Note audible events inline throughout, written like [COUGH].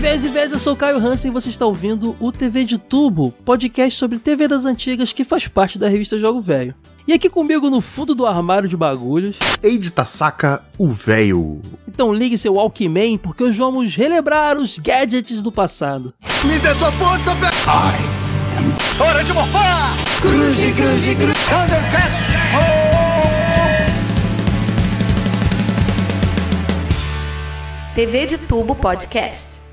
E vezes e vezes, eu sou o Caio Hansen e você está ouvindo o TV de Tubo, podcast sobre TV das antigas que faz parte da revista Jogo Velho. E aqui comigo no fundo do armário de bagulhos. Eide Tasaka, o véio. Então ligue seu Walkman, porque hoje vamos relembrar os gadgets do passado. Me dê sua força, velho! Hora de morfar! Cruze, cruze, cruze. Thundercat! TV de Tubo Podcast.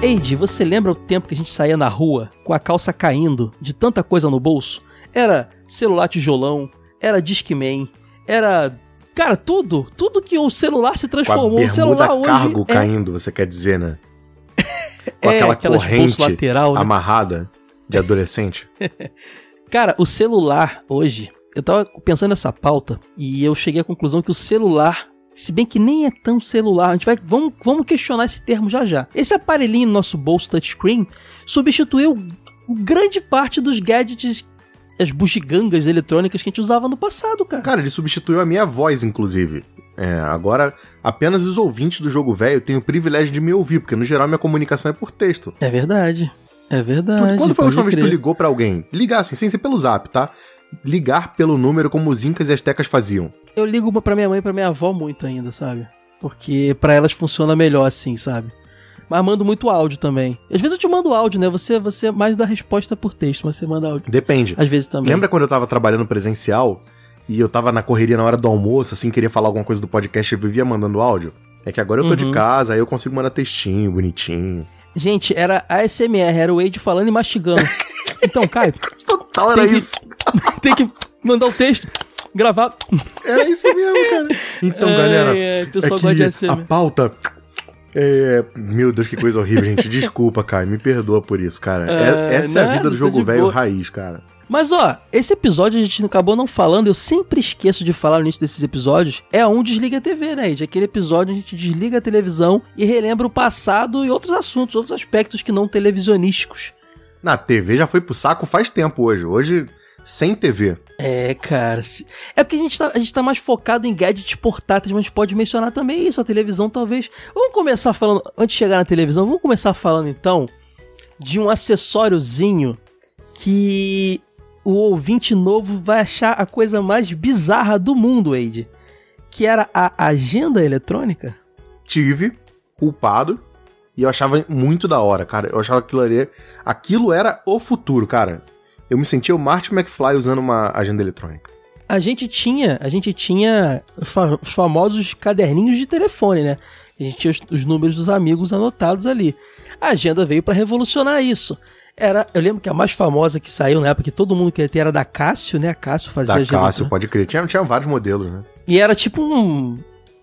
Eide, você lembra o tempo que a gente saía na rua com a calça caindo de tanta coisa no bolso? Era celular tijolão, era Discman, era. Cara, tudo, tudo que o celular se Com a transformou. O celular hoje cargo é, caindo, você quer dizer, né? [LAUGHS] Com é aquela corrente lateral, né? amarrada de adolescente. [LAUGHS] Cara, o celular hoje, eu tava pensando nessa pauta e eu cheguei à conclusão que o celular, se bem que nem é tão celular, a gente vai vamos, vamos questionar esse termo já já. Esse aparelhinho no nosso bolso touchscreen substituiu grande parte dos gadgets, as bugigangas eletrônicas que a gente usava no passado, cara. Cara, ele substituiu a minha voz, inclusive. É, agora, apenas os ouvintes do jogo velho têm o privilégio de me ouvir, porque no geral minha comunicação é por texto. É verdade. É Tu- verdade. quando foi a última vez que tu crer. ligou pra alguém? Ligar assim, sem ser pelo zap, tá? Ligar pelo número como os incas e as tecas faziam. Eu ligo pra minha mãe e pra minha avó muito ainda, sabe? Porque pra elas funciona melhor assim, sabe? Mas mando muito áudio também. Às vezes eu te mando áudio, né? Você, você mais dá resposta por texto, mas você manda áudio. Depende. Às vezes também. Lembra quando eu tava trabalhando presencial e eu tava na correria na hora do almoço, assim, queria falar alguma coisa do podcast e eu vivia mandando áudio? É que agora eu tô de Uhum. casa, aí eu consigo mandar textinho, bonitinho. Gente, era ASMR, era o Wade falando e mastigando. [LAUGHS] então, Caio, Total era Tem que- isso. [LAUGHS] tem que mandar o texto, gravar. Era isso mesmo, cara. Então, Ai, galera, ai, o pessoal é gosta de que ASMR. a pauta... É... Meu Deus, que coisa horrível, gente. Desculpa, cara. Me perdoa por isso, cara. É- Ah, essa é a nada, vida do tá jogo velho boa. raiz, cara. Mas ó, esse episódio a gente acabou não falando, eu sempre esqueço de falar no início desses episódios, é um Desliga a TV, né? De aquele episódio a gente desliga a televisão e relembra o passado e outros assuntos, outros aspectos que não televisionísticos. Na TV já foi pro saco faz tempo hoje. Hoje, sem TV. É, cara. É porque a gente, tá, a gente tá mais focado em gadgets portáteis, mas a gente pode mencionar também isso, a televisão talvez. Vamos começar falando, antes de chegar na televisão, vamos começar falando então de um acessóriozinho que o ouvinte novo vai achar a coisa mais bizarra do mundo, Wade. Que era a agenda eletrônica. tive culpado e eu achava muito da hora, cara. Eu achava aquilo ali, aquilo era o futuro, cara. Eu me sentia o Martin McFly usando uma agenda eletrônica. A gente tinha, a gente tinha os fa- os famosos caderninhos de telefone, né? A gente tinha os, os números dos amigos anotados ali. A agenda veio pra revolucionar isso. Era, eu lembro que a mais famosa que saiu na época que todo mundo queria ter era da Cássio, né? A Cássio fazia Da agenda. Cássio, pode crer. Tinha, tinha vários modelos, né? E era tipo um.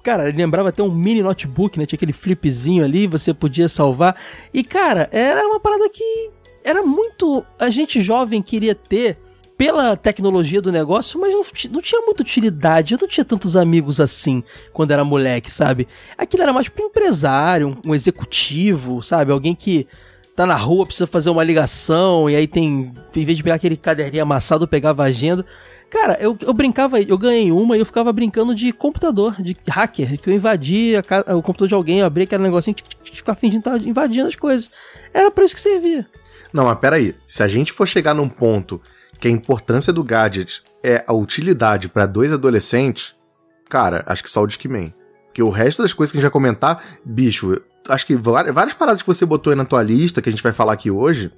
Cara, lembrava até um mini notebook, né? Tinha aquele flipzinho ali, você podia salvar. E, cara, era uma parada que era muito. A gente jovem queria ter pela tecnologia do negócio, mas não, não tinha muita utilidade. Eu não tinha tantos amigos assim quando era moleque, sabe? Aquilo era mais pra um empresário, um, um executivo, sabe? Alguém que tá na rua, precisa fazer uma ligação, e aí tem. Em vez de pegar aquele caderninho amassado, pegava agenda. Cara, eu, eu brincava, eu ganhei uma e eu ficava brincando de computador, de hacker, que eu invadia o computador de alguém, eu abria aquele negocinho, ficava fingindo que invadindo as coisas. Era pra isso que servia. Não, mas peraí. Se a gente for chegar num ponto que a importância do gadget é a utilidade pra dois adolescentes, cara, acho que só o Discman. Porque o resto das coisas que a gente vai comentar, bicho, acho que várias, várias paradas que você botou aí na tua lista, que a gente vai falar aqui hoje,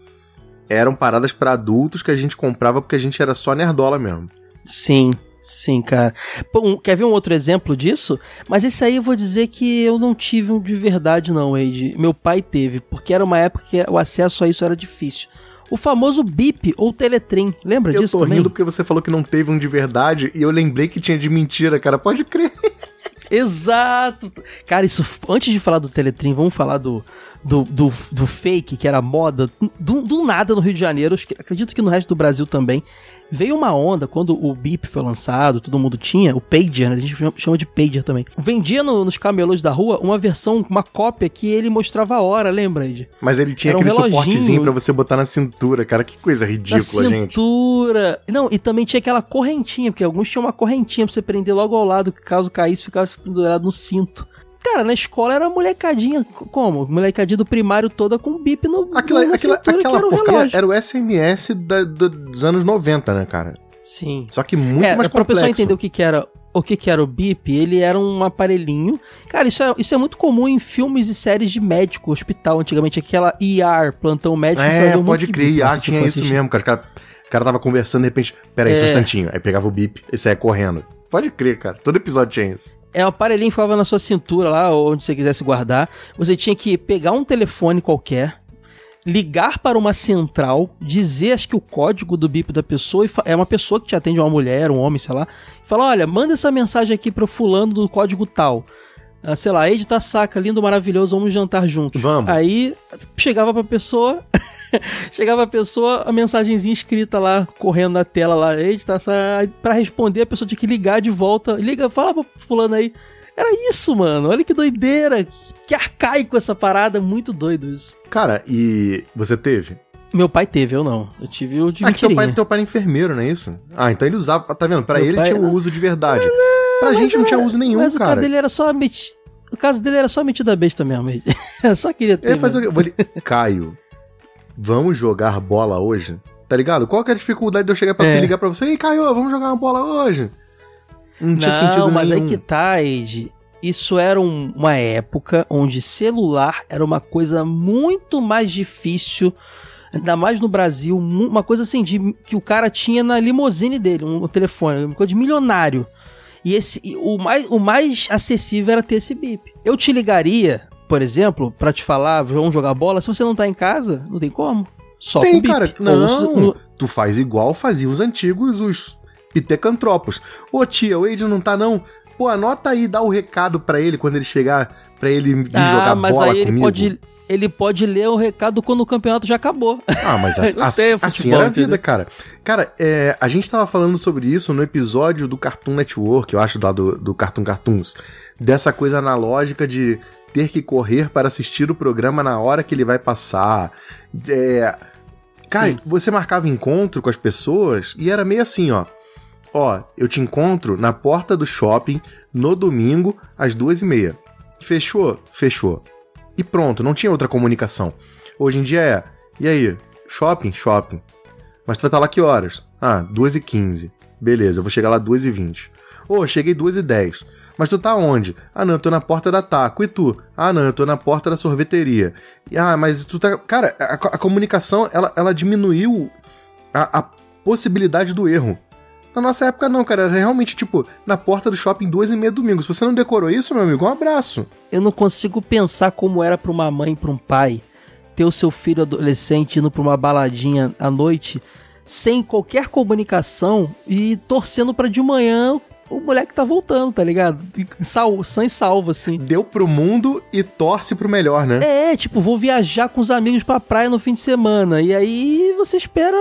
eram paradas pra adultos que a gente comprava porque a gente era só nerdola mesmo. Sim, sim, cara. Pô, quer ver um outro exemplo disso? Mas esse aí eu vou dizer que eu não tive um de verdade, não, Wade. Meu pai teve, porque era uma época que o acesso a isso era difícil. O famoso BIP ou Teletrim, lembra Eu disso tô também? rindo porque você falou que não teve um de verdade e eu lembrei que tinha de mentira, cara. Pode crer. [LAUGHS] Exato. Cara, isso antes de falar do Teletrim, vamos falar do do, do, do fake, que era moda, do, do nada no Rio de Janeiro, acredito que no resto do Brasil também, veio uma onda quando o Beep foi lançado, todo mundo tinha, o Pager, né? a gente chama- de Pager também. Vendia no- nos camelôs da rua uma versão, uma cópia que ele mostrava a hora, lembra, Ed? Mas ele tinha um aquele suportezinho pra você botar na cintura, cara. Que coisa Na ridícula, gente. cintura. Não, e também tinha aquela correntinha, porque alguns tinham uma correntinha pra você prender logo ao lado, que caso caísse, ficava pendurado no cinto. Cara, na escola era molecadinha, como? Molecadinha do primário toda com bip no, Aquela, na aquela, cintura, aquela que era o relógio. era o SMS da- do- dos anos 90, né, cara? Sim. Só que muito é, mais pra complexo. pessoa entender o que que era o que que era o bip, ele era um aparelhinho. Cara, isso é, isso é muito comum em filmes e séries de médico, hospital, antigamente. Aquela ER, plantão médico. É, pode de crer. bip se tinha isso mesmo, cara. O cara, o cara tava conversando, de repente, peraí, só um É. instantinho. Aí pegava o bip e saia correndo. Pode crer, cara. Todo episódio tinha isso. É, o aparelhinho ficava na sua cintura lá, onde você quisesse guardar. Você tinha que pegar um telefone qualquer, ligar para uma central, dizer, acho que o código do bip da pessoa, e é uma pessoa que te atende, uma mulher, um homem, sei lá, e fala, olha, manda essa mensagem aqui pro fulano do código tal. Ah, sei lá, Ed tá saca, lindo, maravilhoso, vamos jantar juntos. Vamos. Aí, chegava pra pessoa, [LAUGHS] chegava a pessoa, a mensagenzinha escrita lá, correndo na tela lá, Ed tá saca, pra responder, a pessoa tinha que ligar de volta, liga, fala pro fulano aí, era isso, mano. Olha que doideira. Que, arcaico essa parada. Muito doido isso. Cara, e você teve? Meu pai teve, eu não. Eu tive o de Ah, que teu pai, teu pai era enfermeiro, não é isso? Ah, então ele usava. Tá vendo? Pra Meu ele pai- tinha o uso de verdade. pra Mas gente não é- tinha uso nenhum, Mas o caso cara. dele era só meti... O caso dele era só metida besta mesmo. [LAUGHS] Eu só queria ter. Ele faz o mesmo. quê? Caio, vamos jogar bola hoje? Tá ligado? Qual que é a dificuldade de eu chegar pra É. você e ligar pra você? Ei, Caio, vamos jogar uma bola hoje? Não, tinha Não, sentido mas nenhum. aí que tá, Ed. Isso era um- uma época onde celular era uma coisa muito mais difícil, ainda mais no Brasil, uma coisa assim de que o cara tinha na limousine dele, um, um telefone, uma coisa de milionário. E esse e o mais o mais acessível era ter esse bip. Eu te ligaria, por exemplo, pra te falar, vamos jogar bola, se você não tá em casa, não tem como. Só Tem, com cara. Não, tu faz igual faziam os antigos, os pitecantropos. Ô tia, o Wade não tá não? Pô, anota aí, dá o recado pra ele quando ele chegar, pra ele vir jogar Ah, mas bola aí ele comigo. pode, ele pode ler o recado quando o campeonato já acabou. Ah, mas [LAUGHS] a- a- assim era a vida, entendeu? cara. Cara, é, a gente tava falando sobre isso no episódio do Cartoon Network, eu acho, lá do, do Cartoon Cartoons. Dessa coisa analógica de ter que correr para assistir o programa na hora que ele vai passar. É, cara, Sim. você marcava encontro com as pessoas e era meio assim, ó. Ó, eu te encontro na porta do shopping no domingo às duas e meia. Fechou? Fechou. E pronto, não tinha outra comunicação. Hoje em dia é, e aí? Shopping? Shopping. Mas tu vai estar lá que horas? Ah, 2 e 15 Beleza, eu vou chegar lá 2 e 20 Ô, cheguei 2 e 10 Mas tu tá onde? Ah, não, eu tô na porta da Taco. E tu? Ah, não, eu tô na porta da sorveteria. E, ah, mas tu tá... Cara, a, a comunicação, ela, ela diminuiu a, a possibilidade do erro. Na nossa época não, cara. Era realmente, tipo, na porta do shopping duas e meia domingo. Se você não decorou isso, meu amigo, um abraço. Eu não consigo pensar como era pra uma mãe, pra um pai, ter o seu filho adolescente indo pra uma baladinha à noite sem qualquer comunicação e torcendo pra de manhã o moleque tá voltando, tá ligado? Sal, sã e salvo, assim. Deu pro mundo e torce pro melhor, né? É, tipo, vou viajar com os amigos pra praia no fim de semana. E aí você espera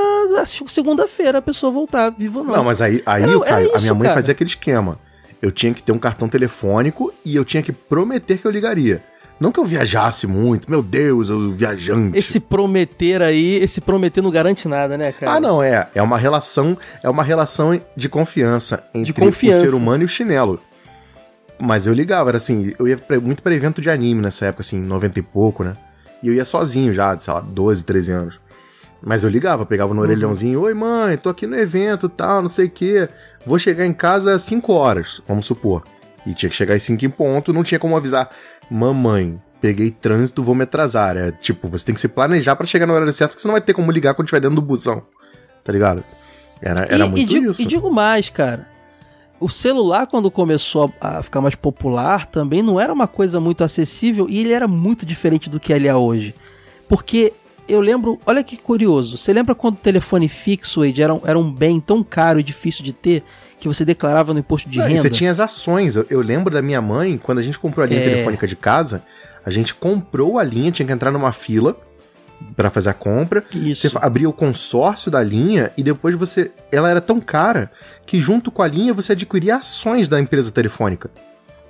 segunda-feira a pessoa voltar, viva ou não. Não, mas aí, aí Era- o Caio, era a minha isso, mãe cara. fazia aquele esquema. Eu tinha que ter um cartão telefônico e eu tinha que prometer que eu ligaria. Não que eu viajasse muito, meu Deus, eu viajante. Esse prometer aí, esse prometer não garante nada, né, cara? Ah, não, é. É uma relação, é uma relação de confiança entre confiança. o ser humano e o chinelo. Mas eu ligava, era assim, eu ia pra- muito pra evento de anime nessa época, assim, 90 e pouco, né? E eu ia sozinho já, sei lá, 12, 13 anos. Mas eu ligava, pegava Uhum. no orelhãozinho, oi mãe, tô aqui no evento tal, não sei o quê. Vou chegar em casa às 5 horas, vamos supor. E tinha que chegar às 5 em ponto, não tinha como avisar, mamãe, peguei trânsito, vou me atrasar. É tipo, você tem que se planejar pra chegar no horário certo, porque você não vai ter como ligar quando estiver dentro do busão. Tá ligado? Era, era e, muito e digo, isso. E digo mais, cara. O celular, quando começou a ficar mais popular, também não era uma coisa muito acessível e ele era muito diferente do que ele é hoje. Porque eu lembro, olha que curioso, você lembra quando o telefone fixo, Wade, era, era um bem tão caro e difícil de ter que você declarava no imposto de Não, renda? você tinha as ações. Eu, eu lembro da minha mãe, quando a gente comprou a linha É. telefônica de casa, A gente comprou a linha, tinha que entrar numa fila pra fazer a compra. Isso. Você abria o consórcio da linha e depois você. Ela era tão cara que junto com a linha você adquiria ações da empresa telefônica.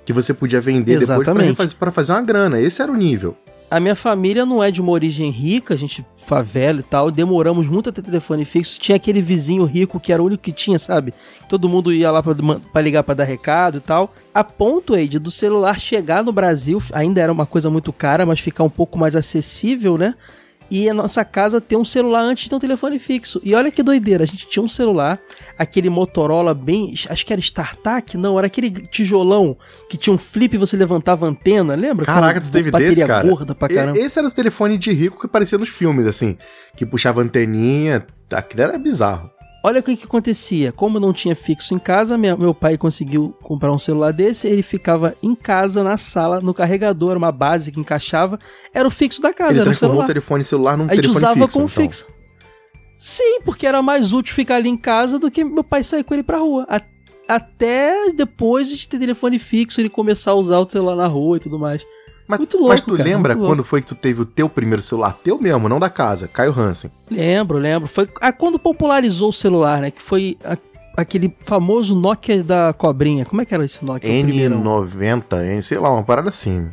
Que você podia vender depois Exatamente. refaz- pra fazer uma grana. Esse era o nível. A minha família não é de uma origem rica, a gente favela e tal, demoramos muito a ter telefone fixo. Tinha aquele vizinho rico que era o único que tinha, sabe? Todo mundo ia lá pra ligar pra dar recado e tal. A ponto, Ed, do celular chegar no Brasil, ainda era uma coisa muito cara, mas ficar um pouco mais acessível, né? E a nossa casa ter um celular antes de ter um telefone fixo. E olha que doideira, a gente tinha um celular, aquele Motorola bem. Acho que era StarTAC, não, era aquele tijolão que tinha um flip e você levantava a antena, lembra? Caraca, tu teve desse, cara? gorda pra caramba. Esse era o telefone de rico que aparecia nos filmes, assim. Que puxava anteninha. Aquilo era bizarro. Olha o que, que acontecia. Como não tinha fixo em casa, minha- meu pai conseguiu comprar um celular desse. Ele ficava em casa, na sala, no carregador, uma base que encaixava. Era o fixo da casa, Ele era transformou celular. o telefone celular num A gente telefone usava fixo. como então. fixo. Sim, porque era mais útil ficar ali em casa do que meu pai sair com ele pra rua. A- até depois de ter telefone fixo, ele começar a usar o celular na rua e tudo mais. Mas, Muito louco, mas tu cara, lembra quando foi que tu teve o teu primeiro celular? Teu mesmo, não da casa. Caio Hansen. Lembro, lembro. Foi ah, quando popularizou o celular, né? Que foi a- aquele famoso Nokia da cobrinha. Como é que era esse Nokia? o primeirão? N90, N- sei lá, uma parada assim.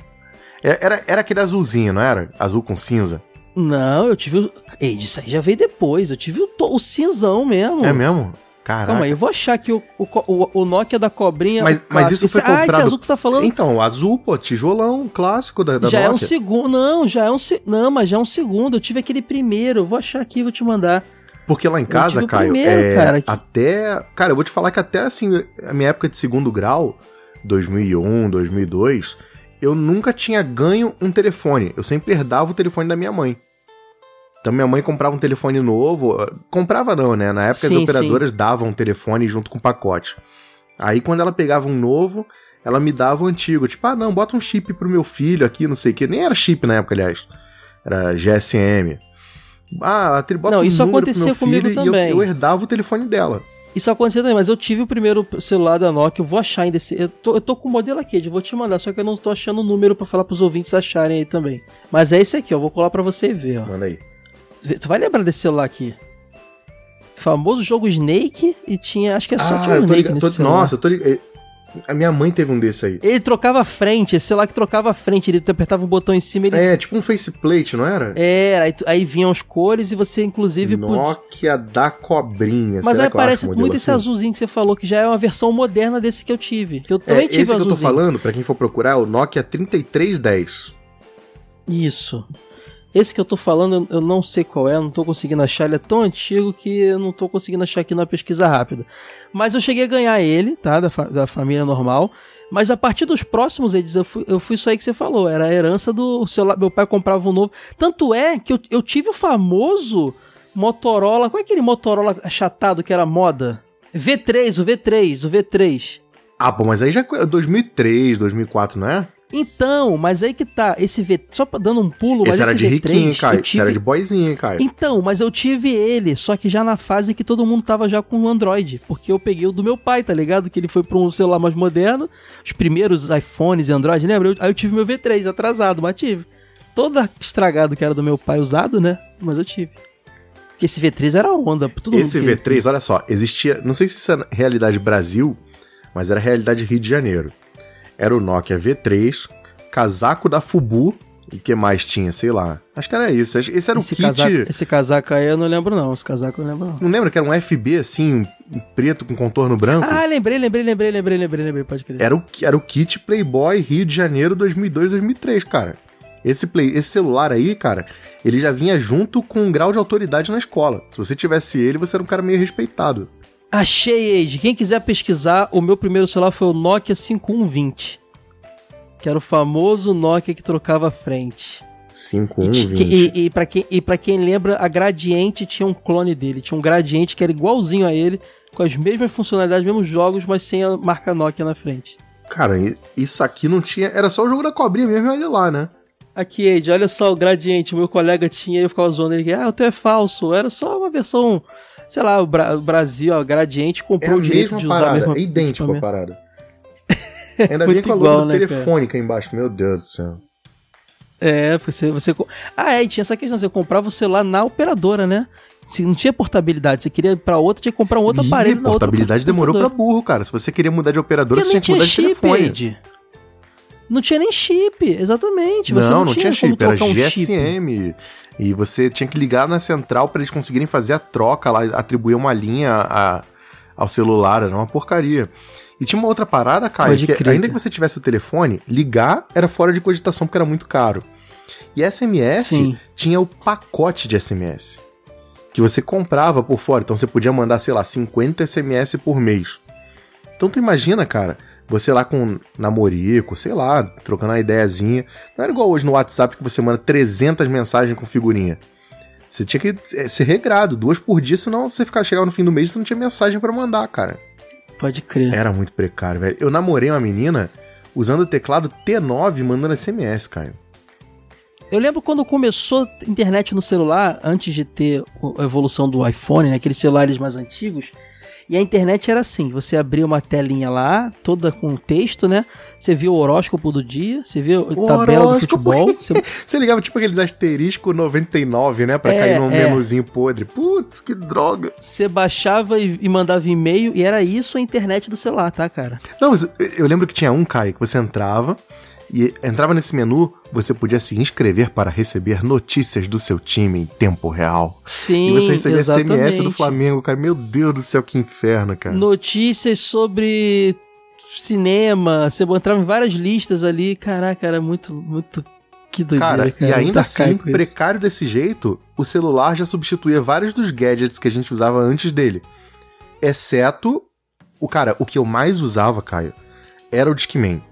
É- Era, era aquele azulzinho, não era? Azul com cinza. Não, eu tive o. Ei, isso aí já veio depois. Eu tive o, to- o cinzão mesmo. É mesmo? Caraca. Calma aí, eu vou achar aqui o, o, o, Nokia da cobrinha. Mas- mas isso foi Esse- Ah, esse comprado- azul que você tá falando. Então, o azul, pô, tijolão clássico da, da já é um Nokia. segundo. Não, já é um. se- Não, mas já é um segundo. Eu tive aquele primeiro. Vou achar aqui e vou te mandar. Porque lá em casa, Caio, primeiro, é, cara, que- até... Cara, eu vou te falar que até, assim, a minha época de segundo grau, 2001, 2002, eu nunca tinha ganho um telefone. Eu sempre herdava o telefone da minha mãe. Então minha mãe comprava um telefone novo. eh, Comprava não, né? Na época Sim, as operadoras davam um telefone junto com o pacote. Aí quando ela pegava um novo, ela me dava o antigo. Tipo, ah, não, bota um chip pro meu filho aqui, não sei o que. Nem era chip na época, aliás. Era GSM. Ah, bota Não, um isso meu comigo filho e eu, também. eu herdava o telefone dela. Isso aconteceu também, mas eu tive o primeiro celular da Nokia. Eu vou achar ainda esse. Eu tô, eu tô com o modelo aqui, eu vou te mandar, só que eu não tô achando o número pra falar pros ouvintes acharem aí também. Mas é esse aqui, ó. Vou colar pra você ver, ó. Manda aí. Tu vai lembrar desse celular aqui? Famoso jogo Snake e tinha. Acho que é só tinha Ah, um eu tô Snake ligado. nesse tô- celular. Nossa, eu tô ligado. A minha mãe teve um desse aí. Ele trocava a frente, esse celular que trocava a frente, ele apertava o botão em cima ele. É, tipo um faceplate, não era? É, aí, aí vinham as cores e você inclusive podia. Nokia da cobrinha. Mas aí parece muito esse assim? azulzinho que você falou, que já é uma versão moderna desse que eu tive. Que eu É, também tive esse o que eu tô azulzinho. falando, pra quem for procurar, é o Nokia 3310. Isso. Esse que eu tô falando, eu não sei qual é, não tô conseguindo achar. Ele é tão antigo que eu não tô conseguindo achar aqui na pesquisa rápida. Mas eu cheguei a ganhar ele, tá? Da, fa- da família normal. Mas a partir dos próximos eles, eu fui, eu fui isso aí que você falou. Era a herança do celular. Meu pai comprava um novo. Tanto é que eu, eu tive o famoso Motorola. Qual é aquele Motorola achatado que era moda? V3, o V3, o V3. Ah, pô, mas aí já é 2003, 2004, não é? Então, mas aí que tá, esse V, só dando um pulo, mas Esse era esse de V3, riquinho, Esse tive... era de boyzinho, hein, Caio? Então, mas eu tive ele, só que já na fase que todo mundo tava já com o Android, porque eu peguei o do meu pai, tá ligado? Que ele foi pra um celular mais moderno, os primeiros iPhones e Android, lembra? Aí eu tive meu V3 atrasado, mas tive. Todo estragado que era do meu pai usado, né? Mas eu tive. Porque esse V3 era onda, todo Esse mundo queria. V3, olha só, existia. Não sei se isso é realidade Brasil, mas era realidade Rio de Janeiro. Era o Nokia V3, casaco da Fubu. E que mais tinha? Sei lá. Acho que era isso. Esse era esse, o kit. casaco, esse casaco aí eu não lembro não, esse casaco eu não lembro não. Não lembra que era um FB assim, preto com contorno branco? Ah, lembrei, lembrei, lembrei, lembrei, lembrei, lembrei, pode crer. Era o, era o kit Playboy Rio de Janeiro 2002, 2003, cara. Esse, play, esse celular aí, cara, ele já vinha junto com um grau de autoridade na escola. Se você tivesse ele, você era um cara meio respeitado. Achei, Age. Quem quiser pesquisar, o meu primeiro celular foi o Nokia 5120. Que era o famoso Nokia que trocava a frente. E, 5120. e, e, pra quem, e pra quem lembra, a Gradiente tinha um clone dele. Tinha um Gradiente que era igualzinho a ele, com as mesmas funcionalidades, mesmos jogos, mas sem a marca Nokia na frente. Cara, isso aqui não tinha. Era só o jogo da cobrinha mesmo, olha lá, né? Aqui, Age, olha só o Gradiente. O meu colega tinha e eu ficava zoando ele. Ah, o teu é falso. Era só uma versão... Sei lá, o, Bra- o Brasil, ó, Gradiente É comprou a o direito de usar a parada, mesma é idêntico a parada. [LAUGHS] Ainda Muito com a igual, logo né, cara? telefônica embaixo, meu Deus do céu. É, você, você. Ah, é, e tinha essa questão, você comprava o celular na operadora, né? Se não tinha portabilidade, você queria ir pra outra, tinha que comprar um outro Ih, aparelho portabilidade demorou pra burro, cara. Se você queria mudar de operadora, Porque você não tinha que mudar de chip, telefone. Ed. Não tinha nem chip, exatamente. Você não, não, não tinha, tinha chip, era um chip. E você tinha que ligar na central pra eles conseguirem fazer a troca lá, atribuir uma linha a- ao celular, era uma porcaria. E tinha uma outra parada, Caio, que crer, ainda que você tivesse o telefone, ligar era fora de cogitação porque era muito caro. E SMS Sim. tinha o pacote de SMS. Que você comprava por fora, então você podia mandar, sei lá, 50 SMS por mês. Então tu imagina, cara, você lá com namorico, sei lá, trocando uma ideiazinha. Não era igual hoje no WhatsApp que você manda 300 mensagens com figurinha. Você tinha que eh, ser regrado, duas por dia, senão você ficava, chegava no fim do mês e você não tinha mensagem pra mandar, cara. Pode crer. Era muito precário, velho. Eu namorei uma menina usando o teclado T9 mandando SMS, Caio. Eu lembro quando começou a internet no celular, antes de ter a evolução do iPhone, né, aqueles celulares mais antigos. E a internet era assim: você abria uma telinha lá, toda com texto, né? Você via o horóscopo do dia, você via a tabela do futebol. [LAUGHS] Você... Você ligava tipo aqueles asterisco 99, né? Pra É, cair num é. menuzinho podre. Putz, que droga. Você baixava e, e mandava e-mail, e era isso a internet do celular, tá, cara? Não, mas eu lembro que tinha um, Caio, que você entrava e entrava nesse menu, você podia se inscrever para receber notícias do seu time em tempo real. Sim, e você recebia exatamente. SMS do Flamengo, cara. Meu Deus do céu, que inferno, cara. Notícias sobre cinema, você entrava em várias listas ali. Caraca, era muito, muito. Que doideira, Cara, cara. e ainda assim, precário desse jeito, o celular já substituía vários dos gadgets que a gente usava antes dele. Exceto o cara, o que eu mais usava, Caio, era o Discman.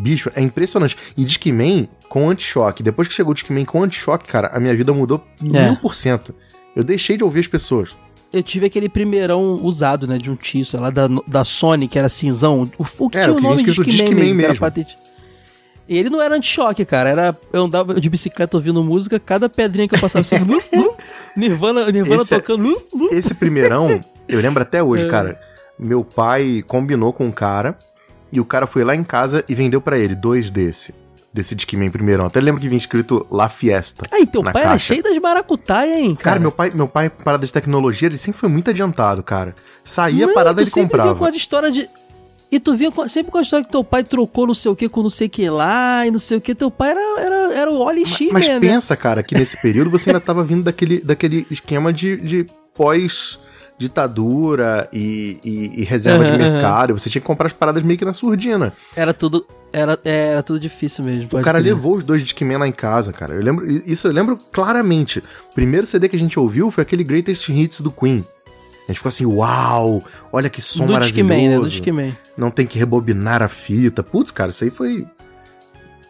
Bicho, é impressionante. E Discman com anti-choque. Depois que chegou o Discman com anti-choque, cara, a minha vida mudou É. mil por cento. Eu deixei de ouvir as pessoas. Eu tive aquele primeirão usado, né, de um tio, sei lá, da, da Sony, que era cinzão. O, o que Era, tinha o o que nome de Discman, mesmo, era mesmo. patente. E ele não era anti-choque, cara. Era, eu andava de bicicleta ouvindo música, cada pedrinha que eu passava assim, [LAUGHS] lu, lu, Nirvana, Nirvana Esse é- tocando. lu, lu. Esse primeirão, eu lembro até hoje, [LAUGHS] É. cara. Meu pai combinou com um cara e o cara foi lá em casa e vendeu pra ele dois desse. Desse Discman primeirão. Até lembro que vinha escrito La Fiesta. Aí, teu pai era caixa. cheio das maracutaia, hein, Cara, cara. meu pai, meu pai, parada de tecnologia, ele sempre foi muito adiantado, cara. Saía a Não, parada, sempre comprava. Vinha com as histórias de. E tu vinha sempre com a história que teu pai trocou não sei o que com não sei o que lá e não sei o que. Teu pai era, era, era o Oli X, Mas né? pensa, cara, que nesse período você ainda tava vindo daquele, daquele esquema de, de pós-ditadura e, e- e reserva de Aham, aham. mercado. Você tinha que comprar as paradas meio que na surdina. Era tudo. Era, é, era tudo difícil mesmo. O cara crer. levou os dois Discman lá em casa, cara. Eu lembro, isso eu lembro claramente. O primeiro CD que a gente ouviu foi aquele Greatest Hits do Queen. A gente ficou assim, uau, olha que som do maravilhoso. Discman, né? Do Discman. Não tem que rebobinar a fita. Putz, cara, isso aí foi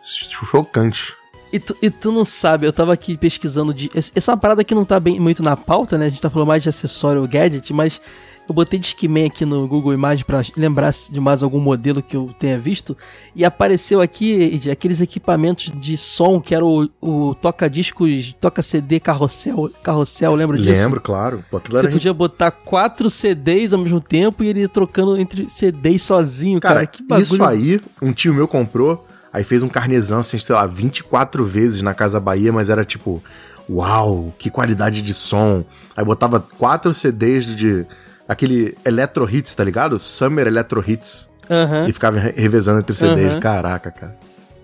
chocante. E tu, e tu não sabe, eu tava aqui pesquisando de. Essa é uma parada que não tá bem muito na pauta, né? A gente tá falando mais de acessório gadget, mas eu botei Discman aqui no Google Imagens pra lembrar de mais algum modelo que eu tenha visto. E apareceu aqui de aqueles equipamentos de som que era o, o toca-discos, toca-CD carrossel, carrossel, lembra disso? Lembro, claro. Pô, Você podia botar quatro CDs ao mesmo tempo e ele ia trocando entre CDs sozinho, cara. Cara, que bagulho. isso aí, um tio meu comprou, aí fez um carnezão, assim, sei lá, 24 vezes na Casa Bahia, mas era tipo, uau, que qualidade de som. Aí botava quatro CDs de. aquele Electro Hits, tá ligado? Summer Electro Hits. Aham. E ficava re- revezando entre CDs. Aham. Caraca, cara.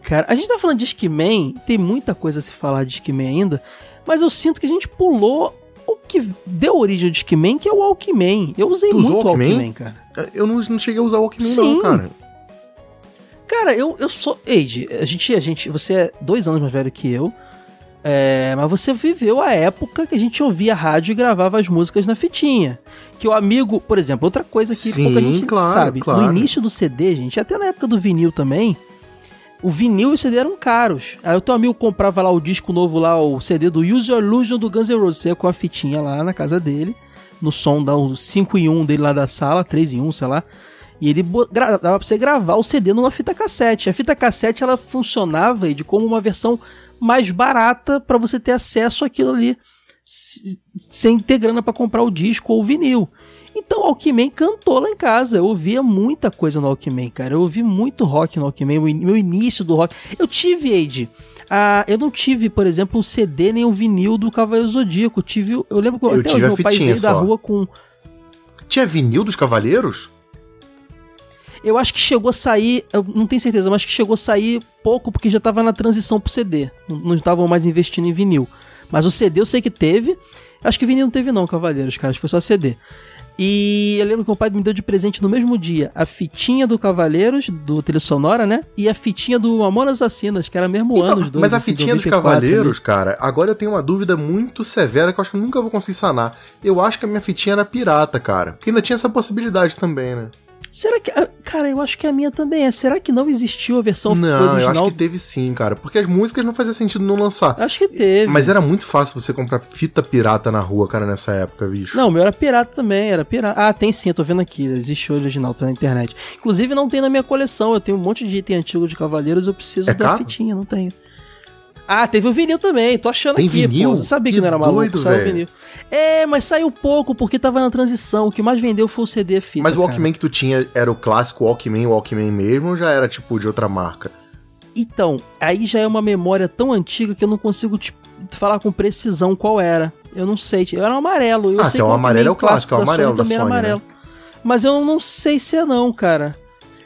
Cara, a gente tá falando de Discman, tem muita coisa a se falar de Discman ainda, mas eu sinto que a gente pulou o que deu origem ao Discman, que é o Walkman. Eu usei Tu muito o Walkman? Walkman, cara. Eu não, não cheguei a usar o Walkman, Sim. não, cara. Cara, eu, eu sou. Age, a gente, a gente. Você é dois anos mais velho que eu. É, mas você viveu a época que a gente ouvia rádio e gravava as músicas na fitinha. Que o amigo, por exemplo, outra coisa que Sim, pouca gente claro, sabe. claro. No início do CD, gente, até na época do vinil também, o vinil e o CD eram caros. Aí o teu amigo comprava lá o disco novo lá, o CD do Use Your Illusion do Guns N' Roses. Você ia com a fitinha lá na casa dele, no som da 5 em 1 dele lá da sala, 3 em 1, sei lá. E ele dava pra você gravar o CD numa fita cassete. A fita cassete ela funcionava de como uma versão mais barata pra você ter acesso àquilo ali sem ter grana pra comprar o disco ou o vinil. Então o Walkman cantou lá em casa. Eu ouvia muita coisa no Walkman, cara. Eu ouvi muito rock no Walkman, o in- meu início do rock. Eu tive, Age. Ah, eu não tive, por exemplo, o CD nem o vinil do Cavaleiro Zodíaco. Eu tive, eu lembro que Eu até tive hoje meu pai veio da só. rua com. Tinha vinil dos Cavaleiros? Eu acho que chegou a sair, eu não tenho certeza, mas acho que chegou a sair pouco porque já tava na transição pro CD. Não estavam mais investindo em vinil. Mas o CD eu sei que teve. Acho que vinil não teve não, Cavaleiros, cara. Acho que foi só CD. E eu lembro que o pai me deu de presente no mesmo dia a fitinha do Cavaleiros, do trilha sonora, né? E a fitinha do Mamonas Assassinas, que era mesmo Então, ano os dois. mas a assim, fitinha dos 94 ali. Cavaleiros, cara, agora eu tenho uma dúvida muito severa que eu acho que eu nunca vou conseguir sanar. Eu acho que a minha fitinha era pirata, cara. Porque ainda tinha essa possibilidade também, né? Será que. ah, Cara, eu acho que a minha também é. Será que não existiu a versão não, original? eu acho que teve sim, cara. Porque as músicas não fazia sentido não lançar. Acho que teve. Mas era muito fácil você comprar fita pirata na rua, cara, nessa época, bicho. Não, o meu era pirata também, era pirata. Ah, tem sim, eu tô vendo aqui, existe o original, tá na internet. Inclusive não tem na minha coleção, eu tenho um monte de item antigo de Cavaleiros, eu preciso É da caro? fitinha, não tenho. Ah, teve o vinil também, tô achando Tem aqui, vinil? pô. Sabia que, Que não era maluco, doido, saiu o velho. vinil. É, mas saiu pouco, porque tava na transição, o que mais vendeu foi o CD fita, Mas o cara. Walkman que tu tinha era o clássico Walkman, Walkman mesmo, ou já era tipo de outra marca? Então, aí já é uma memória tão antiga que eu não consigo te falar com precisão qual era. Eu não sei, eu era um amarelo. Eu Ah, se é o amarelo, é o clássico, é o da Sony amarelo da também era Sony, né? amarelo. Mas eu não sei se é não, cara.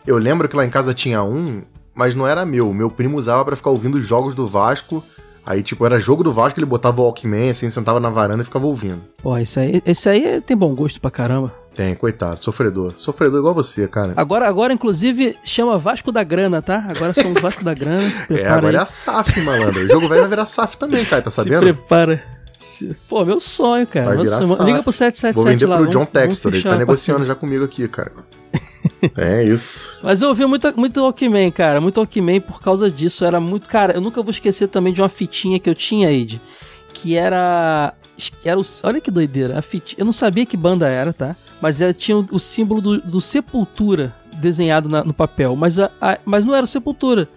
Eu lembro que lá em casa tinha um, mas não era meu. Meu primo usava pra ficar ouvindo os jogos do Vasco. Aí, tipo, era jogo do Vasco, ele botava o Walkman, assim, sentava na varanda e ficava ouvindo. Pô, esse aí, esse aí tem bom gosto pra caramba. Tem, coitado, sofredor. Sofredor igual você, cara. Agora, agora inclusive, chama Vasco da Grana, tá? Agora somos [LAUGHS] Vasco da Grana, se É, prepara agora é aí. a SAF, malandro. O jogo velho vai virar SAF também, cara, tá Se sabendo? prepara. Se- Pô, meu sonho, cara. Vai virar sonho. SAF. Liga pro 777 Vou vender lá. pro vamos- John Textor, ele tá negociando já comigo aqui, cara. [LAUGHS] [LAUGHS] é isso. Mas eu ouvi muito, muito Walkman, cara. Muito Walkman por causa disso. Era muito. Cara, eu nunca vou esquecer também de uma fitinha que eu tinha, Ed. Que era. era o, olha que doideira. A fitinha, eu não sabia que banda era, tá? Mas ela tinha o, o símbolo do, do Sepultura desenhado na- no papel. Mas, a, a- mas não era o Sepultura.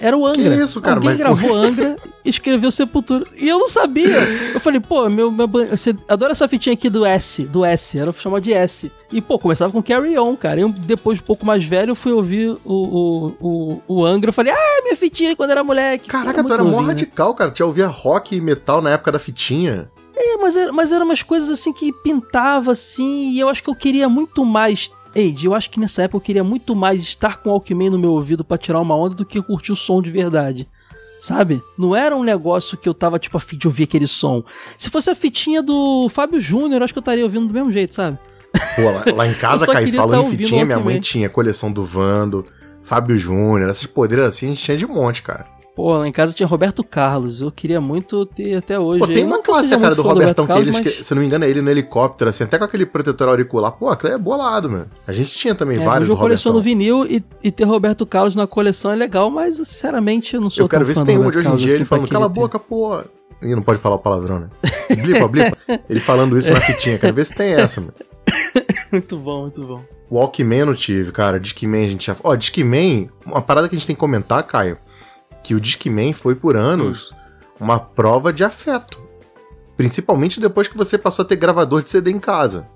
Era o Angra. Que isso, cara? Alguém Mas- gravou Angra e escreveu Sepultura. E eu não sabia. Eu falei, pô, meu, meu, você adora essa fitinha aqui do S, do S, era chamado de S. E, pô, começava com Carry On, cara. Eu, depois, um pouco mais velho, eu fui ouvir o, o, o, o Angra. Eu falei, ah, minha fitinha quando era moleque. Caraca, tu muito era mó né? radical, cara. Tu já ouvia rock e metal na época da fitinha. É, mas, era, mas eram umas coisas assim que pintava assim, e eu acho que eu queria muito mais. Eide, eu acho que nessa época eu queria muito mais estar com o Alckmin no meu ouvido pra tirar uma onda do que curtir o som de verdade. Sabe? Não era um negócio que eu tava, tipo, a fim de ouvir aquele som. Se fosse a fitinha do Fábio Júnior, eu acho que eu estaria ouvindo do mesmo jeito, sabe? Pô, lá, lá em [LAUGHS] casa, queria falando tá em fitinha, minha mãe tinha coleção do Vando, Fábio Júnior, essas poderes assim, a gente tinha de monte, cara. Pô, lá em casa tinha Roberto Carlos. Eu queria muito ter até hoje. Pô, tem uma clássica, cara, do Robertão, que Roberto eles, Carlos, que, se não me engano, é ele no helicóptero, assim, até com aquele protetor auricular. Pô, aquilo é bolado, mano. A gente tinha também É, vários hoje eu do coleciono Robertão. vinil e, e ter Roberto Carlos na coleção é legal, mas sinceramente eu não sou Eu quero ver se do tem um de hoje em dia, ele assim pra falando, cala a boca, pô. Ih, não pode falar o palavrão, né? Blipa, [LAUGHS] blipa. Ele falando isso na fitinha, quero ver se tem essa, mano. [LAUGHS] Muito bom, muito bom. Walkman eu tive, cara. Discman a gente já. Ó, Discman, uma parada que a gente tem que comentar, Caio, que o Discman foi por anos uma prova de afeto. Principalmente depois que você passou a ter gravador de CD em casa.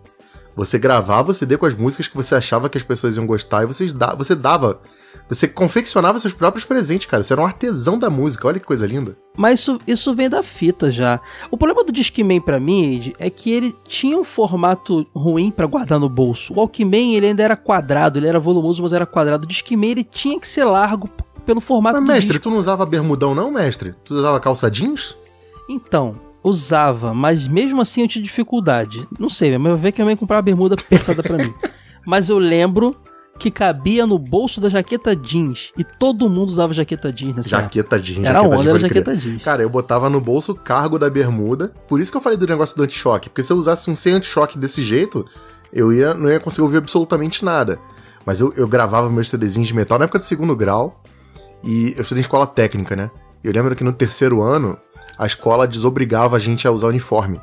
Você gravava o CD com as músicas que você achava que as pessoas iam gostar e vocês da- você dava. Você confeccionava seus próprios presentes, cara. Você era um artesão da música. Olha que coisa linda. Mas isso, isso vem da fita já. O problema do Discman pra mim, é que ele tinha um formato ruim pra guardar no bolso. O Walkman, ele ainda era quadrado, ele era volumoso, mas era quadrado. O Discman, ele tinha que ser largo pelo formato Mas, mestre, disco. tu não usava bermudão, não, mestre? Tu usava calça jeans? Então, usava, mas mesmo assim eu tinha dificuldade. Não sei, mas eu vejo que a mãe comprava bermuda apertada pra mim. [LAUGHS] Mas eu lembro que cabia no bolso da jaqueta jeans. E todo mundo usava jaqueta jeans nessa época. Jaqueta jeans. Era jaqueta onda, jeans, era jaqueta jeans. Cara, eu botava no bolso o cargo da bermuda. Por isso que eu falei do negócio do anti-choque. Porque se eu usasse um sem anti-choque desse jeito, eu ia, não ia conseguir ouvir absolutamente nada. Mas eu, eu gravava meus CDzinhos de metal na época do segundo grau. E eu estudei em escola técnica, né? Eu lembro que no terceiro ano, a escola desobrigava a gente a usar uniforme.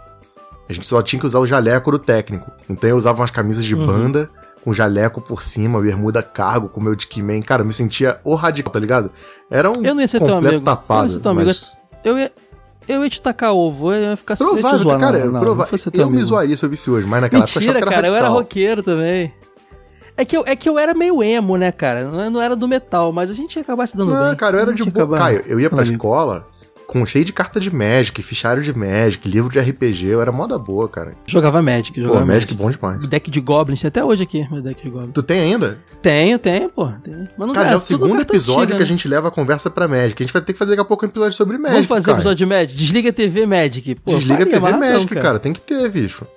A gente só tinha que usar o jaleco do técnico. Então eu usava umas camisas de Uhum. banda, com jaleco por cima, bermuda cargo, com meu Discman. Cara, eu me sentia o radical, tá ligado? Era um Eu não ia ser teu completo amigo. eu não tapado. ia ser teu amigo. mas- Eu ia, Eu ia te tacar ovo, eu ia ficar eu Provável, zoar, cara, não, não, não teu eu me amigo. zoaria se eu visse hoje, mas naquela época eu Mentira, achava que cara, eu era roqueiro também. É que, eu, é que eu era meio emo, né, cara? Não, não era do metal, mas a gente ia acabar se dando bem. Não, cara, eu era de boa. Caio, eu ia pra amigo. escola com cheio de carta de Magic, fichário de Magic, livro de RPG, eu era moda boa, cara. Jogava Magic, Pô, jogava Magic Magic. bom demais. Deck de Goblins, até hoje aqui, meu deck de Goblins. Tu tem ainda? Tenho, tenho, pô. Tenho. Mas não Cara, dá, é o segundo episódio antiga, que a gente leva a conversa pra Magic. A gente vai ter que fazer daqui a pouco um episódio sobre Magic. Vamos fazer cara. episódio de Magic? Desliga a TV Magic. Pô, Desliga a TV amarradão, Magic, cara. Tem que ter, bicho.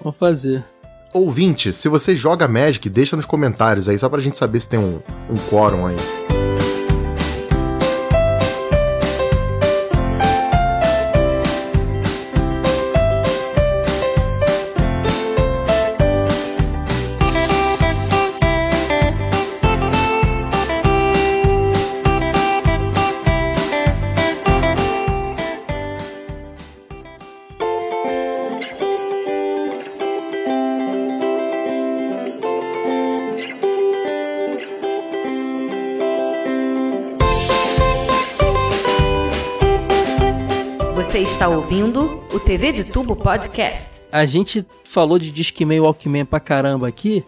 Vamos fazer. Ouvinte, se você joga Magic, deixa nos comentários aí, só pra gente saber se tem um, um quórum aí. Está ouvindo o TV de Tubo Podcast. A gente falou de Discman e Walkman pra caramba aqui.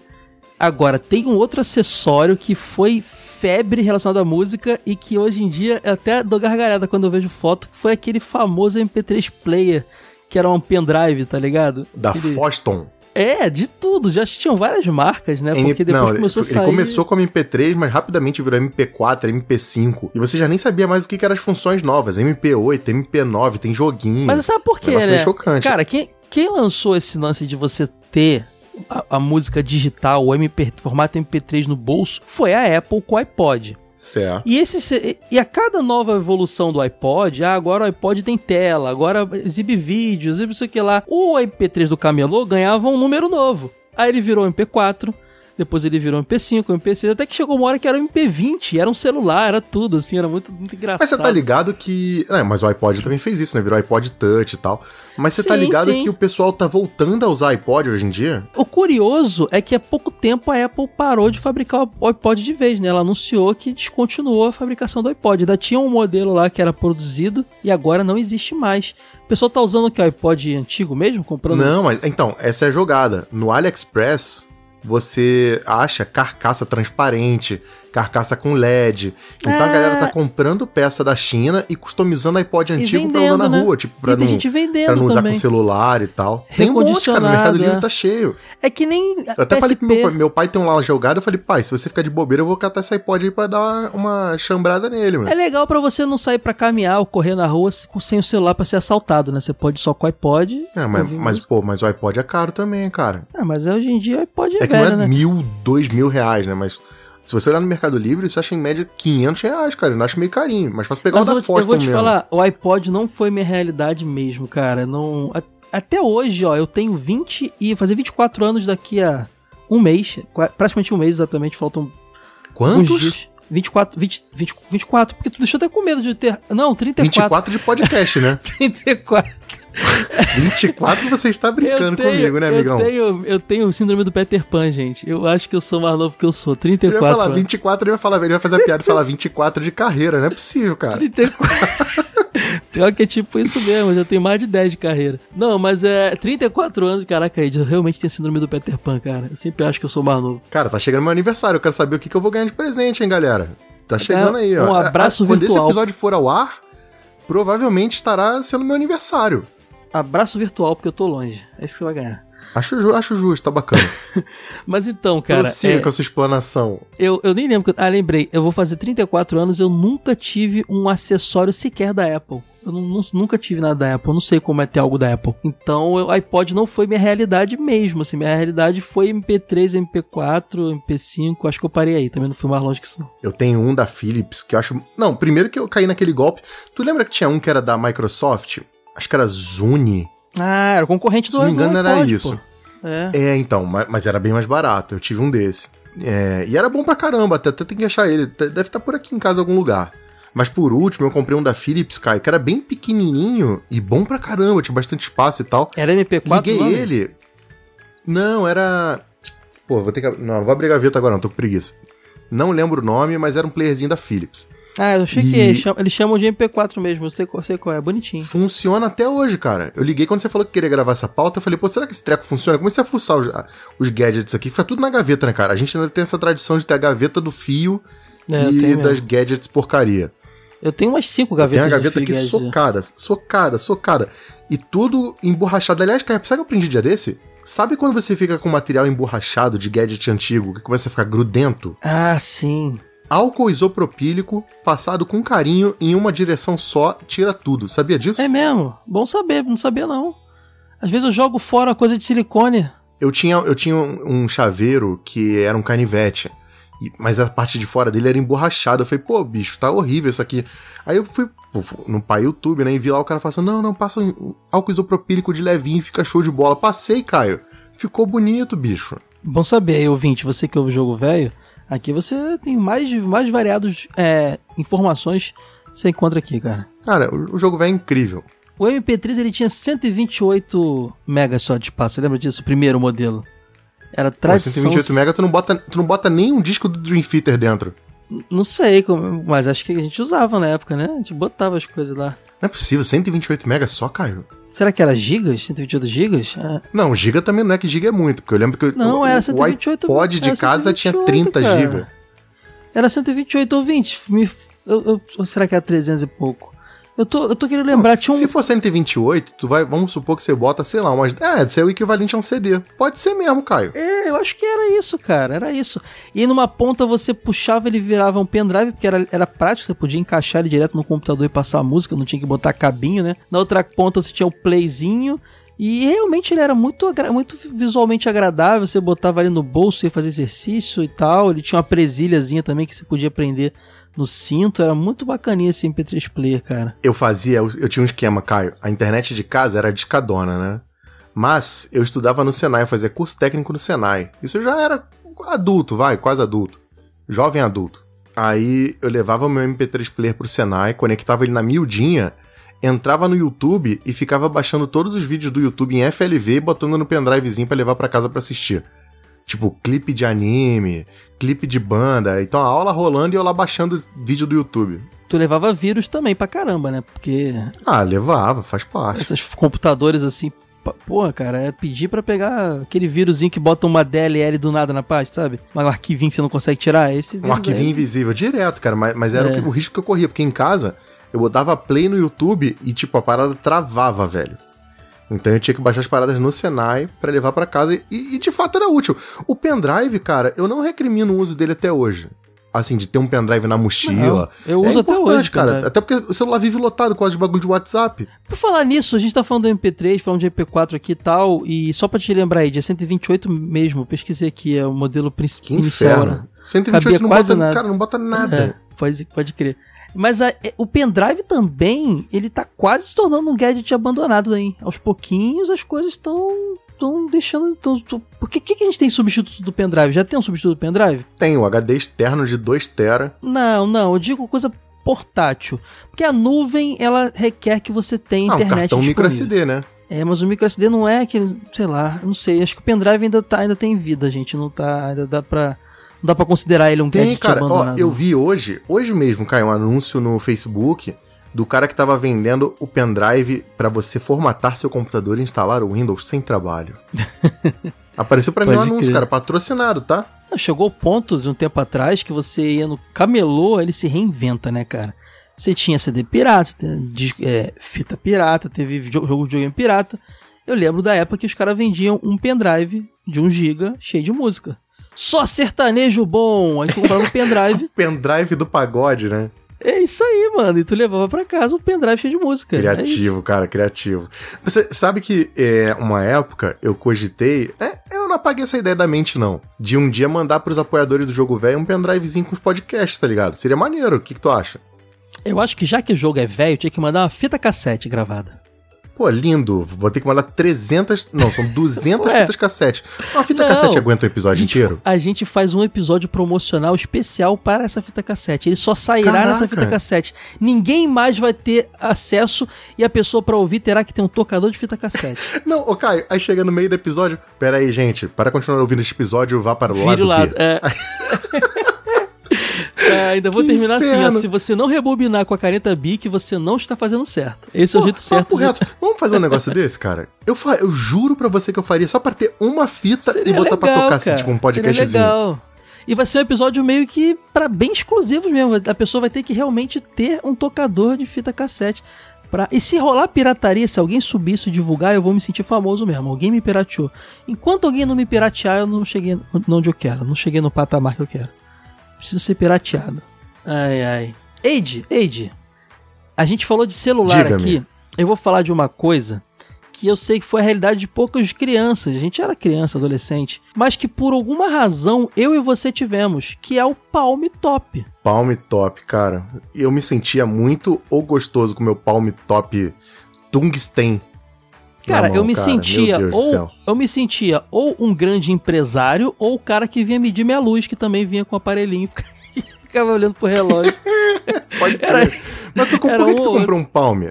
Agora, tem um outro acessório que foi febre relacionado à música e que hoje em dia eu até dou gargalhada quando eu vejo foto, que foi aquele famoso MP3 player, que era um pendrive, tá ligado? Da Aquele- Foston. É, de tudo. Já tinham várias marcas, né? Porque depois não, começou a ele sair... começou como MP3, mas rapidamente virou MP4, MP5. E você já nem sabia mais o que que eram as funções novas. MP8, MP9, tem joguinho. Mas sabe por quê, né? chocante. Cara, quem, quem lançou esse lance de você ter a, a música digital, o MP, formato MP3 no bolso, foi a Apple com o iPod. Certo. E, esse, se- e a cada nova evolução do iPod, ah, agora o iPod tem tela, agora exibe vídeos, exibe isso aqui lá. O MP3 do camelô ganhava um número novo. Aí ele virou MP4, depois ele virou MP5, MP6, até que chegou uma hora que era o MP20, era um celular, era tudo, assim, era muito, muito engraçado. Mas você tá ligado que. É, mas o iPod também fez isso, né? Virou iPod Touch e tal. Mas você tá Sim, ligado sim. que o pessoal tá voltando a usar iPod hoje em dia? O curioso é que há pouco tempo a Apple parou de fabricar o iPod de vez, né? Ela anunciou que descontinuou a fabricação do iPod. Ainda tinha um modelo lá que era produzido e agora não existe mais. O pessoal tá usando o que? O iPod antigo mesmo? Comprando Não, mas então, essa é a jogada. No AliExpress, você acha carcaça transparente, carcaça com LED. Então a galera tá comprando peça da China e customizando iPod antigo pra vendendo, usar na né? rua, tipo, pra e não, gente vendendo pra não usar também. com celular e tal. Tem um monte, cara. No Mercado Livre é. tá cheio. É que nem Eu até PSP. falei pro meu pai, meu pai tem um lá jogado, eu falei, pai, se você ficar de bobeira, eu vou catar esse iPod aí pra dar uma, chambrada nele, mano. É legal pra você não sair pra caminhar ou correr na rua se- sem o celular pra ser assaltado, né? Você pode só com o iPod. É, mas, mas, pô, mas o iPod é caro também, cara. Ah, mas hoje em dia o iPod é, É que velho, não é né? mil, dois mil reais, né? Mas se você olhar no Mercado Livre, você acha em média 500 reais, cara. Eu não acho meio carinho. Mas faz pegar Mas o da vou te- eu vou Foston te mesmo. falar, o iPod não foi minha realidade mesmo, cara. Não, a- até hoje, ó, eu tenho 20 e fazer 24 anos daqui a um mês, praticamente um mês exatamente, faltam Quantos? Dias. 24, 20, 20, 24, porque tu deixou até com medo de ter. Não, 34. 24 de podcast, né? [LAUGHS] 34. 24 você está brincando comigo, né, amigão? Eu tenho, eu tenho o síndrome do Peter Pan, gente. Eu acho que eu sou mais novo que eu sou. Ele 34. vai falar anos. 24, ele vai falar, ele vai fazer a piada e falar 24 de carreira. Não é possível, cara. 34. Pior que é tipo isso mesmo, eu já tenho mais de 10 de carreira. Não, mas é 34 anos, caraca, eu realmente tenho síndrome do Peter Pan, cara. Eu sempre acho que eu sou mais novo. Cara, tá chegando meu aniversário. Eu quero saber o que, que eu vou ganhar de presente, hein, galera. Tá chegando aí, ó. um abraço Ah, Quando esse virtual. episódio for ao ar, provavelmente estará sendo meu aniversário. Abraço virtual, porque eu tô longe. É isso que você vai ganhar. Acho, ju- acho justo, tá bacana. [LAUGHS] Mas então, cara, Prossiga é, com a sua explanação. eu, eu nem lembro. que eu- Ah, lembrei. Eu vou fazer 34 anos eu nunca tive um acessório sequer da Apple. Eu nu- nu- nunca tive nada da Apple. Eu não sei como é ter algo da Apple. Então, o iPod não foi minha realidade mesmo. Assim, minha realidade foi MP3, MP4, MP5. Acho que eu parei aí. Também não fui mais longe que isso, não. Eu tenho um da Philips que eu acho. Não, primeiro que eu caí naquele golpe. Tu lembra que tinha um que era da Microsoft? Acho que era Zune. Ah, era o concorrente Se do não me engano, do era iPod, isso. É. É, então, ma- mas era bem mais barato. Eu tive um desse. É, e era bom pra caramba, até, até tem que achar ele. Deve estar por aqui em casa em algum lugar. Mas por último, eu comprei um da Philips, Kai, que era bem pequenininho e bom pra caramba, tinha bastante espaço e tal. Era MP4 Liguei o nome? ele. Não, era. Pô, vou ter que. Não, não vou abrir a gaveta agora, não, tô com preguiça. Não lembro o nome, mas era um playerzinho da Philips. Ah, eu achei E- que eles chamam, eles chamam de MP4 mesmo, eu sei, qual- sei qual é, bonitinho. Funciona até hoje, cara. Eu liguei quando você falou que queria gravar essa pauta, eu falei, pô, será que esse treco funciona? Eu Comecei a fuçar os, os gadgets aqui, fica tudo na gaveta, né, cara? A gente ainda tem essa tradição de ter a gaveta do fio É, e das gadgets porcaria. Eu tenho umas cinco Tem gavetas a gaveta aqui socada, socada, socada. E tudo emborrachado. Aliás, cara, sabe o que eu aprendi dia desse? Sabe quando você fica com material emborrachado de gadget antigo, que começa a ficar grudento? Ah, sim. Álcool isopropílico, passado com carinho em uma direção só, tira tudo. Sabia disso? É mesmo. Bom saber, não sabia não. Às vezes eu jogo fora coisa de silicone. Eu tinha, eu tinha um chaveiro que era um canivete. Mas a parte de fora dele era emborrachada. Eu falei, pô, bicho, tá horrível isso aqui. Aí eu fui fu- fu- no pai YouTube, né? E vi lá o cara falando, não, não, passa um álcool isopropílico de levinho, fica show de bola. Passei, Caio. Ficou bonito, bicho. Bom saber aí, ouvinte, você que ouve o jogo velho, aqui você tem mais, mais variados é, informações que você encontra aqui, cara. Cara, o, o jogo velho é incrível. O MP3 ele tinha 128 megas só de espaço, você lembra disso? O primeiro modelo. Era Pô, tradição... 128 mega, tu não, bota, tu não bota nem um disco do Dream Theater dentro. Não sei, mas acho que a gente usava na época, né? A gente botava as coisas lá. Não é possível, 128 mega só, Caio. Será que era gigas? 128 gigas? Ah, Não, giga também não é que giga é muito, porque eu lembro que Não, o, era o 128 iPod de era casa tinha 128, 30 cara. giga. Era 128 ou 20. Me, eu, eu- ou será que era 300 e pouco? Eu tô, eu tô querendo lembrar, tinha um... Se for 128, tu vai, vamos supor que você bota, sei lá, umas. É, isso é o equivalente a um CD. Pode ser mesmo, Caio. É, eu acho que era isso, cara, era isso. E numa ponta você puxava, ele virava um pendrive, porque era, era prático, você podia encaixar ele direto no computador e passar a música, não tinha que botar cabinho, né? Na outra ponta você tinha o playzinho, e realmente ele era muito, muito visualmente agradável, você botava ali no bolso, ia fazer exercício e tal, ele tinha uma presilhazinha também que você podia prender no cinto, era muito bacaninha esse MP3 player, cara. Eu fazia, eu, tinha um esquema, Caio. A internet de casa era discadona, né? Mas eu estudava no Senai, eu fazia curso técnico no Senai. Isso eu já era adulto, vai, quase adulto. Jovem adulto. Aí eu levava meu MP3 player pro Senai, conectava ele na miudinha, entrava no YouTube e ficava baixando todos os vídeos do YouTube em FLV e botando no pendrivezinho pra levar pra casa pra assistir. Tipo, clipe de anime, clipe de banda. Então a aula rolando e eu lá baixando vídeo do YouTube. Tu levava vírus também pra caramba, né? Porque Ah, levava, faz parte. esses computadores assim, porra, cara, é pedir pra pegar aquele vírusinho que bota uma DLL do nada na pasta, sabe? Um arquivinho que você não consegue tirar, esse Um arquivinho invisível, direto, cara. Mas, mas era É. o, que- o risco que eu corria, porque em casa eu botava play no YouTube e, tipo, a parada travava, velho. Então eu tinha que baixar as paradas no Senai pra levar pra casa e, e, de fato era útil. O pendrive, cara, eu não recrimino o uso dele até hoje. Assim, de ter um pendrive na mochila. Não, eu uso é até hoje, cara. pendrive. Até porque o celular vive lotado com de bagulho de WhatsApp. Por falar nisso, a gente tá falando do MP3, falando de MP4 aqui e tal, e só pra te lembrar aí, de 128 mesmo, pesquisei aqui, é o modelo Que principal. inicial, né? inferno. 128 não quase bota, nada. cara, não bota nada. É, pode, pode crer. Mas a- é, o pendrive também, ele tá quase se tornando um gadget abandonado aí. Aos pouquinhos as coisas estão estão deixando. Tão, tão... Por que, que que a gente tem substituto do pendrive? Já tem um substituto do pendrive? Tem o HD externo de 2 tera. Não, não, eu digo coisa portátil. Porque a nuvem, ela requer que você tenha Ah, um internet cartão micro. SD, né? É, mas o micro SD não é aquele, sei lá, não sei, acho que o pendrive ainda, tá, ainda tem vida, gente, não tá, ainda dá pra, dá pra considerar ele um Tem, gadget cara. Ó, eu vi hoje, hoje mesmo, caiu um anúncio no Facebook do cara que tava vendendo o pendrive pra você formatar seu computador e instalar o Windows sem trabalho. [LAUGHS] Apareceu pra mim um anúncio, crer. cara, patrocinado, tá? Chegou o ponto de um tempo atrás que você ia no camelô, ele se reinventa, né, cara? Você tinha CD pirata, tem dis- é, fita pirata, teve jo- jogo de videogame pirata. Eu lembro da época que os caras vendiam um pendrive de 1 GB cheio de música. Só sertanejo bom! Aí tu comprava um pendrive. [LAUGHS] Pendrive do pagode, né? É isso aí, mano. E tu levava pra casa um pendrive cheio de música. É. Criativo, cara, criativo. Você sabe que é, uma época eu cogitei. é, eu não apaguei essa ideia da mente, não. De um dia mandar pros apoiadores do jogo velho um pendrivezinho com os podcasts, tá ligado? Seria maneiro. O que, que tu acha? Eu acho que já que o jogo é velho, tinha que mandar uma fita cassete gravada. Pô, lindo. Vou ter que mandar 300. Não, são 200 [LAUGHS] Ué. fitas cassete. Uma fita Não. cassete aguenta o episódio A gente, inteiro? a gente faz um episódio promocional especial para essa fita cassete. Ele só sairá Caraca. nessa fita cassete. Ninguém mais vai ter acesso e a pessoa para ouvir terá que ter um tocador de fita cassete. [LAUGHS] Não, ô Caio, aí chega no meio do episódio. Pera aí, gente. Para continuar ouvindo este episódio, vá para o Vire lado lado. É. [LAUGHS] É, ainda vou Que terminar assim, ó. inferno. Se você não rebobinar com a caneta Bic, você não está fazendo certo. Esse é o Pô, jeito certo. de-. [LAUGHS] Vamos fazer um negócio desse, cara? Eu, fa... eu juro pra você que eu faria só pra ter uma fita Seria e botar pra legal, tocar assim, cara. tipo um Seria podcastzinho. legal. E vai ser um episódio meio que para bem exclusivos mesmo. A pessoa vai ter que realmente ter um tocador de fita cassete. Pra... E se rolar pirataria, se alguém subir isso e divulgar, eu vou me sentir famoso mesmo. Alguém me pirateou. Enquanto alguém não me piratear, eu não cheguei onde eu quero. Não cheguei no patamar que eu quero. Preciso ser pirateado. Ai, ai. Eide, Eide. A gente falou de celular aqui. Eu vou falar de uma coisa que eu sei que foi a realidade de poucas crianças. A gente era criança, adolescente. Mas que por alguma razão eu e você tivemos. Que é o Palm Top. Palm Top, cara. Eu me sentia muito ou gostoso com meu Palm Top tungsten. Cara, mão, eu me cara. sentia ou eu me sentia ou um grande empresário ou o cara que vinha medir minha luz, que também vinha com o aparelhinho [LAUGHS] e ficava olhando pro relógio. [LAUGHS] Pode Era-. Mas tu, por era que, que um tu ou comprou um Palm?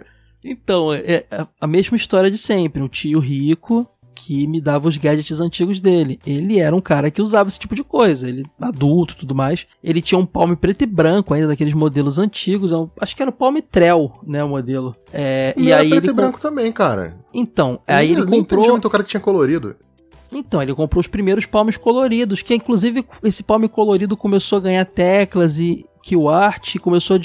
Então, é é a mesma história de sempre. Um tio rico que me dava os gadgets antigos dele. Ele era um cara que usava esse tipo de coisa. Ele, adulto e tudo mais. Ele tinha um palme preto e branco, ainda daqueles modelos antigos. é Acho que era o palme Trell, né? O modelo. É, E e era aí preto ele. e branco também, cara. Então, aí nem, ele entendi comprou. muito o cara que tinha colorido. Então, ele comprou os primeiros palmes coloridos, que inclusive esse palme colorido começou a ganhar teclas e que o art começou a,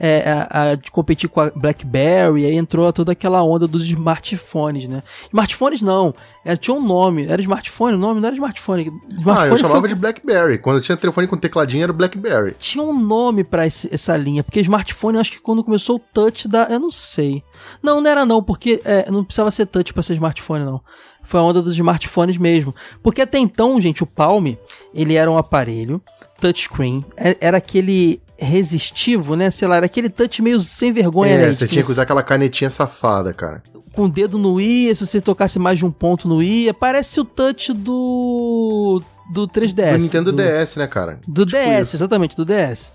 é, a- a de competir com a BlackBerry, aí entrou toda aquela onda dos smartphones, né? Smartphones não, era, tinha um nome, era smartphone, o nome não era smartphone. Ah, smartphone eu chamava foi- de Blackberry. Quando eu tinha telefone com tecladinho era o Blackberry. tinha um nome pra esse- essa linha, porque smartphone eu acho que quando começou o touch da. Eu não sei. Não, não era não, porque é, não precisava ser touch pra ser smartphone, não. Foi a onda dos smartphones mesmo. Porque até então, gente, o Palm, ele era um aparelho touchscreen, é- era aquele resistivo, né? Sei lá, era aquele touch meio sem vergonha, é, né? você tinha que usar aquela canetinha safada, cara. Com o dedo no ia, se você tocasse mais de um ponto no ia, parece o touch do do 3DS. do Nintendo do- DS, né, cara? do Tipo DS, isso. exatamente, do DS.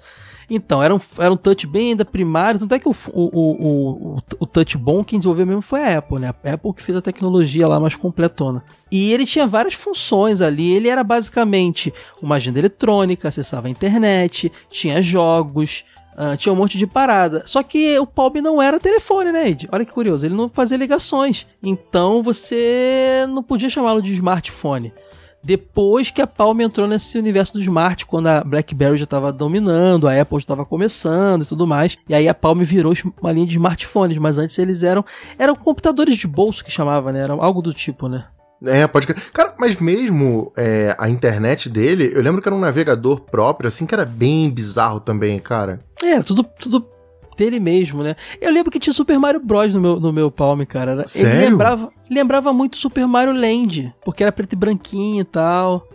Então, era um, era um touch bem ainda primário, tanto é que o, o, o, o, touch bom quem desenvolveu mesmo foi a Apple, né? A Apple que fez a tecnologia lá mais completona. E ele tinha várias funções ali, ele era basicamente uma agenda eletrônica, acessava a internet, tinha jogos, ah, tinha um monte de parada. Só que o Palm não era telefone, né, Ed? Olha que curioso, ele não fazia ligações. Então você não podia chamá-lo de smartphone. Depois que a Palm entrou nesse universo do smart, quando a BlackBerry já estava dominando, a Apple já estava começando e tudo mais, e aí a Palm virou uma linha de smartphones, mas antes eles eram eram computadores de bolso que chamava, né? Era algo do tipo, né? É, pode crer. Cara, mas mesmo é, a internet dele, eu lembro que era um navegador próprio, assim, que era bem bizarro também, cara. É, Era tudo tudo dele mesmo, né? Eu lembro que tinha Super Mario Bros no meu, no meu Palm, cara. Era- Ele Sério? lembrava, lembrava muito Super Mario Land, porque era preto e branquinho e tal.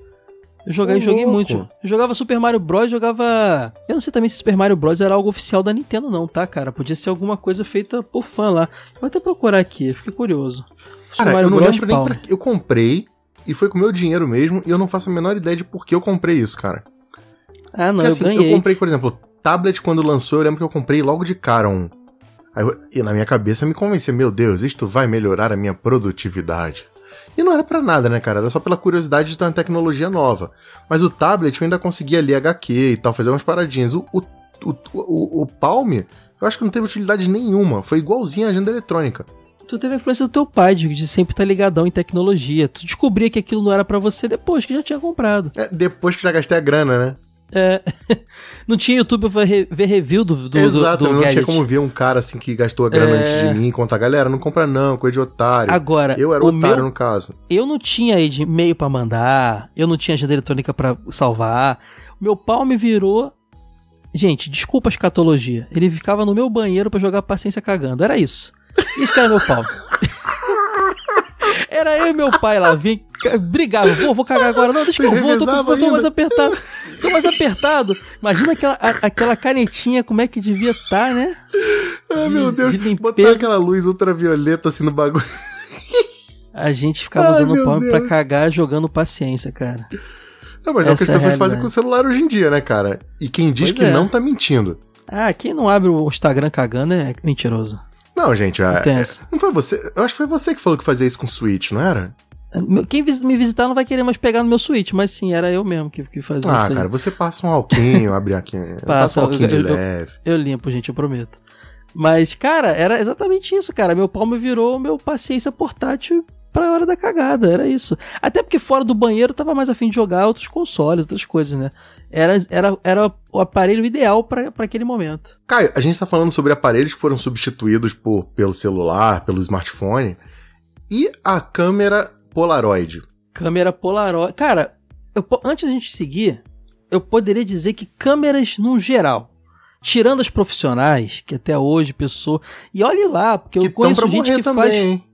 Eu joguei, joguei muito. Eu jogava Super Mario Bros, jogava. Eu não sei também se Super Mario Bros era algo oficial da Nintendo, não, tá, cara? Podia ser alguma coisa feita por fã lá. Vou até procurar aqui, fiquei curioso. Super Cara, Mario eu não Bros. lembro nem pra... Eu comprei, e foi com meu dinheiro mesmo, e eu não faço a menor ideia de por que eu comprei isso, cara. Ah, não, Porque eu assim, ganhei. eu comprei, por exemplo, tablet quando lançou, eu lembro que eu comprei logo de cara um. Aí eu- e na minha cabeça me convenceu, meu Deus, isto vai melhorar a minha produtividade. E não era pra nada, né, cara? Era só pela curiosidade de ter uma tecnologia nova. Mas o tablet eu ainda conseguia ler HQ e tal, fazer umas paradinhas. O, o, o, o, o Palm, eu acho que não teve utilidade nenhuma. Foi igualzinho a agenda eletrônica. Tu teve a influência do teu pai, de de sempre estar ligadão em tecnologia. Tu descobria que aquilo não era pra você depois que já tinha comprado. É, depois que já gastei a grana, né? É, [LAUGHS] não tinha YouTube pra re- ver review do, do, Exato, do, do não tinha gadget. como ver um cara assim que gastou a grana É. antes de mim e contar, galera, não compra não, coisa de otário. Agora, eu era otário meu- no caso. Eu não tinha aí de e-mail pra mandar, eu não tinha agenda eletrônica pra salvar. Meu pau me virou. Gente, desculpa a escatologia. Ele ficava no meu banheiro pra jogar paciência cagando. Era isso. Isso que era meu pau. [LAUGHS] Era eu e meu pai lá, vim, ca- brigava, vou, vou cagar agora, não, deixa que eu vou, tô, tô, tô mais apertado, tô mais apertado. Imagina aquela, a- aquela canetinha, como é que devia estar, né? Ai, de- meu Deus, de botar aquela luz ultravioleta assim no bagulho. A gente ficava Ai, usando o palme pra Deus. cagar jogando paciência, cara. Não, mas é o que as Essa é pessoas fazem com o celular hoje em dia, né, cara? E quem diz Pois que é. não tá mentindo. Ah, quem não abre o Instagram cagando é mentiroso. Não, gente, é- Não tem essa. não foi você. Eu acho que foi você que falou que fazia isso com Switch, não era? Quem me visitar não vai querer mais pegar no meu Switch, mas sim, era eu mesmo que, que fazia Ah, isso. aí. cara, você passa um alquinho, abre aqui. [LAUGHS] Passa um eu- alquinho de eu- eu- leve. Eu limpo, gente, eu prometo. Mas, cara, era exatamente isso, cara. Meu palmo virou meu paciência portátil pra hora da cagada, era isso. Até porque fora do banheiro eu tava mais afim de jogar outros consoles, outras coisas, né? Era, era, era o aparelho ideal pra pra aquele momento. Caio, a gente tá falando sobre aparelhos que foram substituídos por, pelo celular, pelo smartphone. E a câmera Polaroid? Câmera Polaroid. Cara, eu antes da gente seguir, eu poderia dizer que câmeras no geral, tirando as profissionais, que até hoje pessoa. E olhe lá, porque eu que tão conheço gente que também, faz. hein?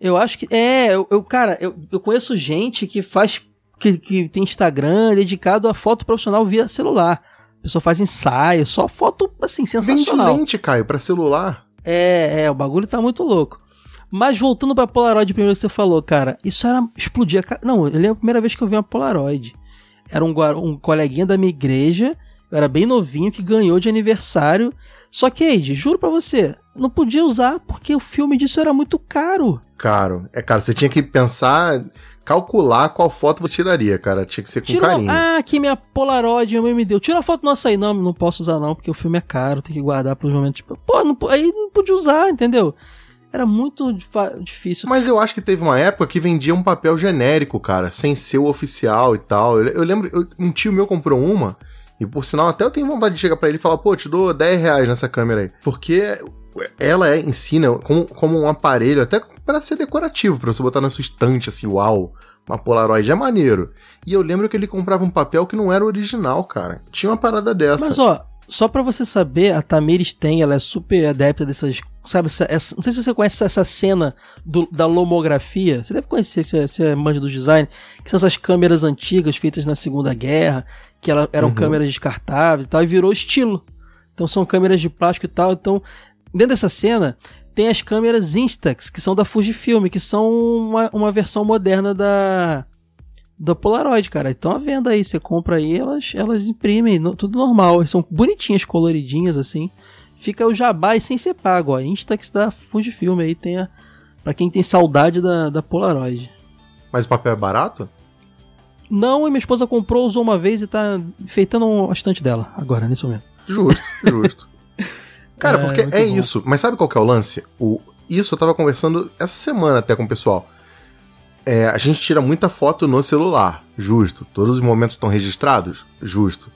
Eu acho que. É, eu, eu- cara, eu, eu conheço gente que faz. Que, que tem Instagram dedicado a foto profissional via celular. A pessoa faz ensaio, só foto, assim, Vende sensacional. lente, Caio, pra celular. É, é, o bagulho tá muito louco. Mas voltando pra Polaroid primeiro que você falou, cara, isso era explodir a ca... Não, ele é a primeira vez que eu vi uma Polaroid. Era um, um coleguinha da minha igreja, eu era bem novinho, que ganhou de aniversário. Só que, Eide, juro pra você, não podia usar porque o filme disso era muito caro. Caro. É, cara, você tinha que pensar, calcular qual foto você tiraria, cara. Tinha que ser com Tira uma... carinho. Ah, aqui minha Polaroid, minha mãe me deu. Tira a foto nossa aí. Não, não posso usar não, porque o filme é caro, tem que guardar pros momentos. Tipo, pô, não aí não podia usar, entendeu? Era muito difícil. Mas eu acho que teve uma época que vendia um papel genérico, cara, sem ser o oficial e tal. Eu, eu lembro, eu- um tio meu comprou uma, e por sinal, até eu tenho vontade de chegar pra ele e falar, pô, te dou 10 reais nessa câmera aí. Porque ela é, ensina como, como um aparelho, até pra ser decorativo, pra você botar na sua estante, assim, uau. Uma Polaroid é maneiro. E eu lembro que ele comprava um papel que não era original, cara. Tinha uma parada dessa. Mas ó, só pra você saber, a Tamires tem, ela é super adepta dessas. Sabe, essa, essa- não sei se você conhece essa cena do- da lomografia. Você deve conhecer, se se é manja do design. Que são essas câmeras antigas feitas na Segunda Guerra, que ela, eram Uhum. câmeras descartáveis e tal, e virou estilo. Então são câmeras de plástico e tal. Então, dentro dessa cena, tem as câmeras Instax, que são da Fujifilm, que são uma, uma versão moderna da. Da Polaroid, cara. Então à venda aí, você compra aí, elas, elas imprimem, no- tudo normal. São bonitinhas, coloridinhas assim. Fica o jabá e sem ser pago, ó. Instax da Fujifilm aí tem a. Pra quem tem saudade da, da Polaroid. Mas o papel é barato? Não, e minha esposa comprou, usou uma vez e tá enfeitando o estante dela, agora, nesse momento. Justo, justo. [LAUGHS] Cara, É, porque é bom. isso. Mas sabe qual que é o lance? O, isso eu tava conversando essa semana até com o pessoal. É, a gente tira muita foto no celular, justo. Todos os momentos estão registrados, justo.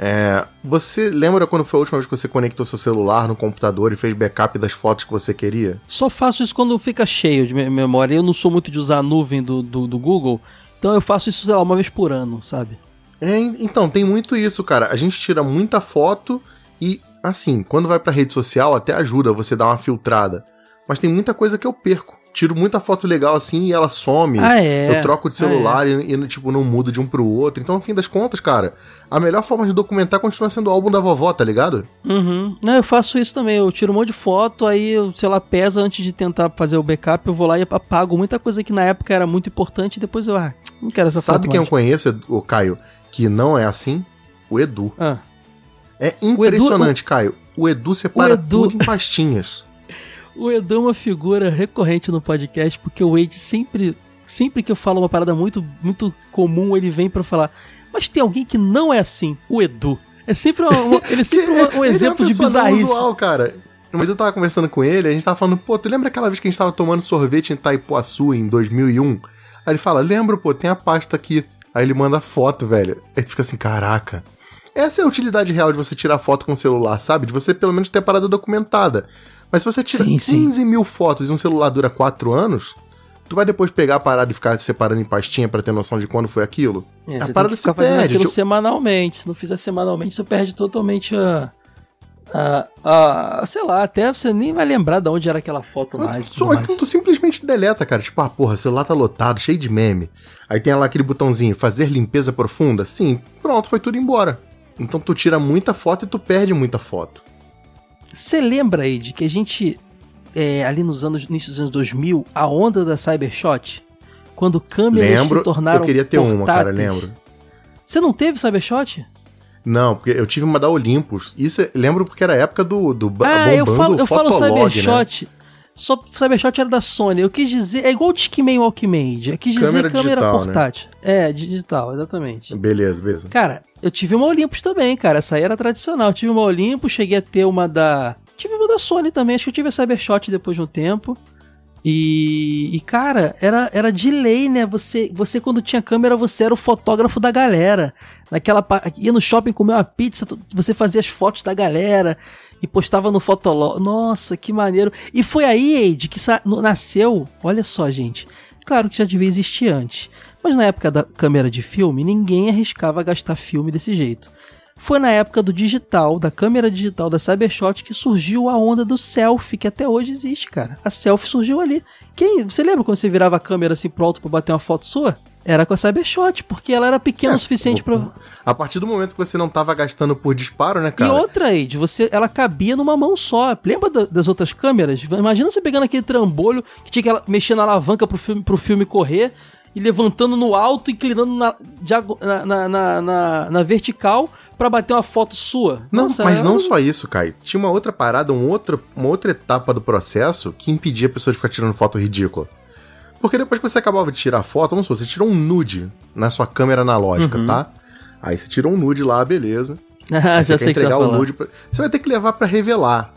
É, você lembra quando foi a última vez que você conectou seu celular no computador e fez backup das fotos que você queria? Só faço isso quando fica cheio de me- memória. Eu não sou muito de usar a nuvem do, do, do Google, então eu faço isso, sei lá, uma vez por ano, sabe? É, então, tem muito isso, cara. A gente tira muita foto e, assim, quando vai pra rede social, até ajuda você dar uma filtrada. Mas tem muita coisa que eu perco. Tiro muita foto legal assim e ela some. Ah, é? Eu troco de Ah, é. celular e, e, tipo, não mudo de um pro outro. Então, no fim das contas, cara, a melhor forma de documentar continua sendo o álbum da vovó, tá ligado? Uhum. Não, eu faço isso também. Eu tiro um monte de foto, aí eu, sei lá, pesa antes de tentar fazer o backup, eu vou lá e apago muita coisa que na época era muito importante e depois eu, ah, não quero essa Sabe foto quem eu mais. conheço, o Caio, que não é assim? O Edu. Ah, É impressionante, Caio. O Edu separa O Edu- tudo em pastinhas. [LAUGHS] o Edu é uma figura recorrente no podcast, porque o Wade sempre, sempre que eu falo uma parada muito, muito comum, ele vem pra falar, mas tem alguém que não é assim, o Edu. É sempre uma- ele é [LAUGHS] sempre um, um Ele é uma exemplo de não bizarrice. usual, cara. Mas eu tava conversando com ele, a gente tava falando, pô, tu lembra aquela vez que a gente tava tomando sorvete em Itaipuaçu em 2001? Aí ele fala, lembro, pô, tem a pasta aqui. Aí ele manda foto, velho. Aí tu fica assim, caraca. Essa é a utilidade real de você tirar foto com o celular, sabe? De você pelo menos ter a parada documentada. Mas se você tira Sim, 15 sim. mil fotos e um celular dura 4 anos, tu vai depois pegar a parada e ficar separando em pastinha pra ter noção de quando foi aquilo? É, a parada se perde. aquilo semanalmente. Se não fizer semanalmente, você perde totalmente a, a, a- Sei lá, até você nem vai lembrar de onde era aquela foto mais. e Só mais. que tu simplesmente deleta, cara. Tipo, ah, porra, o celular tá lotado, cheio de meme. Aí tem lá aquele botãozinho, fazer limpeza profunda. Sim, pronto, foi tudo embora. Então tu tira muita foto e tu perde muita foto. Você lembra aí de que a gente, é, ali nos anos, início dos anos 2000, a onda da Cybershot? Quando câmeras lembro, se tornaram eu queria ter uma, cara, portáteis. lembro. Você não teve Cybershot? Não, porque eu tive uma da Olympus. Isso eu lembro porque era a época do, do Ah, eu bombando falo, o eu falo Fotolog, né? Só Cybershot era da Sony. Eu quis dizer. É igual o Discman e Walkman. Eu quis dizer Câmera câmera, digital, né? portátil. É, digital, exatamente. Beleza, beleza. Cara, eu tive uma Olympus também, cara. Essa aí era tradicional. Eu tive uma Olympus, cheguei a ter uma da. Tive uma da Sony também. Acho que eu tive a Cybershot depois de um tempo. E, e, cara, era, era de lei, né? Você, você, quando tinha câmera, você era o fotógrafo da galera. Naquela. Ia no shopping comer uma pizza, você fazia as fotos da galera e postava no Fotolog. Nossa, que maneiro. E foi aí, Eide, que nasceu. Olha só, gente. Claro que já devia existir antes. Mas na época da câmera de filme, ninguém arriscava gastar filme desse jeito. Foi na época do digital, da câmera digital da Cybershot, que surgiu a onda do selfie, que até hoje existe, cara. A selfie surgiu ali. Quem, você lembra quando você virava a câmera assim pro alto pra bater uma foto sua? Era com a Cybershot, porque ela era pequena o suficiente pra. A partir do momento que você não tava gastando por disparo, né, cara? E outra, Ed, você, ela cabia numa mão só. Lembra da- das outras câmeras? Imagina você pegando aquele trambolho que tinha que mexer na alavanca pro filme, pro filme correr e levantando no alto, inclinando na, na, na- na- na vertical pra bater uma foto sua. Não, Nossa, mas é não só isso, Kai. Tinha uma outra parada, um outro, uma outra etapa do processo que impedia a pessoa de ficar tirando foto ridícula. Porque depois que você acabava de tirar a foto, vamos supor, você tirou um nude na sua câmera analógica, tá? Aí você tirou um nude lá, beleza. Ah, [LAUGHS] Aí já você sei quer que você vai entregar o nude pra... Você vai ter que levar pra revelar.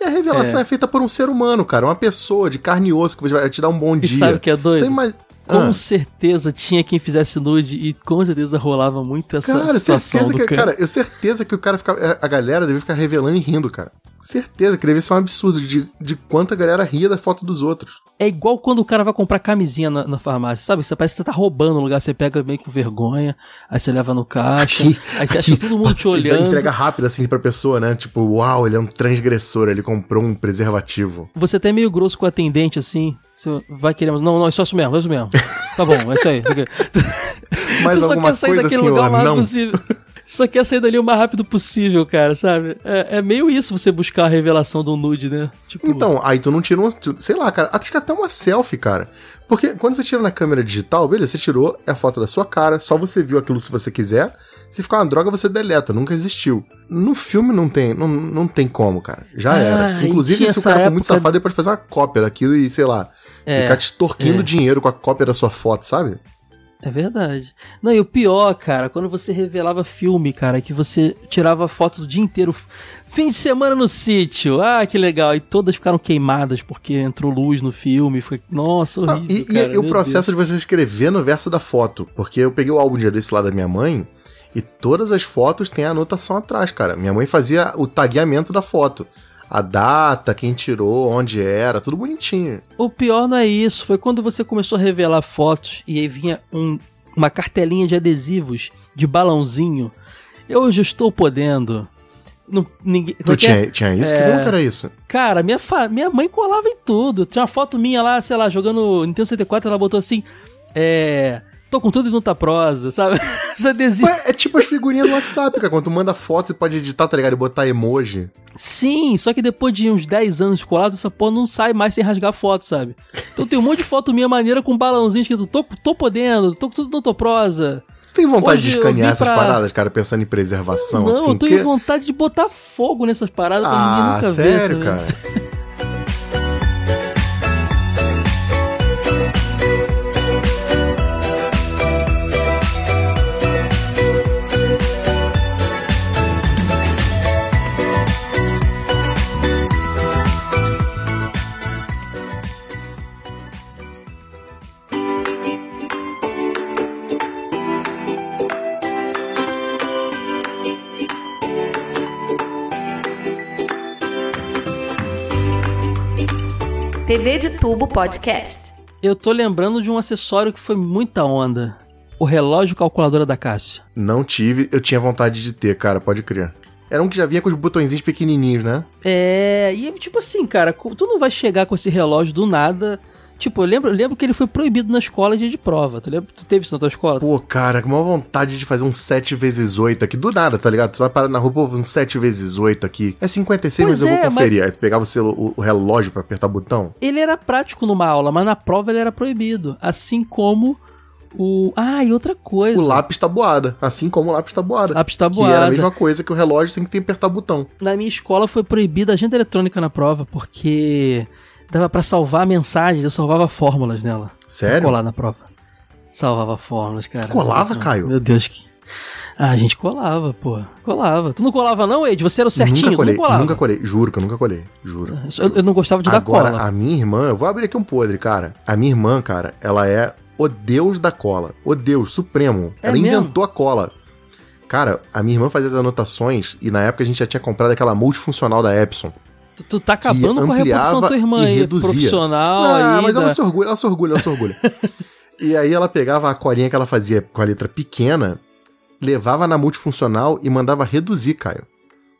E a revelação é. feita por um ser humano, cara. Uma pessoa de carne e osso que vai te dar um bom E dia. sabe o que é doido? Então, ima- Com Ah. certeza tinha quem fizesse nude e com certeza rolava muito essa Cara, situação certeza do que, cara. cara, eu certeza que o cara fica, a galera deve ficar revelando e rindo, cara. Certeza que deve ser um absurdo de, de quanto a galera ria da foto dos outros. É igual quando o cara vai comprar camisinha na, na farmácia, sabe? Você parece que você tá roubando o lugar, você pega meio com vergonha, aí você leva no caixa, Aqui, aí você aqui. acha todo mundo te olhando. entrega rápida assim pra pessoa, né? Tipo, uau, ele é um transgressor, ele comprou um preservativo. Você até é meio grosso com o atendente, assim. Você vai querer. Não, não, é só isso mesmo, é isso mesmo. Tá bom, é isso aí. [LAUGHS] [LAUGHS] Mais você só quer sair coisa, daquele senhor? lugar o mais Não. possível. Só quer sair dali o mais rápido possível, cara, sabe? É, é meio isso você buscar a revelação do nude, né? Tipo, Então, aí tu não tira um. tu- Sei lá, cara. Acho que até uma selfie, cara. Porque quando você tira na câmera digital, beleza, você tirou, é a foto da sua cara, só você viu aquilo se você quiser. Se ficar uma droga, você deleta, nunca existiu. No filme não tem, não, não tem como, cara. Já Ah, era. Inclusive, se o cara for muito época- safado, ele pode fazer uma cópia daquilo e, sei lá, É, ficar te extorquindo é. dinheiro com a cópia da sua foto, sabe? É verdade. Não, e o pior, cara, quando você revelava filme, cara, que você tirava foto do dia inteiro. Fim de semana no sítio. Ah, que legal. E todas ficaram queimadas porque entrou luz no filme. Foi... Nossa, Ah, horrível. e, e- cara, e o meu processo de você escrever no verso da foto. Porque eu peguei o álbum um dia desse lá da minha mãe e todas as fotos têm a anotação atrás, cara. Minha mãe fazia o tagueamento da foto. A data, quem tirou, onde era, tudo bonitinho. O pior não é isso. Foi quando você começou a revelar fotos e aí vinha um- uma cartelinha de adesivos de balãozinho. Eu hoje estou podendo. Não, ninguém, Tu tinha, tinha isso? Que É. que era isso? Cara, minha, fa- minha mãe colava em tudo. Tinha uma foto minha lá, sei lá, jogando Nintendo 64, ela botou assim, é... Tô com tudo e não tá prosa, sabe? [LAUGHS] É tipo as figurinhas do WhatsApp, cara. Quando tu manda foto, você pode editar, tá ligado? E botar emoji. Sim, só que depois de uns 10 anos colado, essa porra não sai mais sem rasgar foto, sabe? Então tem um monte de foto minha maneira com um balãozinho escrito tô, tô podendo, tô com tudo não tô prosa. Você tem vontade Hoje de escanear essas pra- paradas, cara, pensando em preservação, não, assim? eu tô porque- em vontade de botar fogo nessas paradas pra ninguém Ah, nunca ver. sério, cara? [LAUGHS] TV de Tubo Podcast. Eu tô lembrando de um acessório que foi muita onda. O relógio calculadora da Cássio. Não tive, eu tinha vontade de ter, cara, pode crer. Era um que já vinha com os botõezinhos pequenininhos, né? É, e tipo assim, cara, tu não vai chegar com esse relógio do nada. Tipo, eu lembro, eu lembro que ele foi proibido na escola dia de prova. Tu lembra? Tu teve isso na tua escola? Pô, cara, com uma vontade de fazer um 7 vezes 8 aqui, do nada, tá ligado? Tu vai parar na rua, pô, um 7 vezes 8 aqui. É 56, Pois mas eu é, vou conferir. Aí tu pegava o, celu- o- relógio pra apertar o botão. Ele era prático numa aula, mas na prova ele era proibido. Assim como o. Ah, e outra coisa. O lápis tabuada, assim como o lápis tabuada. Lápis Que era tabuada. a mesma coisa que o relógio sem que ter que apertar botão. Na minha escola foi proibida a agenda eletrônica na prova, porque dava pra salvar mensagens, eu salvava fórmulas nela. Sério? colar na prova. Salvava fórmulas, cara. Colava, Caio? Meu Deus, que. Ah, a gente colava, pô. Colava. Tu não colava, não, Ed? Você era o certinho, nunca colei, colava. nunca colei. Juro que eu nunca colei. Juro. Eu, eu não gostava de Agora, dar cola. a minha irmã, eu vou abrir aqui um podre, cara. A minha irmã, cara, ela é o deus da cola. O deus supremo. É ela mesmo? inventou a cola. Cara, a minha irmã fazia as anotações e na época a gente já tinha comprado aquela multifuncional da Epson. Tu, tá acabando com a reputação da tua irmã e aí, profissional Ah, aí. mas ela se orgulha, ela se orgulha, ela se orgulha. [LAUGHS] e aí ela pegava a colinha que ela fazia com a letra pequena, levava na multifuncional e mandava reduzir, Caio.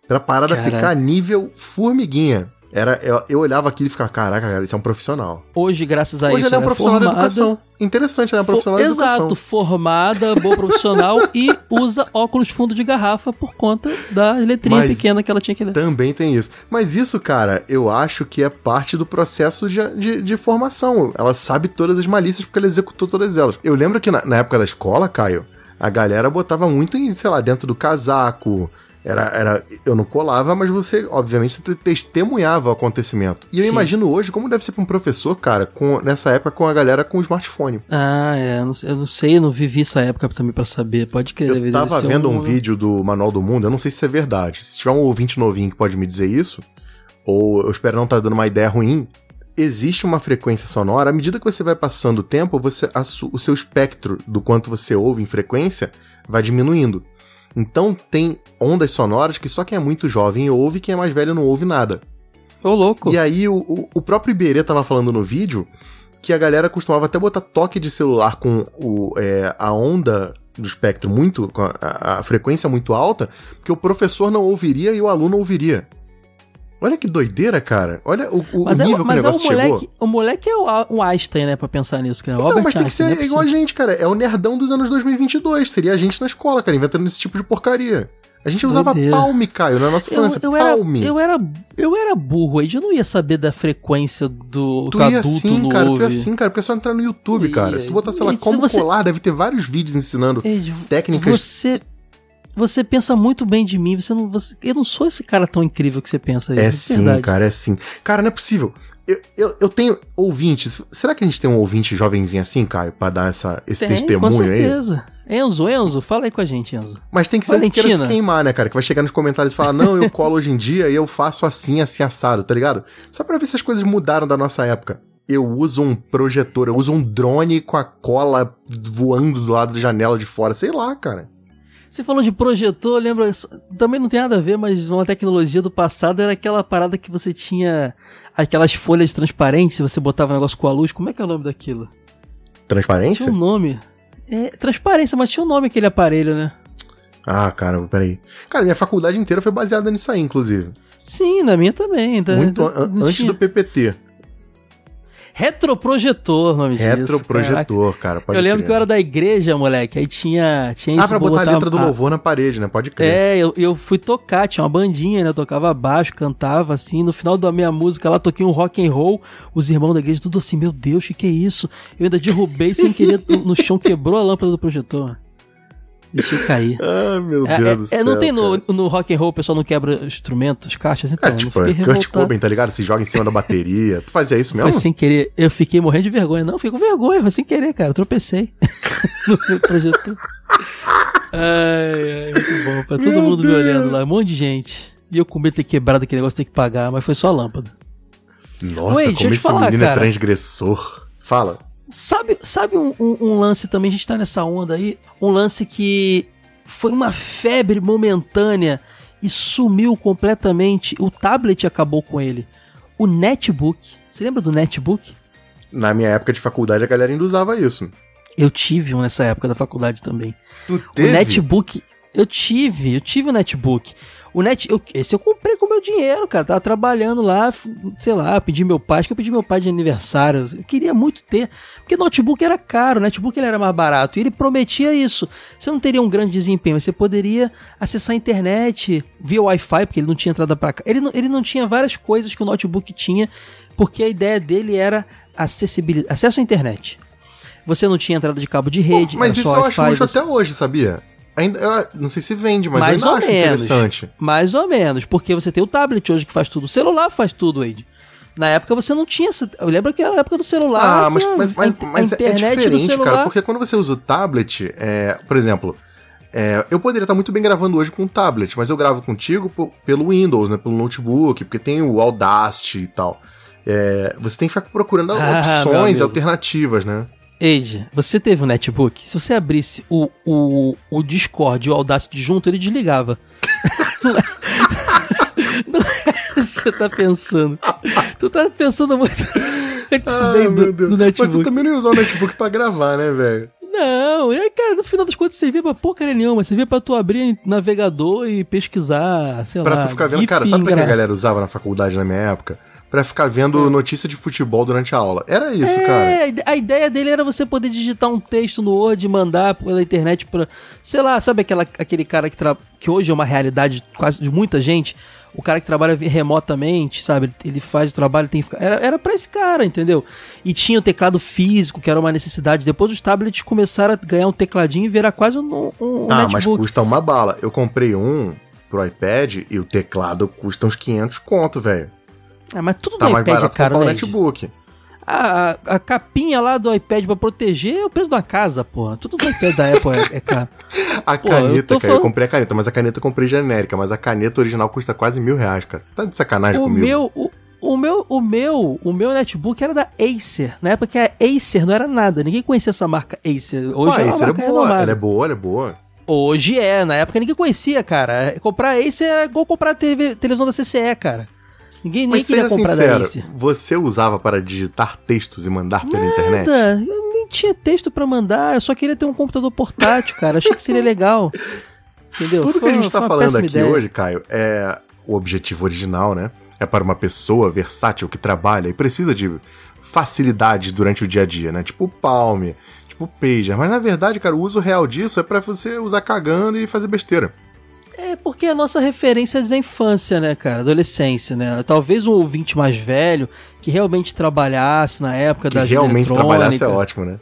Pra parada Caraca. ficar nível formiguinha. Era, eu, eu olhava aquilo e ficava, caraca, cara, isso é um profissional. Hoje, graças a Hoje isso, ela é um profissional da formada- educação. Interessante, ela é um profissional da educação. Exato, formada, boa profissional [LAUGHS] e usa óculos fundo de garrafa por conta da letrinha Mas- pequena que ela tinha que ler. Também tem isso. Mas isso, cara, eu acho que é parte do processo de, de, de formação. Ela sabe todas as malícias porque ela executou todas elas. Eu lembro que na, na época da escola, Caio, a galera botava muito em, sei lá, dentro do casaco. Era, era, eu não colava, mas você, obviamente, você te- testemunhava o acontecimento. E eu Sim. imagino hoje como deve ser pra um professor, cara, com, nessa época com a galera com o smartphone. Ah, é. Eu não, eu não sei, eu não vivi essa época também pra saber. Pode crer. Eu deve- tava vendo um... vídeo do Manual do Mundo, eu não sei se é verdade. Se tiver um ouvinte novinho que pode me dizer isso, ou eu espero não estar dando uma ideia ruim, existe uma frequência sonora, à medida que você vai passando o tempo, você, a o seu espectro do quanto você ouve em frequência vai diminuindo. Então tem ondas sonoras que só quem é muito jovem ouve, quem é mais velho não ouve nada. Ô, louco. E aí o, o, o próprio Iberê tava falando no vídeo que a galera costumava até botar toque de celular com o, é, a onda do espectro muito, com a, a- a frequência muito alta, porque o professor não ouviria e o aluno ouviria. Olha que doideira, cara. Olha o, o Mas, é, nível mas que é o o negócio chegou. moleque. O moleque é o, o Einstein, né, pra pensar nisso, cara. Não, Albert mas tem que ser Einstein, é igual a gente, cara. É o nerdão dos anos 2022. Seria a gente na escola, cara, inventando esse tipo de porcaria. A gente usava palme, Caio, na nossa Eu, infância. eu, era, palme. eu, era, eu era burro, Ed. Eu não ia saber da frequência do Tu o ia assim, cara, tu ia assim, cara, porque é só entrar no YouTube, cara. Se tu botar, sei lá, como você- colar, deve ter vários vídeos ensinando técnicas. Você, você pensa muito bem de mim. Você não, você- eu não sou esse cara tão incrível que você pensa. É de sim, verdade. cara, é sim. Cara, não é possível. Eu, eu, eu tenho ouvintes. Será que a gente tem um ouvinte jovenzinho assim, Caio, pra dar essa, esse Tem, com testemunho aí? certeza. Enzo, Enzo, fala aí com a gente, Enzo. Mas tem que ser um que queira se Valentina. queimar, né, cara? Que vai chegar nos comentários e falar, não, eu colo hoje em dia e eu faço assim, assim, assado, tá ligado? Só pra ver se as coisas mudaram da nossa época. Eu uso um projetor, eu uso um drone com a cola voando do lado da janela de fora, sei lá, cara. Você falou de projetor, lembra? Também não tem nada a ver, mas uma tecnologia do passado era aquela parada que você tinha aquelas folhas transparentes, você botava um negócio com a luz. Como é que é o nome daquilo? Transparência? Tinha um nome. É, transparência, mas tinha um nome aquele aparelho, né? Ah, cara, peraí. Cara, minha faculdade inteira foi baseada nisso aí, inclusive. Sim, na minha também. tá? Muito an- tinha. antes do PPT. Retroprojetor, nome. Retroprojetor, cara. pode Eu lembro crer. que eu era da igreja, moleque. Aí tinha, tinha Ah, isso pra botar a botar letra do louvor na parede, né? Pode crer. É, eu, eu fui tocar, tinha uma bandinha, né? Eu tocava baixo, cantava assim. No final da minha música lá, toquei um rock and roll. Os irmãos da igreja, tudo assim, meu Deus, o que, que é isso? Eu ainda derrubei sem querer no chão, quebrou a lâmpada do projetor. Deixei cair. [LAUGHS] Ah, meu É, Deus é, do é, céu. não tem no, cara. no rock and roll o pessoal não quebra instrumentos, caixas, então. É eu tipo, é Kurt. Cobain, tá ligado? Se joga em cima da bateria. Tu fazia isso Foi mesmo? sem querer. Eu fiquei morrendo de vergonha. Não, fiquei com vergonha, foi sem querer, cara. Eu tropecei [LAUGHS] no meu projetor. Ai, ai, muito bom. Pra todo Meu mundo me Deus. olhando lá, um monte de gente. E eu com medo de ter quebrado aquele negócio, ter que pagar, mas foi só a lâmpada. Nossa, deixa eu como esse falar, menino é cara. transgressor. Fala. Sabe, sabe um, um- um lance também, a gente tá nessa onda aí, um lance que foi uma febre momentânea e sumiu completamente. O tablet acabou com ele. O netbook. Você lembra do netbook? Na minha época de faculdade, a galera ainda usava isso. Eu tive um nessa época da faculdade também. Tu O netbook, eu tive, eu tive o netbook. O net, eu- esse eu comprei com meu dinheiro, cara. Tava trabalhando lá, sei lá, pedi meu pai, acho que eu pedi meu pai de aniversário. Eu queria muito ter, porque notebook era caro, o netbook ele era mais barato. E ele prometia isso. Você não teria um grande desempenho, mas você poderia acessar a internet via Wi-Fi, porque ele não tinha entrada pra cá. Ele não, ele não tinha várias coisas que o notebook tinha, porque a ideia dele era acessibilidade, acesso à internet. Você não tinha entrada de cabo de rede, Mas era isso eu acho você- até hoje, sabia? Ainda, não sei se vende, mas Mais eu ainda acho menos. interessante. Mais ou menos, porque você tem o tablet hoje que faz tudo. O celular faz tudo, Wade. Na época você não tinha. lembro que era a época do celular. Ah, mas, mas, mas, a, mas a é diferente, cara, porque quando você usa o tablet, é, por exemplo, é, eu poderia estar muito bem gravando hoje com o tablet, mas eu gravo contigo pelo Windows, né, pelo notebook, porque tem o Audacity e tal. É, você tem que ficar procurando Ah, opções alternativas, né? Eide, você teve um netbook? Se você abrisse o, o, o Discord e o Audacity junto, ele desligava. Não é isso que você tá pensando. Tu tá pensando muito, [LAUGHS] Ah, bem do, do Mas tu netbook. também não ia usar o notebook pra gravar, né, velho? Não, e aí, cara, no final das contas servia pra porcaria nenhuma. Servia pra tu abrir navegador e pesquisar, sei Pra lá. tu ficar vendo, cara, sabe pra que a galera usava na faculdade na minha época? Pra ficar vendo notícia de futebol durante a aula. Era isso, cara. É, a ideia dele era você poder digitar um texto no Word e mandar pela internet pra. Sei lá, sabe aquela, aquele cara que, tra... que hoje é uma realidade quase de muita gente? O cara que trabalha remotamente, sabe? Ele faz o trabalho, tem que ficar. Era, era pra esse cara, entendeu? E tinha o teclado físico, que era uma necessidade. Depois os tablets começaram a ganhar um tecladinho e virar quase um, um mas netbook. custa uma bala. Eu comprei um pro iPad e o teclado custa uns 500 conto, velho. Ah, mas tudo Tá do iPad é caro, né? Netbook. A, a, a capinha lá do iPad pra proteger é o preço de uma casa, porra. Tudo do iPad da Apple é, é caro. [LAUGHS] A eu caneta, tô cara, eu falando- comprei a caneta, mas a caneta eu comprei genérica, mas a caneta original custa quase mil reais, cara. Você tá de sacanagem O comigo? meu, o, o meu, o meu, o meu netbook era da Acer. Na época que a Acer não era nada. Ninguém conhecia essa marca Acer. Hoje Pô, é uma isso é boa, renomada. ela é boa, ela é boa. Hoje é, na época ninguém conhecia, cara. Comprar Acer é igual comprar TV, televisão da CCE, cara. Ninguém nem queria comprar da sincero, Acer. você usava para digitar textos e mandar pela internet? Nada, eu nem tinha texto pra mandar, eu só queria ter um computador portátil, cara. Achei que seria legal. [LAUGHS] Entendeu? Tudo que Foi a gente tá uma falando aqui ideia. hoje, Caio, é o objetivo original, né? É para uma pessoa versátil que trabalha e precisa de facilidades durante o dia a dia, né? Tipo o Palm, tipo o Pager. Mas na verdade, cara, o uso real disso é para você usar cagando e fazer besteira. É porque a nossa referência é da infância, né, cara? Adolescência, né? Talvez um ouvinte mais velho que realmente trabalhasse na época Que da realmente trabalhasse é ótimo, né?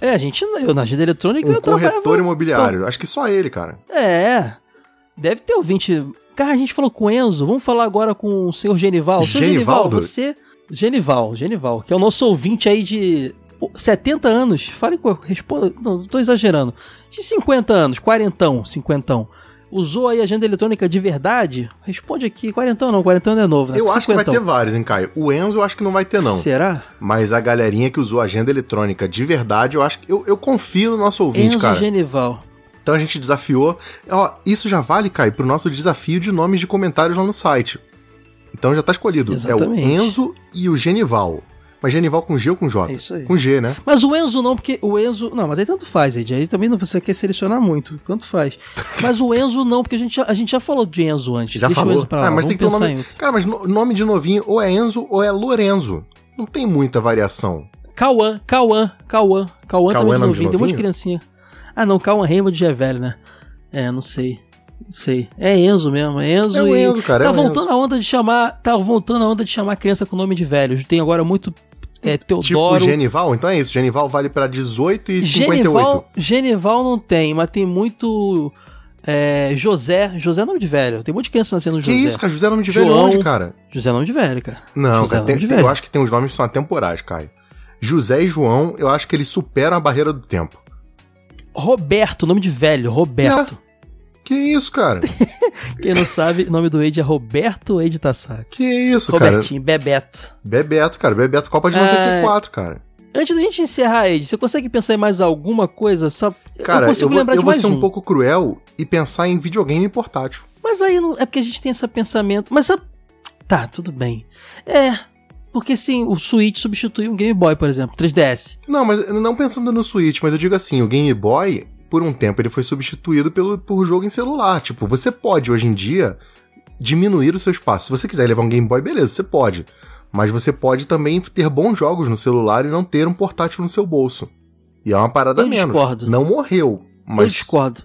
É, a gente, eu na agenda eletrônica Um corretor imobiliário. Acho que só ele, cara. É. Deve ter ouvinte. Cara, a gente falou com o Enzo. Vamos falar agora com o senhor Genival. Senhor Genival, você. Genival, Genival, que é o nosso ouvinte aí de 70 anos. Fale com. Responda. Não, tô exagerando. De 50 anos, quarentão, cinquentão. Usou aí a agenda eletrônica de verdade? Responde aqui. Quarentão não, quarentão não é novo, né? Eu acho que vai ter vários, hein, Caio? O Enzo eu acho que não vai ter, não. Será? Mas a galerinha que usou agenda eletrônica de verdade, eu acho que. Eu, eu confio no nosso ouvinte, Enzo cara. Genival. Então a gente desafiou. Ó, isso já vale, Caio, pro nosso desafio de nomes de comentários lá no site. Então já tá escolhido. Exatamente. É o Enzo e o Genival. Mas Genival com G ou com J? É isso aí. Com G, né? Mas o Enzo não, porque o Enzo. Não, mas aí tanto faz, Ed. Aí também não você quer selecionar muito. Tanto faz. Mas o Enzo não, porque a gente já, a gente já falou de Enzo antes. Já Deixa o falou. Enzo pra lá. Ah, mas Vamos tem que ter um nome. Cara, mas no- nome de novinho ou é Enzo ou é Lorenzo. Não tem muita variação. Cauã, Cauã, Cauã. Cauã também é de nome de novinho. Tem um monte de novinho? criancinha. Ah, não, Cauã Raymond já é velho, né? É, não sei. Não sei. É Enzo mesmo. É Enzo É o e. Enzo, cara, Tá é o voltando a onda de chamar. Tá voltando a onda de chamar criança com nome de velho. Tem agora muito. É, Tipo Teodoro. Genival? Então é isso. Genival vale pra 18 e 58. Genival, não tem, mas tem muito. é, José. José é nome de velho. Tem um monte de criança nascendo Que José. isso, cara? José é nome de velho João. onde, cara? José é nome de velho, cara. Não, José cara, é tem- de tem- velho. eu acho que tem uns nomes que são atemporais, Caio. José e João, eu acho que eles superam a barreira do tempo. Roberto, nome de velho, Roberto. Que isso, cara? [LAUGHS] Quem não sabe, o nome do Eide é Roberto Eide Tassac. Que isso, cara? Robertinho, Bebeto. Bebeto, cara. Bebeto Copa de É. 94, cara. Antes da gente encerrar, Eide, você consegue pensar em mais alguma coisa? Só... Cara, eu eu, consigo vou, lembrar eu de vou mais ser um um. pouco cruel e pensar em videogame portátil. Mas aí não... é porque a gente tem esse pensamento. Mas sabe- tá, tudo bem. É. Porque sim, o Switch substituiu um Game Boy, por exemplo, 3DS. Não, mas não pensando no Switch, mas eu digo assim, o Game Boy, por um tempo, ele foi substituído pelo, por jogo em celular. Tipo, você pode, hoje em dia, diminuir o seu espaço. Se você quiser levar um Game Boy, beleza, você pode. Mas você pode também ter bons jogos no celular e não ter um portátil no seu bolso. E é uma parada Eu menos. discordo. Não morreu, Eu mas... discordo.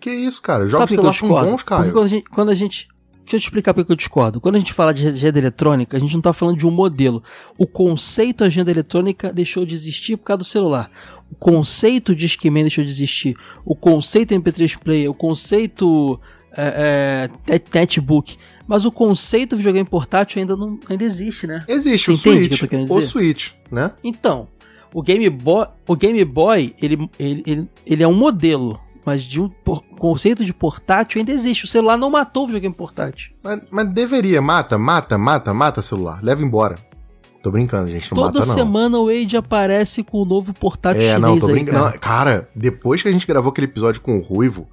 Que isso, cara? Jogos Sabe eu celular são bons, cara. quando a gente. Quando a gente Deixa eu te explicar por que eu discordo. Quando a gente fala de agenda eletrônica, a gente não tá falando de um modelo. O conceito agenda eletrônica deixou de existir por causa do celular. O conceito de Discman deixou de existir. O conceito MP3 Player, o conceito é, é, net- netbook. Mas o conceito de videogame portátil ainda não ainda existe, né? Existe Você o que Switch. querendo O? Switch, né? Então, o Game Boy, o Game Boy, ele, ele, ele, ele é um modelo, mas de um por- conceito de portátil ainda existe. O celular não matou o videogame portátil. Mas, mas deveria. Mata, mata, mata, mata celular. Leva embora. Tô brincando, gente. Não Toda mata, não. semana o Age aparece com o novo portátil É, não, tô brincando. cara. Cara, depois que a gente gravou aquele episódio com o Ruivo,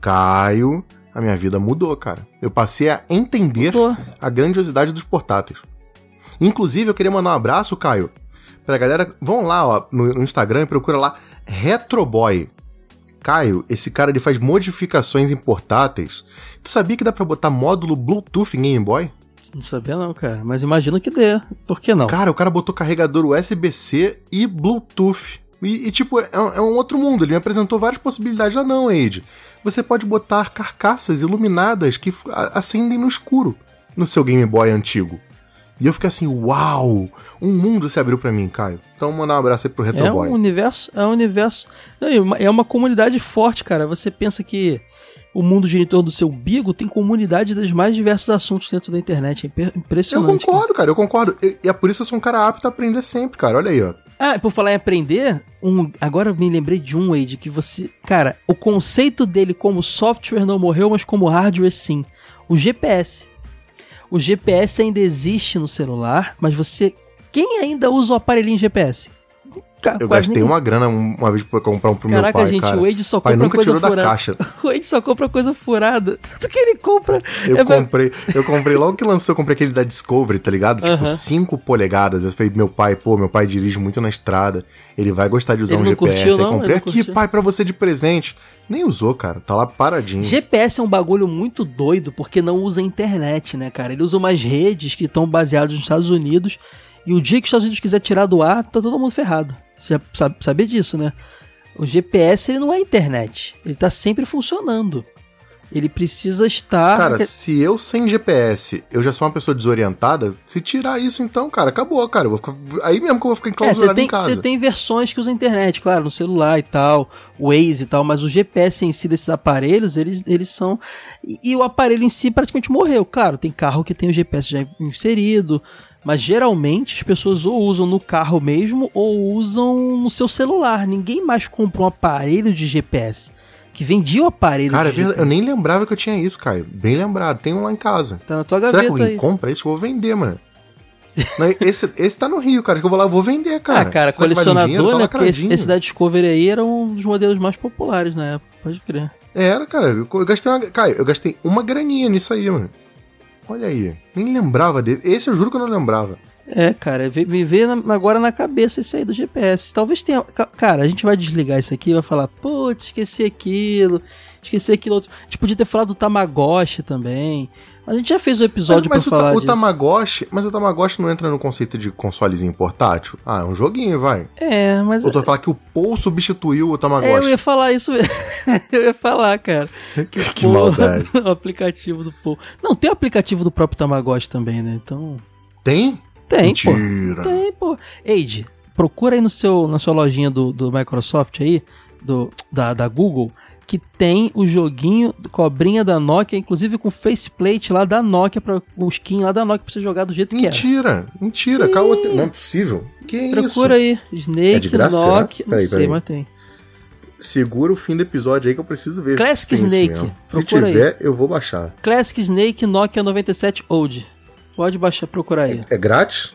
Caio, a minha vida mudou, cara. Eu passei a entender Mudou. a grandiosidade dos portáteis. Inclusive, eu queria mandar um abraço, Caio, pra galera. Vão lá, ó, no, no Instagram e procura lá Retroboy. Caio, esse cara ele faz modificações em portáteis. Tu sabia que dá pra botar módulo Bluetooth em Game Boy? Não sabia não, cara. Mas imagino que dê. Por que não? Cara, o cara botou carregador USB-C e Bluetooth. E, e, tipo, é, é um outro mundo. Ele me apresentou várias possibilidades. Ah, não, Age. Você pode botar carcaças iluminadas que acendem no escuro no seu Game Boy antigo. E eu fiquei assim, uau! Um mundo se abriu pra mim, Caio. Então, mandar um abraço aí pro Retro É um universo, é um universo. É uma comunidade forte, cara. Você pensa que o mundo torno do seu bigo tem comunidade dos mais diversos assuntos dentro da internet. É impe- Eu impressionante. cara. concordo, cara, eu concordo. E, e é por isso que eu sou um cara apto a aprender sempre, cara. Olha aí, ó. Ah, por falar em aprender, um, agora eu me lembrei de um, Wade, que você. Cara, o conceito dele como software não morreu, mas como hardware sim. O GPS. O GPS ainda existe no celular, mas você. Quem ainda usa o aparelhinho GPS? Ca- Eu gastei ninguém. uma grana um- uma vez pra comprar um pro Caraca, meu pai, gente, cara. o Wade só O pai compra nunca coisa tirou da furada. caixa. [LAUGHS] O Wade só compra coisa furada. [LAUGHS] Tudo que ele compra. Eu é pra- comprei, eu comprei logo que lançou, eu comprei aquele da Discovery, tá ligado? Tipo, Aham. 5 polegadas. Eu falei, meu pai, pô, meu pai dirige muito na estrada. Ele vai gostar de usar Ele um GPS. curtiu, não? Ele comprei aqui, pai, pra você de presente. Nem usou, cara. Tá lá paradinho. GPS é um bagulho muito doido porque não usa internet, né, cara? Ele usa umas redes que estão baseadas nos Estados Unidos e o dia que os Estados Unidos quiser tirar do ar, tá todo mundo ferrado. Você já sabe, disso, né? O GPS ele não é internet, ele tá sempre funcionando. Ele precisa estar. Cara, se eu sem GPS, eu já sou uma pessoa desorientada, se tirar isso então, cara, acabou, cara. Ficar- Aí mesmo que eu vou ficar É, enclausurado você tem, em casa. você tem versões que usam internet, claro, no celular e tal, o Waze e tal, mas o GPS em si desses aparelhos, eles, eles são. E, e o aparelho em si praticamente morreu. Claro, tem carro que tem o GPS já inserido, mas geralmente as pessoas ou usam no carro mesmo ou usam no seu celular. Ninguém mais compra um aparelho de GPS. Que vendia o aparelho Cara, é de GPS. eu nem lembrava que eu tinha isso, Caio. Bem lembrado. Tem um lá em casa. Tá na tua Será que gaveta alguém aí. compra isso? Eu vou vender, mano. Esse, esse tá no Rio, cara. Que eu vou lá, eu vou vender, cara. ah, cara, Será dinheiro? colecionador, né? Porque esse, esse da Discovery aí era um dos modelos mais populares na época, pode crer. Era, cara. Eu, eu gastei uma. Caio, eu gastei uma graninha nisso aí, mano. Olha aí. Nem lembrava dele. Esse eu juro que eu não lembrava. É, cara, me na- agora na cabeça isso aí do GPS. Talvez tenha. ca- Cara, a gente vai desligar isso aqui e vai falar, putz, esqueci aquilo, esqueci aquilo outro. A gente podia ter falado do Tamagotchi também. A gente já fez o episódio mas, mas pra o, falar o disso. Tamagotchi. Mas o Tamagotchi não entra no conceito de consolezinho portátil? Ah, é um joguinho, vai. É, mas. Ou tu vai falar que o Paul substituiu o É, eu Tamagotchi. ia falar isso mesmo. [LAUGHS] eu ia falar, cara. Que, [LAUGHS] o Que Pô- maldade. [LAUGHS] o aplicativo do Pô. Não, tem o aplicativo do próprio Tamagotchi também, né? Então. Tem? Tem, pô. Mentira. Tem, pô. Age, procura aí no seu, na sua lojinha do, do Microsoft aí, do, da, da Google, que tem o joguinho Cobrinha da Nokia, inclusive com faceplate lá da Nokia, pra, o skin lá da Nokia pra você jogar do jeito que era. Mentira. Mentira. Não é possível. Que isso? Procura aí, Snake, É de graça, Nokia, será? não Peraí, sei, peraí. mas tem. Segura o fim do episódio aí que eu preciso ver. Classic se isso Snake. Se Procura aí. tiver, eu vou baixar. Classic Snake Nokia 97 Old. Pode baixar, procurar aí. É grátis?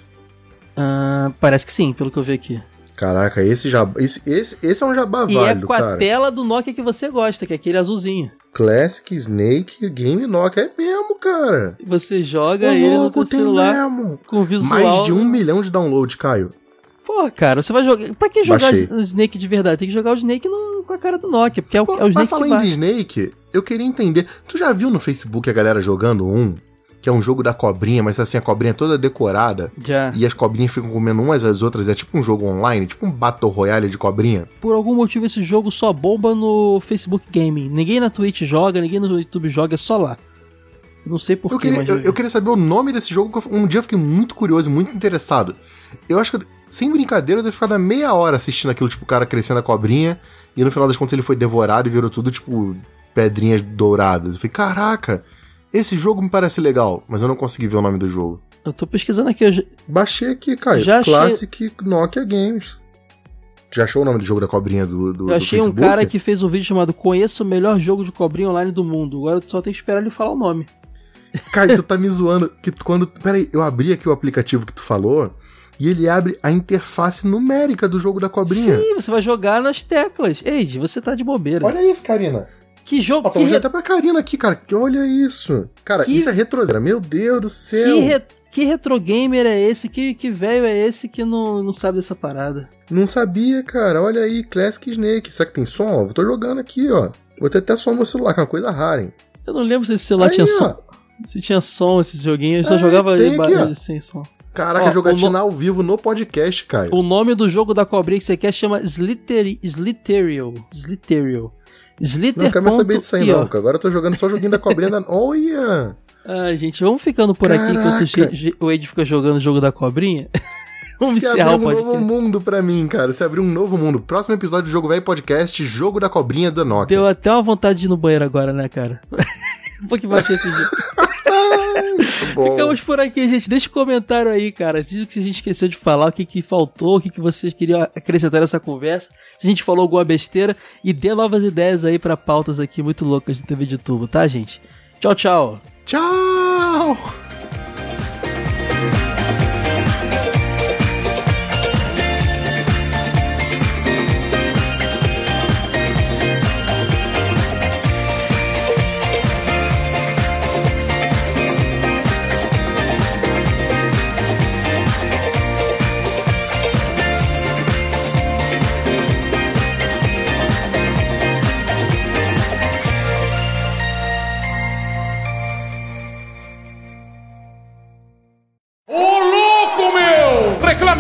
Ah, parece que sim, pelo que eu vi aqui. Caraca, esse já. Esse, esse, esse é um jabá E é válido, com a cara. tela do Nokia que você gosta, que é aquele azulzinho. Classic Snake Game Nokia. É mesmo, cara. Você joga Ô, ele no louco, tem celular mesmo. com visual. Mais de um milhão de downloads, Caio. Pô, cara, você vai jogar. Pra que jogar Baixei. o Snake de verdade? Tem que jogar o Snake no- com a cara do Nokia, porque é o, Pô, é o mas Snake que falando bate. de Snake, eu queria entender. Tu já viu no Facebook a galera jogando um? Que é um jogo da cobrinha, mas assim, a cobrinha toda decorada. Já. E as cobrinhas ficam comendo umas às outras. É tipo um jogo online, tipo um Battle Royale de cobrinha. Por algum motivo esse jogo só bomba no Facebook Gaming. Ninguém na Twitch joga, ninguém no YouTube joga, é só lá. Eu Não sei porquê, Eu queria, mas. eu, eu queria saber o nome desse jogo, que um dia eu fiquei muito curioso e muito interessado. Eu acho que, sem brincadeira, eu devo ficar meia hora assistindo aquilo, tipo, o cara crescendo a cobrinha, e no final das contas ele foi devorado e virou tudo, tipo, pedrinhas douradas. Eu falei, caraca, Esse jogo me parece legal, mas eu não consegui ver o nome do jogo. Eu tô pesquisando aqui. Já... Baixei aqui, Caio. Já achei- Classic Nokia Games. Já achou o nome do jogo da cobrinha do, do, Eu do achei um Facebook? cara que fez um vídeo chamado Conheça o melhor jogo de cobrinha online do mundo. Agora eu só tenho que esperar ele falar o nome. [LAUGHS] Caio, tu tá me zoando. Que quando. Peraí, eu abri aqui o aplicativo que tu falou e ele abre a interface numérica do jogo da cobrinha. Sim, você vai jogar nas teclas. Eide, você tá de bobeira. Olha isso, Karina. Que jogo. Ó, que, tô re- até pra Karina aqui, cara. que Olha isso. Cara, Que- isso é retrozeira. Meu Deus do que, céu. re- que retro gamer é esse? Que, que velho é esse que não, não sabe dessa parada? Não sabia, cara. Olha aí, Classic Snake. Será que tem som? Ó, Eu tô jogando aqui, ó. Vou ter até som no meu celular, que é uma coisa rara, hein? Eu não lembro se esse celular Aí, tinha ó. som. Se tinha som esse joguinho, eu só É, jogava ele aqui, sem som. Caraca, Ó, jogatina no- ao vivo no podcast, Caio. O nome do jogo da cobrinha que você quer chama Slitter, Slitterial. Slitterial. Slitter. Não, quero mais saber disso aí, não. Agora eu tô jogando só joguinho da cobrinha da. Olha! Ai, gente, vamos ficando por aqui enquanto o Caraca. Ed fica jogando o jogo da cobrinha. vamos Se abriu um novo mundo pra mim, cara. Se abriu um novo mundo. Próximo episódio do Jogo Velho Podcast, Jogo da Cobrinha da Nokia. Deu até uma vontade de ir no banheiro agora, né, cara? [LAUGHS] um pouquinho baixo esse dia. Ficamos por aqui, gente. Deixa um comentário aí, cara. Diz o que a gente esqueceu de falar, o que, que faltou, o que, que vocês queriam acrescentar nessa conversa. Se a gente falou alguma besteira. E dê novas ideias aí pra pautas aqui muito loucas do TV de Tubo, tá, gente? Tchau, tchau. Tchau!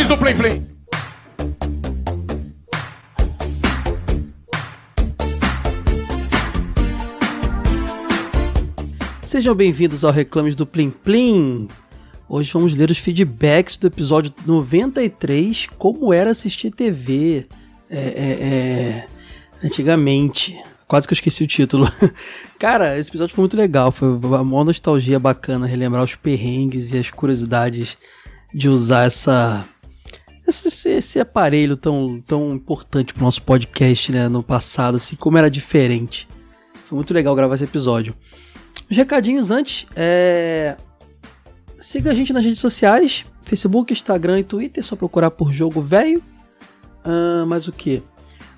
Reclames do Play Play. Sejam bem-vindos ao Reclames do Plim Plim. Hoje vamos ler os feedbacks do episódio 93, Como Era Assistir TV. É, é, é, Antigamente. Quase que eu esqueci o título. [LAUGHS] Cara, esse episódio foi muito legal. Foi uma nostalgia bacana relembrar os perrengues e as curiosidades de usar essa. Esse, esse- esse aparelho tão, tão importante pro nosso podcast, né? No passado, assim, como era diferente. Foi muito legal gravar esse episódio. Os recadinhos antes, é... Siga a gente nas redes sociais, Facebook, Instagram e Twitter, só procurar por Jogo Velho. Ah, mas o que?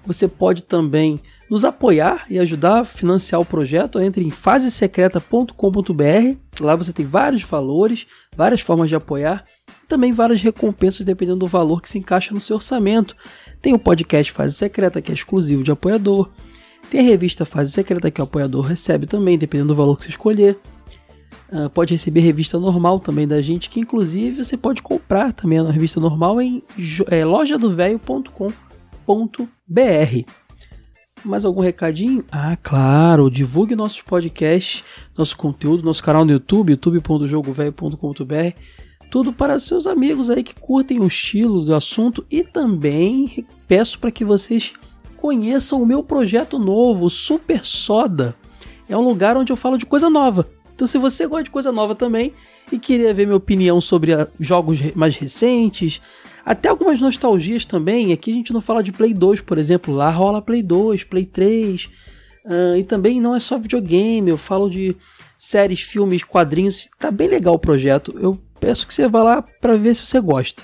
Você pode também nos apoiar e ajudar a financiar o projeto. Entre em fasesecreta.com.br. Lá você tem vários valores, várias formas de apoiar e também várias recompensas dependendo do valor que se encaixa no seu orçamento. Tem o podcast Fase Secreta, que é exclusivo de apoiador. Tem a revista Fase Secreta que o apoiador recebe também, dependendo do valor que você escolher. Ah, pode receber revista normal também da gente, que inclusive você pode comprar também a revista normal em é, lojadovelho.com.br. Mais algum recadinho? Ah, claro, divulgue nossos podcasts, nosso conteúdo, nosso canal no YouTube, youtube.jogovelho.com.br. Tudo para seus amigos aí que curtem o estilo do assunto e também peço para que vocês conheçam o meu projeto novo, Super Soda. É um lugar onde eu falo de coisa nova. Então, se você gosta de coisa nova também e queria ver minha opinião sobre ah, jogos mais recentes, até algumas nostalgias também, aqui a gente não fala de Play 2, por exemplo, lá rola Play 2, Play 3, ah, e também não é só videogame, eu falo de séries, filmes, quadrinhos, tá bem legal o projeto. Eu peço que você vá lá para ver se você gosta.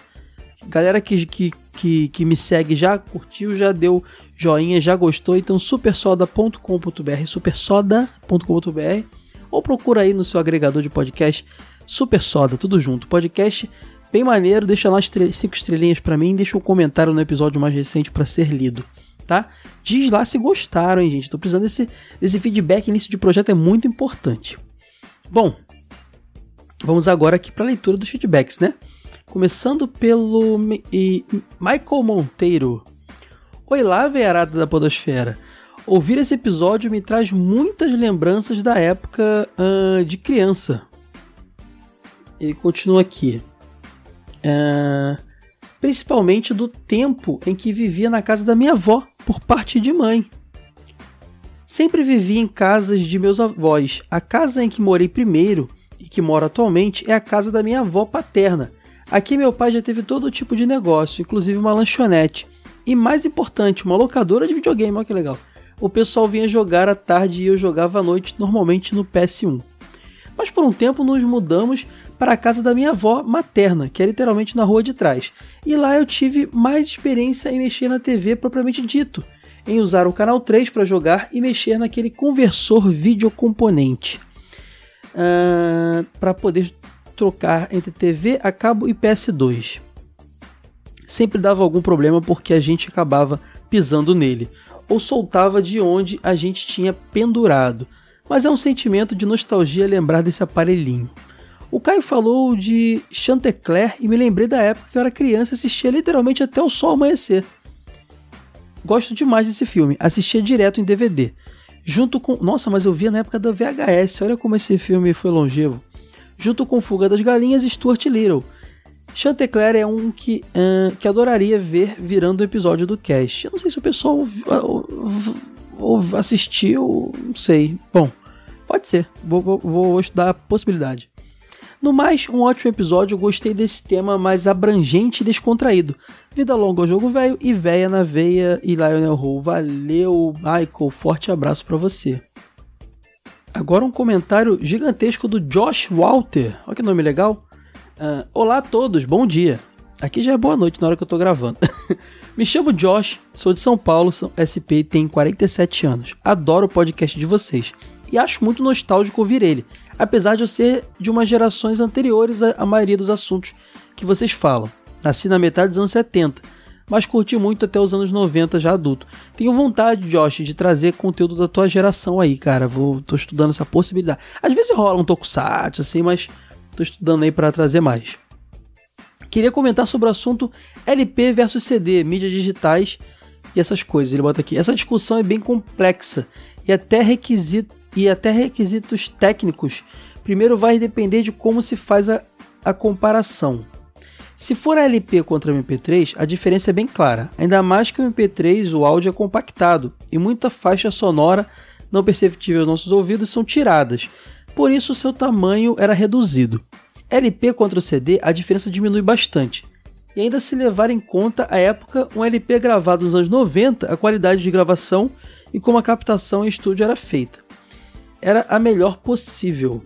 Galera que, que, que, que me segue já curtiu, já deu joinha, já gostou, então supersoda.com.br, supersoda.com.br ou procura aí no seu agregador de podcast Super Soda, tudo junto. Podcast bem maneiro, deixa lá as cinco estrelinhas pra mim, deixa um comentário no episódio mais recente pra ser lido, tá? Diz lá se gostaram, hein, gente? Tô precisando desse, desse feedback início de projeto, é muito importante. Bom, vamos agora aqui pra leitura dos feedbacks, né? Começando pelo Mi- Michael Monteiro. Oi lá, veiarada da podosfera. Ouvir esse episódio me traz muitas lembranças da época ahn, de criança. Ele continua aqui. Ah, principalmente do tempo em que vivia na casa da minha avó, por parte de mãe. Sempre vivi em casas de meus avós. A casa em que morei primeiro e que moro atualmente é a casa da minha avó paterna. Aqui meu pai já teve todo tipo de negócio, inclusive uma lanchonete. E mais importante, uma locadora de videogame, olha que legal. O pessoal vinha jogar à tarde e eu jogava à noite, normalmente no PS1. Mas por um tempo nos mudamos para a casa da minha avó materna, que é literalmente na rua de trás. E lá eu tive mais experiência em mexer na TV propriamente dito, em usar o canal 3 para jogar e mexer naquele conversor videocomponente. Uh, para poder trocar entre TV a cabo e PS2. Sempre dava algum problema porque a gente acabava pisando nele, ou soltava de onde a gente tinha pendurado. Mas é um sentimento de nostalgia lembrar desse aparelhinho. O Caio falou de Chantecler e me lembrei da época que eu era criança e assistia literalmente até o sol amanhecer. Gosto demais desse filme, assistia direto em DVD. Junto com. Nossa, mas eu via na época da VHS, olha como esse filme foi longevo. Junto com Fuga das Galinhas e Stuart Little. Chantecler é um que, uh, que adoraria ver virando o episódio do cast. Eu não sei se o pessoal assistiu, não sei. Bom, pode ser, vou, vou, vou estudar a possibilidade. No mais, um ótimo episódio, gostei desse tema mais abrangente e descontraído. Vida longa ao jogo velho e véia na veia e Lionel Hall. Valeu, Michael, forte abraço para você. Agora um comentário gigantesco do Josh Walter. Olha que nome legal. Uh, Olá a todos, bom dia. Aqui já é boa noite na hora que eu tô gravando. [LAUGHS] Me chamo Josh, sou de São Paulo, sou SP e tenho 47 anos. Adoro o podcast de vocês e acho muito nostálgico ouvir ele apesar de eu ser de umas gerações anteriores à maioria dos assuntos que vocês falam. Nasci na metade dos anos 70, mas curti muito até os anos 90 já adulto. Tenho vontade, Josh, de trazer conteúdo da tua geração aí, cara. Vou, tô estudando essa possibilidade. Às vezes rola um tokusatsu assim, mas tô estudando aí para trazer mais. Queria comentar sobre o assunto LP versus CD, mídias digitais e essas coisas. Ele bota aqui. Essa discussão é bem complexa e até requisita e até requisitos técnicos, primeiro vai depender de como se faz a, a comparação. Se for LP contra MP3, a diferença é bem clara, ainda mais que o MP3 o áudio é compactado e muita faixa sonora não perceptível aos nossos ouvidos são tiradas, por isso seu tamanho era reduzido. LP contra o CD, a diferença diminui bastante. E ainda se levar em conta a época, um LP gravado nos anos 90, a qualidade de gravação e como a captação em estúdio era feita era a melhor possível.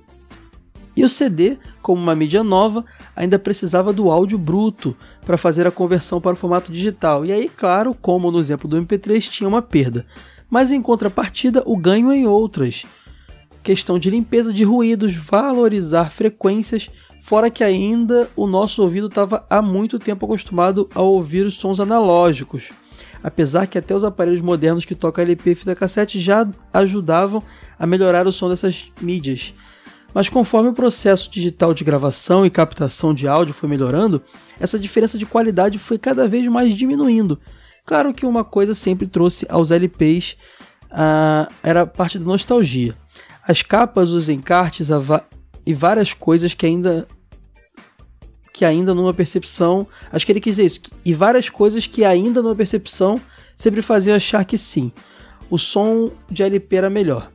E o CD, como uma mídia nova, ainda precisava do áudio bruto para fazer a conversão para o formato digital. E aí, claro, como no exemplo do MP3, tinha uma perda. Mas em contrapartida, o ganho em outras. Questão de limpeza de ruídos, valorizar frequências, fora que ainda o nosso ouvido estava há muito tempo acostumado a ouvir os sons analógicos. Apesar que até os aparelhos modernos que tocam LP e fita cassete já ajudavam a melhorar o som dessas mídias. Mas conforme o processo digital de gravação e captação de áudio foi melhorando, essa diferença de qualidade foi cada vez mais diminuindo. Claro que uma coisa sempre trouxe aos LPs uh, era parte da nostalgia. As capas, os encartes e várias coisas que ainda que ainda numa percepção, acho que ele quis dizer isso, e várias coisas que ainda numa percepção sempre faziam achar que sim, o som de LP era melhor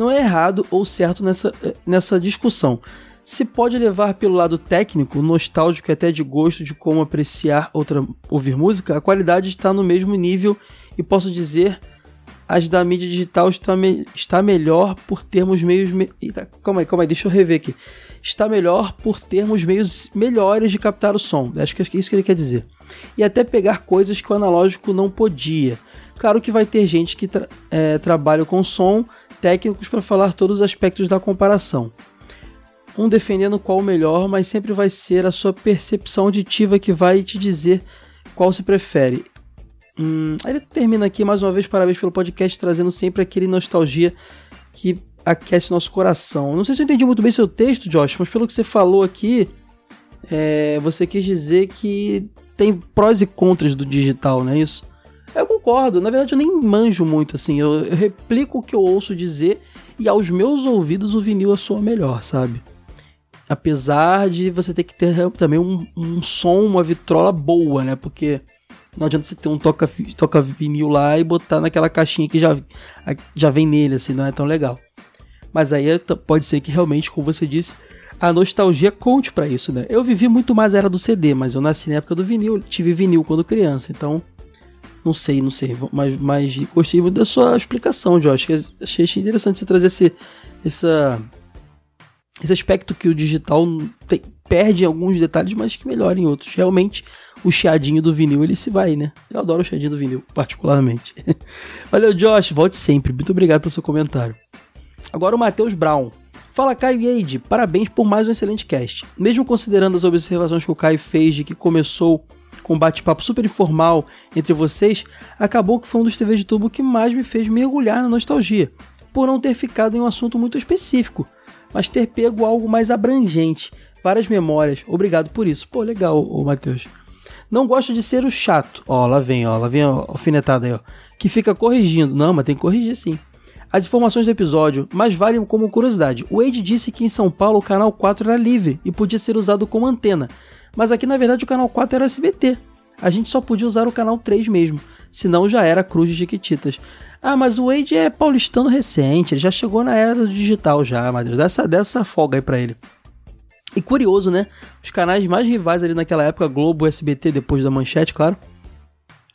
não é errado ou certo nessa, nessa discussão. Se pode levar pelo lado técnico, nostálgico e até de gosto de como apreciar outra ouvir música, a qualidade está no mesmo nível e posso dizer as da mídia digital está, me, está melhor por termos meios. Me, eita, calma aí, calma aí, deixa eu rever aqui. Está melhor por termos meios melhores de captar o som. Acho que é isso que ele quer dizer. E até pegar coisas que o analógico não podia. Claro que vai ter gente que tra é, trabalha com som técnicos para falar todos os aspectos da comparação. Um defendendo qual o melhor, mas sempre vai ser a sua percepção auditiva que vai te dizer qual se prefere. Hum, ele termina aqui mais uma vez, parabéns pelo podcast, trazendo sempre aquele nostalgia que aquece nosso coração. Não sei se eu entendi muito bem seu texto, Josh, mas pelo que você falou aqui, é, você quis dizer que tem prós e contras do digital, não é isso? Eu concordo, na verdade eu nem manjo muito assim, eu, eu replico o que eu ouço dizer e aos meus ouvidos o vinil soa melhor, sabe? Apesar de você ter que ter também um, um som, uma vitrola boa, né? Porque Não adianta você ter um toca, toca vinil lá e botar naquela caixinha que já, já vem nele, assim, não é tão legal. Mas aí pode ser que realmente, como você disse, a nostalgia conte para isso, né? Eu vivi muito mais a era do CD, mas eu nasci na época do vinil, tive vinil quando criança, então não sei, não sei, mas, mas gostei muito da sua explicação, Josh. Achei interessante você trazer esse, essa, esse aspecto que o digital tem, perde alguns detalhes, mas que melhora em outros. Realmente, o chiadinho do vinil ele se vai, né? Eu adoro o chiadinho do vinil, particularmente. [LAUGHS] Valeu, Josh, volte sempre. Muito obrigado pelo seu comentário. Agora o Matheus Brown. Fala Caio e Eide, parabéns por mais um excelente cast. Mesmo considerando as observações que o Caio fez de que começou com um bate-papo super informal entre vocês, acabou que foi um dos TVs de tubo que mais me fez mergulhar na nostalgia, por não ter ficado em um assunto muito específico, mas ter pego algo mais abrangente, várias memórias. Obrigado por isso. Pô, legal, ô Matheus. Não gosto de ser o chato. Ó, lá vem, ó, lá vem a alfinetada aí, ó. Que fica corrigindo. Não, mas tem que corrigir sim. As informações do episódio, mas valem como curiosidade. O Wade disse que em São Paulo o canal 4 era livre e podia ser usado como antena, mas aqui na verdade o canal 4 era SBT. A gente só podia usar o canal 3 mesmo, senão já era Cruz de Jequititas. Ah, mas o Wade é paulistano recente, ele já chegou na era digital já, mas Deus, dessa, dessa folga aí pra ele. E curioso, né? Os canais mais rivais ali naquela época, Globo, SBT, depois da Manchete, claro,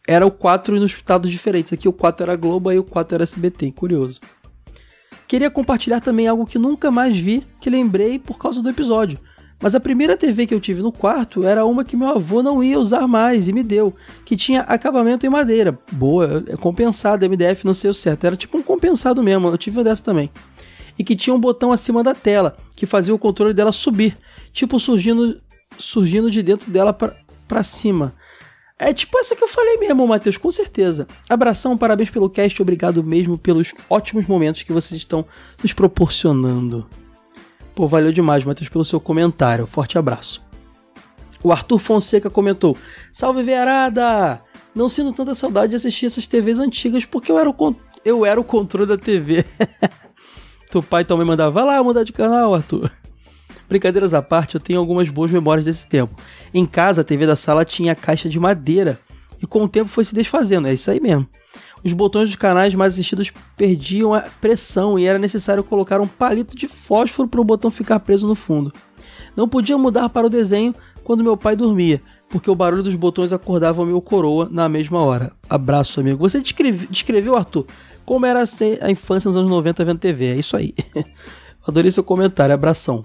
era o 4 nos estados diferentes. Aqui o 4 era Globo, aí o 4 era SBT. Curioso. Queria compartilhar também algo que nunca mais vi, que lembrei por causa do episódio. Mas a primeira TV que eu tive no quarto era uma que meu avô não ia usar mais e me deu, que tinha acabamento em madeira. Boa, é compensada, MDF, não sei o certo. Era tipo um compensado mesmo, eu tive uma dessa também. E que tinha um botão acima da tela, que fazia o controle dela subir, tipo surgindo, surgindo de dentro dela para cima. É tipo essa que eu falei mesmo, Matheus, com certeza. Abração, parabéns pelo cast, obrigado mesmo pelos ótimos momentos que vocês estão nos proporcionando. Pô, valeu demais, Matheus, pelo seu comentário. Forte abraço. O Arthur Fonseca comentou: Salve, Verada! Não sinto tanta saudade de assistir essas TVs antigas porque eu era o, eu era o controle da TV. [LAUGHS] Teu pai e tua mãe mandavam, vai lá mudar de canal, Arthur. Brincadeiras à parte, eu tenho algumas boas memórias desse tempo. Em casa, a TV da sala tinha caixa de madeira e com o tempo foi se desfazendo, é isso aí mesmo. Os botões dos canais mais assistidos perdiam a pressão e era necessário colocar um palito de fósforo para o botão ficar preso no fundo. Não podia mudar para o desenho quando meu pai dormia, porque o barulho dos botões acordava meu coroa na mesma hora. Abraço, amigo. Você descreve, descreveu, Arthur, como era a infância nos anos 90 vendo TV. É isso aí. [LAUGHS] Adorei seu comentário. Abração.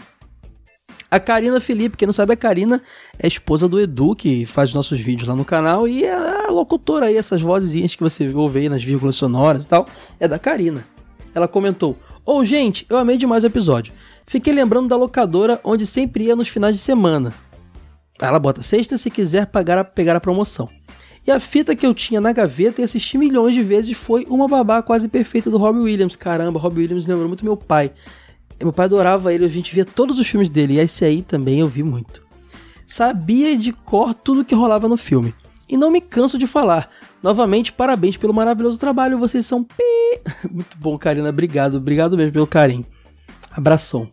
A Karina Felipe, quem não sabe, a Karina é a esposa do Edu, que faz nossos vídeos lá no canal, e é a locutora aí, essas vozinhas que você ouve aí nas vírgulas sonoras e tal, é da Karina. Ela comentou: Ô oh, gente, eu amei demais o episódio. Fiquei lembrando da locadora onde sempre ia nos finais de semana. Ela bota sexta se quiser pagar a, pegar a promoção. E a fita que eu tinha na gaveta e assisti milhões de vezes foi Uma Babá Quase Perfeita do Robbie Williams. Caramba, Robbie Williams lembrou muito meu pai. Meu pai adorava ele, a gente via todos os filmes dele, e esse aí também eu vi muito. Sabia de cor tudo que rolava no filme. E não me canso de falar. Novamente, parabéns pelo maravilhoso trabalho, vocês são pi... [LAUGHS] Muito bom, Karina, obrigado, obrigado mesmo pelo carinho. Abração.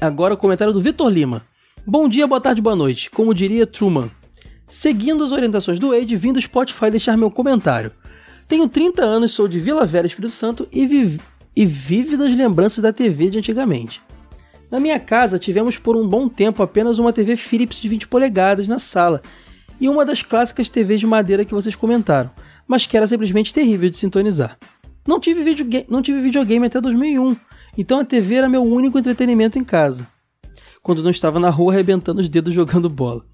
Agora o comentário do Vitor Lima. Bom dia, boa tarde, boa noite. Como diria Truman. Seguindo as orientações do Wade, vim do Spotify deixar meu comentário. Tenho 30 anos, sou de Vila Velha, Espírito Santo e vivi e vívidas lembranças da TV de antigamente. Na minha casa tivemos por um bom tempo apenas uma TV Philips de 20 polegadas na sala e uma das clássicas TVs de madeira que vocês comentaram, mas que era simplesmente terrível de sintonizar. Não tive, videogame, não tive videogame até 2001, então a TV era meu único entretenimento em casa. Quando não estava na rua arrebentando os dedos jogando bola.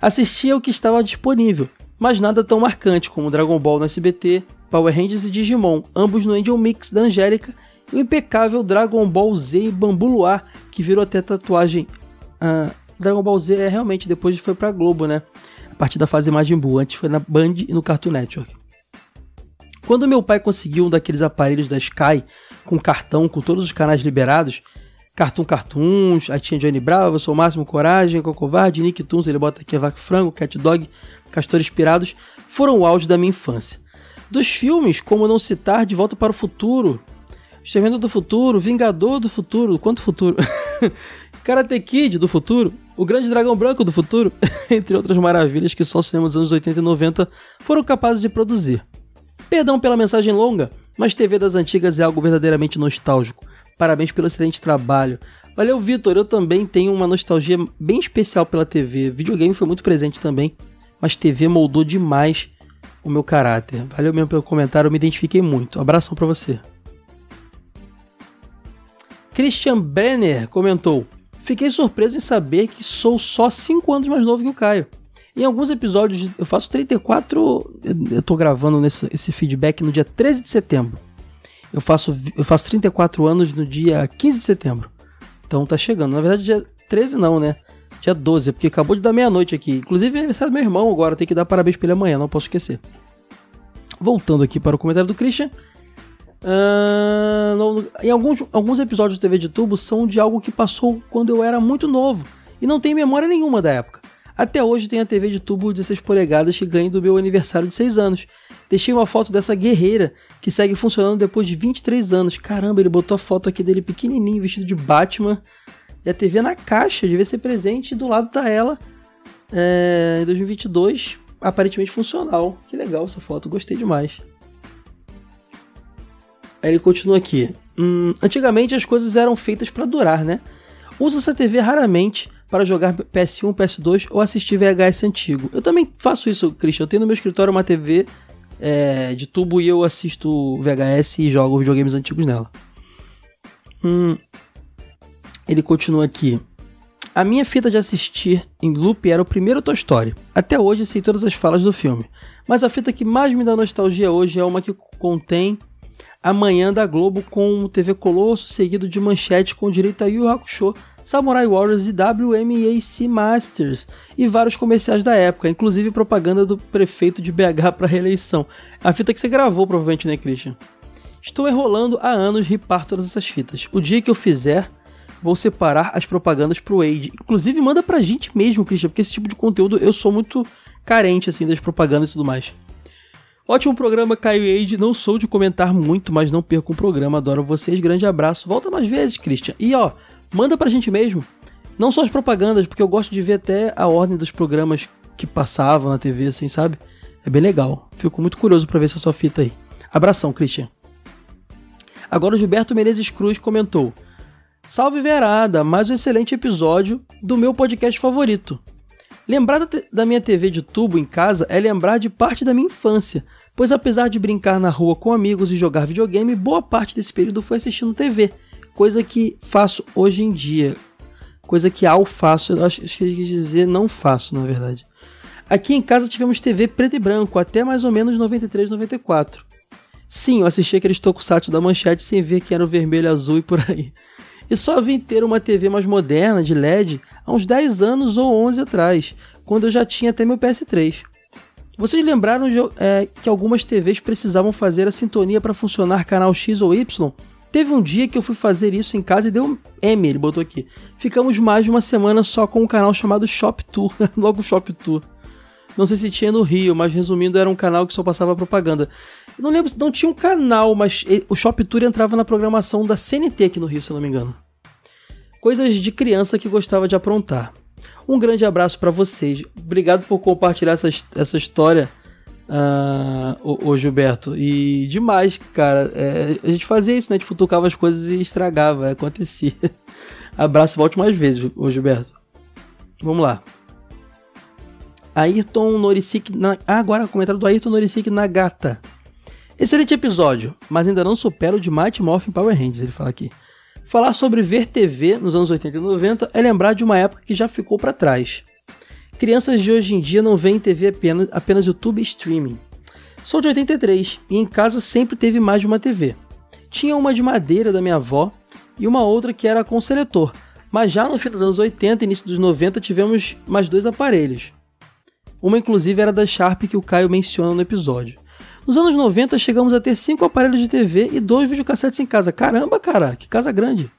Assistia o que estava disponível, mas nada tão marcante como Dragon Ball no SBT, Power Rangers e Digimon, ambos no Angel Mix da Angélica, e o impecável Dragon Ball Z Bambu Luar, que virou até tatuagem. Ah, Dragon Ball Z é realmente depois foi pra Globo, né? A partir da fase Majin Buu, antes foi na Band e no Cartoon Network. Quando meu pai conseguiu um daqueles aparelhos da Sky com cartão, com todos os canais liberados, Cartoon Cartoons, aí tinha Johnny Bravo, Sou Máximo Coragem, Covarde, Nick Toons, ele bota aqui Vaca Frango, Cat Dog, Castor Inspirados, foram o auge da minha infância. Dos filmes, como não citar De Volta para o Futuro, Exterminador do Futuro, Vingador do Futuro, quanto futuro? [LAUGHS] Karate Kid do futuro, O Grande Dragão Branco do futuro, [LAUGHS] entre outras maravilhas que só os cinemas dos anos 80 e 90 foram capazes de produzir. Perdão pela mensagem longa, mas TV das antigas é algo verdadeiramente nostálgico. Parabéns pelo excelente trabalho. Valeu, Vitor. Eu também tenho uma nostalgia bem especial pela TV. Videogame foi muito presente também, mas TV moldou demais o meu caráter. Valeu mesmo pelo comentário, eu me identifiquei muito. Abração para você. Christian Brenner comentou: Fiquei surpreso em saber que sou só 5 anos mais novo que o Caio. Em alguns episódios, eu faço 34. Eu tô gravando nesse, esse feedback no dia 13 de setembro. Eu faço, eu faço 34 anos no dia 15 de setembro. Então tá chegando. Na verdade, dia 13 não, né? Dia 12, porque acabou de dar meia-noite aqui. Inclusive, é aniversário do meu irmão agora. Tem que dar parabéns pra ele amanhã, não posso esquecer. Voltando aqui para o comentário do Christian. Uh, no, em alguns, alguns episódios do TV de Tubo são de algo que passou quando eu era muito novo e não tenho memória nenhuma da época. Até hoje tem a TV de tubo 16 polegadas que ganhei do meu aniversário de 6 anos. Deixei uma foto dessa guerreira que segue funcionando depois de 23 anos. Caramba, ele botou a foto aqui dele pequenininho, vestido de Batman. E a TV na caixa, devia ser presente. E do lado tá ela, é, em 2022, aparentemente funcional. Que legal essa foto, gostei demais. Aí ele continua aqui. Hum, antigamente as coisas eram feitas para durar, né? Usa essa TV raramente para jogar PS1, PS2 ou assistir VHS antigo. Eu também faço isso, Christian. Eu tenho no meu escritório uma TV é, de tubo e eu assisto VHS e jogo videogames antigos nela. Hum, ele continua aqui. A minha fita de assistir em loop era o primeiro Toy Story. Até hoje sei todas as falas do filme. Mas a fita que mais me dá nostalgia hoje é uma que contém Amanhã da Globo com o TV Colosso, seguido de manchete com direito a Yu Hakusho, Samurai Warriors e WMAC Masters e vários comerciais da época, inclusive propaganda do prefeito de BH para reeleição. A fita que você gravou provavelmente, né, Christian? Estou enrolando há anos ripar todas essas fitas. O dia que eu fizer, vou separar as propagandas pro Wade. Inclusive, manda pra gente mesmo, Christian, porque esse tipo de conteúdo eu sou muito carente, assim, das propagandas e tudo mais. Ótimo programa, Caio Age. Não sou de comentar muito, mas não perco um programa. Adoro vocês. Grande abraço. Volta mais vezes, Christian. E ó, manda pra gente mesmo. Não só as propagandas, porque eu gosto de ver até a ordem dos programas que passavam na TV, assim, sabe? É bem legal. Fico muito curioso para ver essa sua fita aí. Abração, Christian. Agora o Gilberto Menezes Cruz comentou: Salve Verada, mais um excelente episódio do meu podcast favorito. Lembrar da minha TV de tubo em casa é lembrar de parte da minha infância, pois apesar de brincar na rua com amigos e jogar videogame, boa parte desse período foi assistindo TV, coisa que faço hoje em dia. Coisa que ao faço, eu acho que quis dizer não faço, na verdade. Aqui em casa tivemos TV preto e branco até mais ou menos 93, 94. Sim, eu assisti aqueles tokusatsu da manchete sem ver que era o vermelho, azul e por aí. E só vim ter uma TV mais moderna, de LED, há uns 10 anos ou 11 atrás, quando eu já tinha até meu PS3. Vocês lembraram de, é, que algumas TVs precisavam fazer a sintonia para funcionar canal X ou Y? Teve um dia que eu fui fazer isso em casa e deu M, ele botou aqui. Ficamos mais de uma semana só com um canal chamado Shop Tour, [LAUGHS] logo Shop Tour. Não sei se tinha no Rio, mas resumindo, era um canal que só passava propaganda. Não lembro, não tinha um canal, mas o Shop Tour entrava na programação da CNT aqui no Rio, se eu não me engano. Coisas de criança que gostava de aprontar. Um grande abraço para vocês. Obrigado por compartilhar essa, essa história, uh, ô, ô, Gilberto. E demais, cara. É, a gente fazia isso, né? A gente futucava as coisas e estragava, acontecia. [LAUGHS] abraço, volte mais vezes, ô Gilberto. Vamos lá. Ayrton Norisik. Na... Ah, agora comentário do Ayrton Norisik Nagata. Excelente episódio, mas ainda não supera o de Mighty Morphin Power Rangers, ele fala aqui. Falar sobre ver TV nos anos 80 e 90 é lembrar de uma época que já ficou para trás. Crianças de hoje em dia não veem TV apenas, apenas YouTube streaming. Sou de 83 e em casa sempre teve mais de uma TV. Tinha uma de madeira da minha avó e uma outra que era com seletor, mas já no fim dos anos 80 e início dos 90 tivemos mais dois aparelhos. Uma inclusive era da Sharp que o Caio menciona no episódio. Nos anos 90 chegamos a ter cinco aparelhos de TV e dois videocassetes em casa. Caramba, cara, que casa grande.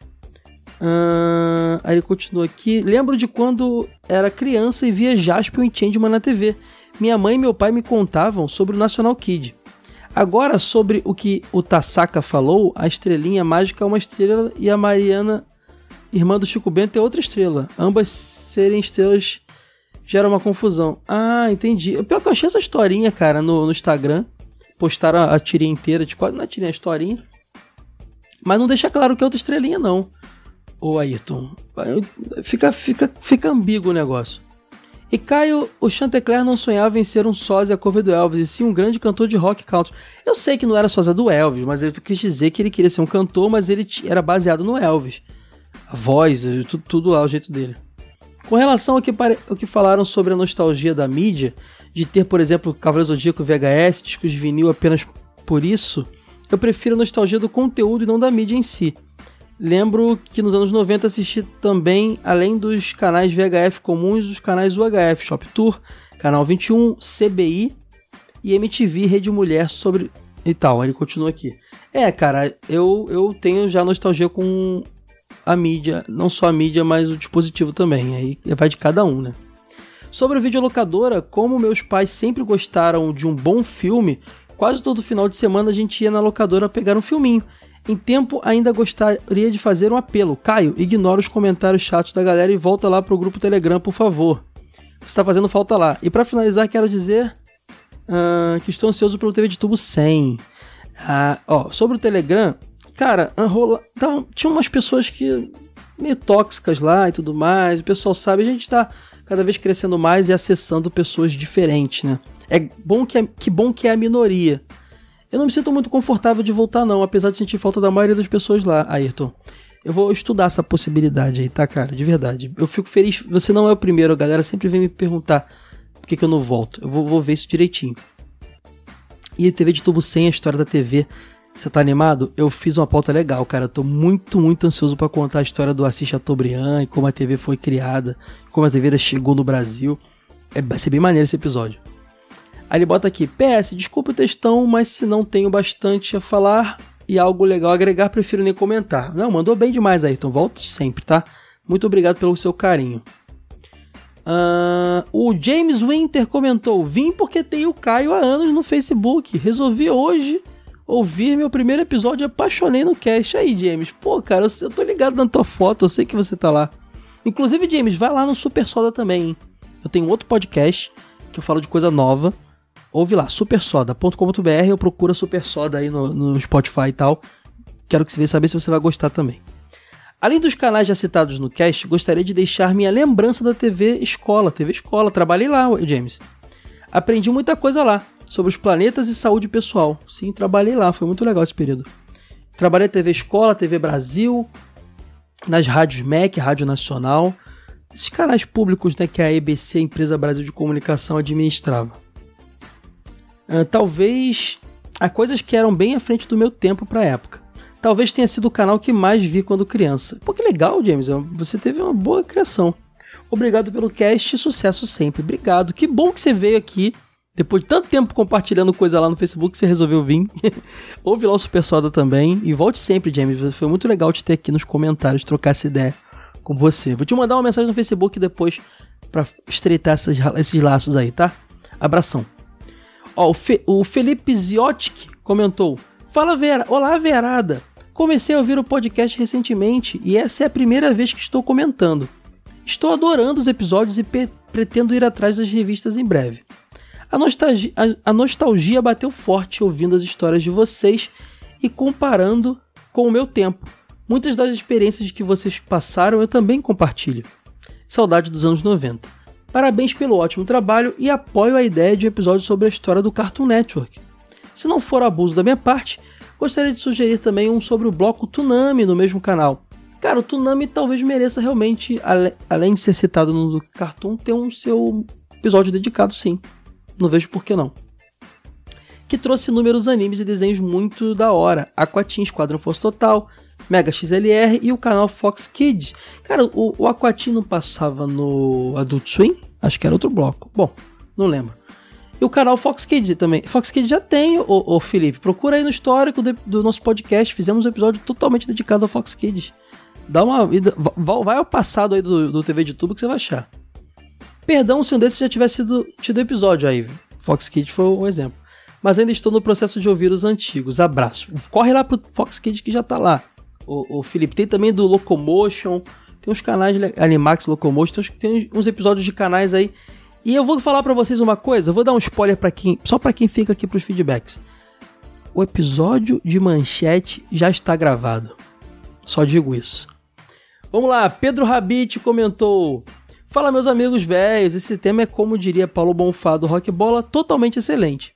Uh, aí ele continua aqui. Lembro de quando era criança e via Jasper e Changeman na TV. Minha mãe e meu pai me contavam sobre o National Kid. Agora, sobre o que o Tasaka falou, a estrelinha mágica é uma estrela e a Mariana. irmã do Chico Bento, é outra estrela. Ambas serem estrelas gera uma confusão. Ah, entendi. Pior que eu achei essa historinha, cara, no, no Instagram. Postaram a, a tirinha inteira, de quase na tirinha, a historinha. Mas não deixa claro que é outra estrelinha, não. Ô Ayrton, fica, fica, fica ambíguo o negócio. E Caio, o Chantecler não sonhava em ser um sósia cover do Elvis, e sim um grande cantor de rock country. Eu sei que não era sósia do Elvis, mas ele quis dizer que ele queria ser um cantor, mas ele era baseado no Elvis. A voz, tudo, tudo lá, o jeito dele. Com relação ao que, ao que falaram sobre a nostalgia da mídia, de ter, por exemplo, Cavaleiro Zodíaco VHS, discos de vinil apenas por isso, eu prefiro a nostalgia do conteúdo e não da mídia em si. Lembro que nos anos 90 assisti também, além dos canais VHF comuns, os canais UHF, Shop Tour, Canal 21, CBI e MTV Rede Mulher sobre e tal. Ele continua aqui. É, cara, eu, eu tenho já nostalgia com a mídia, não só a mídia, mas o dispositivo também. Aí vai de cada um, né? Sobre o videolocadora, como meus pais sempre gostaram de um bom filme, quase todo final de semana a gente ia na locadora pegar um filminho. Em tempo, ainda gostaria de fazer um apelo. Caio, ignora os comentários chatos da galera e volta lá pro grupo Telegram, por favor. Você está fazendo falta lá. E para finalizar, quero dizer uh, que estou ansioso pelo TV de tubo 100. Uh, ó, sobre o Telegram, cara, tava, tinha umas pessoas que meio tóxicas lá e tudo mais. O pessoal sabe, a gente está cada vez crescendo mais e acessando pessoas diferentes, né? É bom que, é, que bom que é a minoria. Eu não me sinto muito confortável de voltar, não, apesar de sentir falta da maioria das pessoas lá, Ayrton. Eu vou estudar essa possibilidade aí, tá, cara? De verdade. Eu fico feliz. Você não é o primeiro, a galera sempre vem me perguntar por que, que eu não volto. Eu vou, vou ver isso direitinho. E TV de tubo sem a história da TV. Você tá animado? Eu fiz uma pauta legal, cara. Eu tô muito, muito ansioso para contar a história do Assis Chateaubriand e como a TV foi criada, como a TV chegou no Brasil. É, vai ser bem maneiro esse episódio. Aí ele bota aqui: PS, desculpa o textão, mas se não tenho bastante a falar e algo legal a agregar, prefiro nem comentar. Não, mandou bem demais, Ayrton. Volte sempre, tá? Muito obrigado pelo seu carinho. Uh, o James Winter comentou: Vim porque tenho o Caio há anos no Facebook. Resolvi hoje ouvir meu primeiro episódio apaixonei no cast. Aí, James. Pô, cara, eu, eu tô ligado na tua foto, eu sei que você tá lá. Inclusive, James, vai lá no Super Soda também, hein? Eu tenho outro podcast que eu falo de coisa nova ouve lá, supersoda.com.br ou procura Super Soda aí no, no Spotify e tal. Quero que você veja saber se você vai gostar também. Além dos canais já citados no cast, gostaria de deixar minha lembrança da TV Escola. TV Escola, trabalhei lá, James. Aprendi muita coisa lá, sobre os planetas e saúde pessoal. Sim, trabalhei lá, foi muito legal esse período. Trabalhei na TV Escola, TV Brasil, nas rádios MEC, Rádio Nacional, esses canais públicos né, que a EBC, Empresa Brasil de Comunicação, administrava. Uh, talvez há coisas que eram bem à frente do meu tempo para a época. Talvez tenha sido o canal que mais vi quando criança. Pô, que legal, James. Você teve uma boa criação. Obrigado pelo cast sucesso sempre. Obrigado. Que bom que você veio aqui. Depois de tanto tempo compartilhando coisa lá no Facebook, você resolveu vir. [LAUGHS] Ouve lá o Super Soda também. E volte sempre, James. Foi muito legal te ter aqui nos comentários, trocar essa ideia com você. Vou te mandar uma mensagem no Facebook depois para estreitar esses laços aí, tá? Abração. Ó, o, Fe, o Felipe Ziotic comentou: Fala Vera, olá Verada. Comecei a ouvir o podcast recentemente e essa é a primeira vez que estou comentando. Estou adorando os episódios e pretendo ir atrás das revistas em breve. A a, a nostalgia bateu forte ouvindo as histórias de vocês e comparando com o meu tempo. Muitas das experiências que vocês passaram eu também compartilho. Saudade dos anos 90. Parabéns pelo ótimo trabalho e apoio a ideia de um episódio sobre a história do Cartoon Network. Se não for abuso da minha parte, gostaria de sugerir também um sobre o bloco Tsunami no mesmo canal. Cara, o Tsunami talvez mereça realmente, além de ser citado no Cartoon, ter um seu episódio dedicado sim. Não vejo por que não. Que trouxe inúmeros animes e desenhos muito da hora. Aquatim, Esquadrão Força Total, Mega XLR e o canal Fox Kids. Cara, o, o Aquatim não passava no Adult Swim? Acho que era outro bloco. Bom, não lembro. E o canal Fox Kids também. Fox Kids já tem, o, Felipe. Procura aí no histórico de, do nosso podcast. Fizemos um episódio totalmente dedicado ao Fox Kids. Dá uma vida. Vai ao passado aí do, do TV de tubo que você vai achar. Perdão se um desses já tivesse sido, tido episódio aí. Fox Kids foi um exemplo. Mas ainda estou no processo de ouvir os antigos. Abraço. Corre lá pro Fox Kids que já tá lá o, o Felipe. Tem também do Locomotion, tem uns canais, Animax Locomotion, tem uns, episódios de canais aí. E eu vou falar para vocês uma coisa, vou dar um spoiler para quem, só para quem fica aqui pros feedbacks. O episódio de manchete já está gravado. Só digo isso. Vamos lá, Pedro Rabite comentou: Fala, meus amigos velhos, esse tema é, como diria Paulo Bonfá do Rock Bola, totalmente excelente.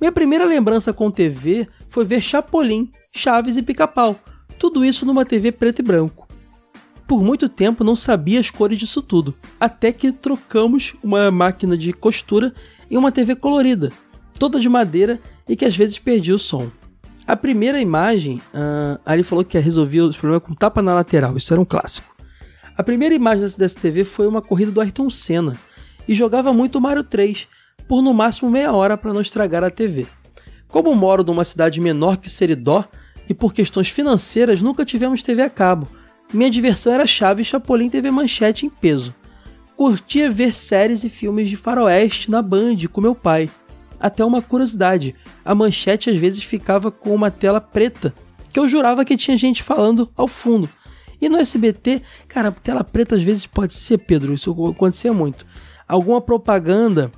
Minha primeira lembrança com TV foi ver Chapolin, Chaves e Pica-Pau. Tudo isso numa TV preto e branco. Por muito tempo não sabia as cores disso tudo, até que trocamos uma máquina de costura em uma TV colorida, toda de madeira e que às vezes perdia o som. A primeira imagem, uh, ali falou que resolvia os problemas com tapa na lateral, isso era um clássico. A primeira imagem dessa TV foi uma corrida do Ayrton Senna e jogava muito Mario 3 por no máximo meia hora para não estragar a TV. Como moro numa cidade menor que Seridó e por questões financeiras nunca tivemos TV a cabo, minha diversão era Chaves Chapolin TV Manchete em peso. Curtia ver séries e filmes de faroeste na Band com meu pai. Até uma curiosidade, a manchete às vezes ficava com uma tela preta, que eu jurava que tinha gente falando ao fundo, e no SBT, cara, tela preta às vezes pode ser, Pedro, isso acontecia muito. Alguma propaganda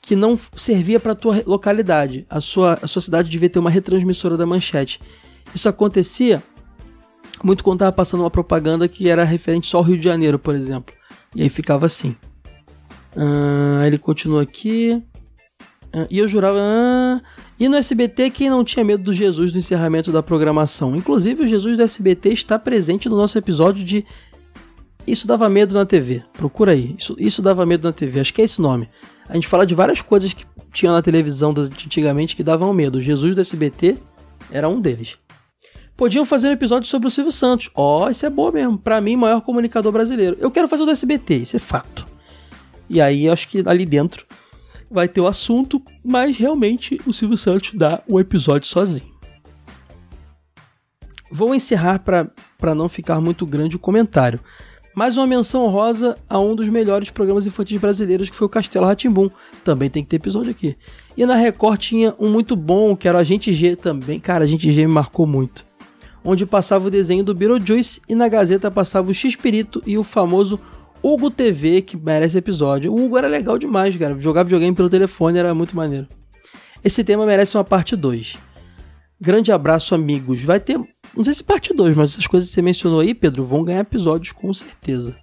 que não servia para tua localidade. A sua, a sua cidade devia ter uma retransmissora da manchete. Isso acontecia muito quando tava passando uma propaganda que era referente só ao Rio de Janeiro, por exemplo. E aí ficava assim. Ah, ele continua aqui. Ah, e eu jurava. Ah, e no SBT, quem não tinha medo do Jesus do encerramento da programação? Inclusive, o Jesus do SBT está presente no nosso episódio de Isso Dava Medo na TV. Procura aí. Isso, Isso Dava Medo na TV. Acho que é esse nome. A gente fala de várias coisas que tinha na televisão antigamente que davam medo. O Jesus do SBT era um deles. Podiam fazer um episódio sobre o Silvio Santos. Ó, oh, isso é bom mesmo. Para mim, maior comunicador brasileiro. Eu quero fazer o do SBT, isso é fato. E aí, acho que ali dentro vai ter o assunto, mas realmente o Silvio Santos dá o episódio sozinho. Vou encerrar para não ficar muito grande o comentário. Mais uma menção rosa a um dos melhores programas infantis brasileiros, que foi o Castelo Ratimbum. Também tem que ter episódio aqui. E na Record tinha um muito bom, que era o Agente G também. Cara, Agente G me marcou muito. Onde passava o desenho do Beetlejuice e na Gazeta passava o X-Pirito e o famoso Hugo TV, que merece episódio. O Hugo era legal demais, cara. Jogar videogame pelo telefone era muito maneiro. Esse tema merece uma parte 2. Grande abraço, amigos. Vai ter, não sei se parte 2, mas essas coisas que você mencionou aí, Pedro, vão ganhar episódios com certeza.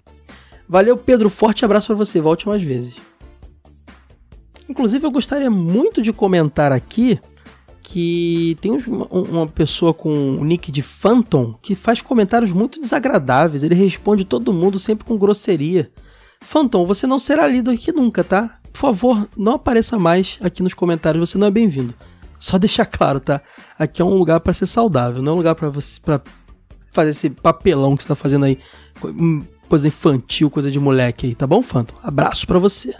Valeu, Pedro. Forte abraço para você. Volte mais vezes. Inclusive, eu gostaria muito de comentar aqui que tem uma pessoa com o nick de Phantom que faz comentários muito desagradáveis. Ele responde todo mundo sempre com grosseria. Phantom, você não será lido aqui nunca, tá? Por favor, não apareça mais aqui nos comentários, você não é bem-vindo. Só deixar claro, tá? Aqui é um lugar para ser saudável, não é um lugar para você para fazer esse papelão que você tá fazendo aí, hum, coisa infantil, coisa de moleque aí, tá bom, Phantom? Abraço para você.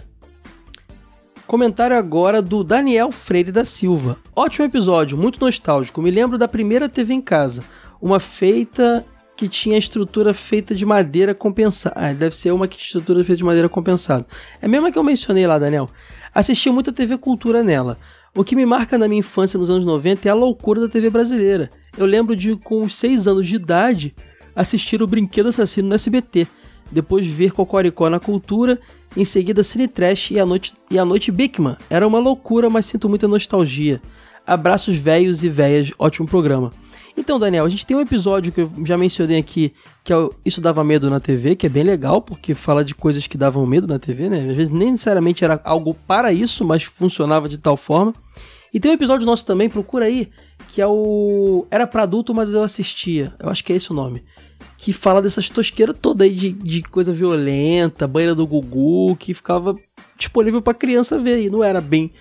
Comentário agora do Daniel Freire da Silva. Ótimo episódio, muito nostálgico. Me lembro da primeira TV em casa. Uma feita que tinha estrutura feita de madeira compensada. Ah, deve ser uma que tinha estrutura feita de madeira compensada. É a mesma que eu mencionei lá, Daniel. Assisti muita TV Cultura nela. O que me marca na minha infância nos anos 90 é a loucura da TV brasileira. Eu lembro de, com os 6 anos de idade, assistir o Brinquedo Assassino no SBT depois ver Cocoricó na cultura, em seguida Cine Trash e a Noite, e a noite Bigman. Era uma loucura, mas sinto muita nostalgia. Abraços velhos e velhas, ótimo programa. Então, Daniel, a gente tem um episódio que eu já mencionei aqui, que é o Isso Dava Medo na TV, que é bem legal, porque fala de coisas que davam medo na TV, né? Às vezes nem necessariamente era algo para isso, mas funcionava de tal forma. E tem um episódio nosso também, procura aí, que é o. Era para adulto, mas eu assistia. Eu acho que é esse o nome que fala dessas tosqueiras toda aí de, de coisa violenta, banheira do Gugu, que ficava disponível para criança ver e não era bem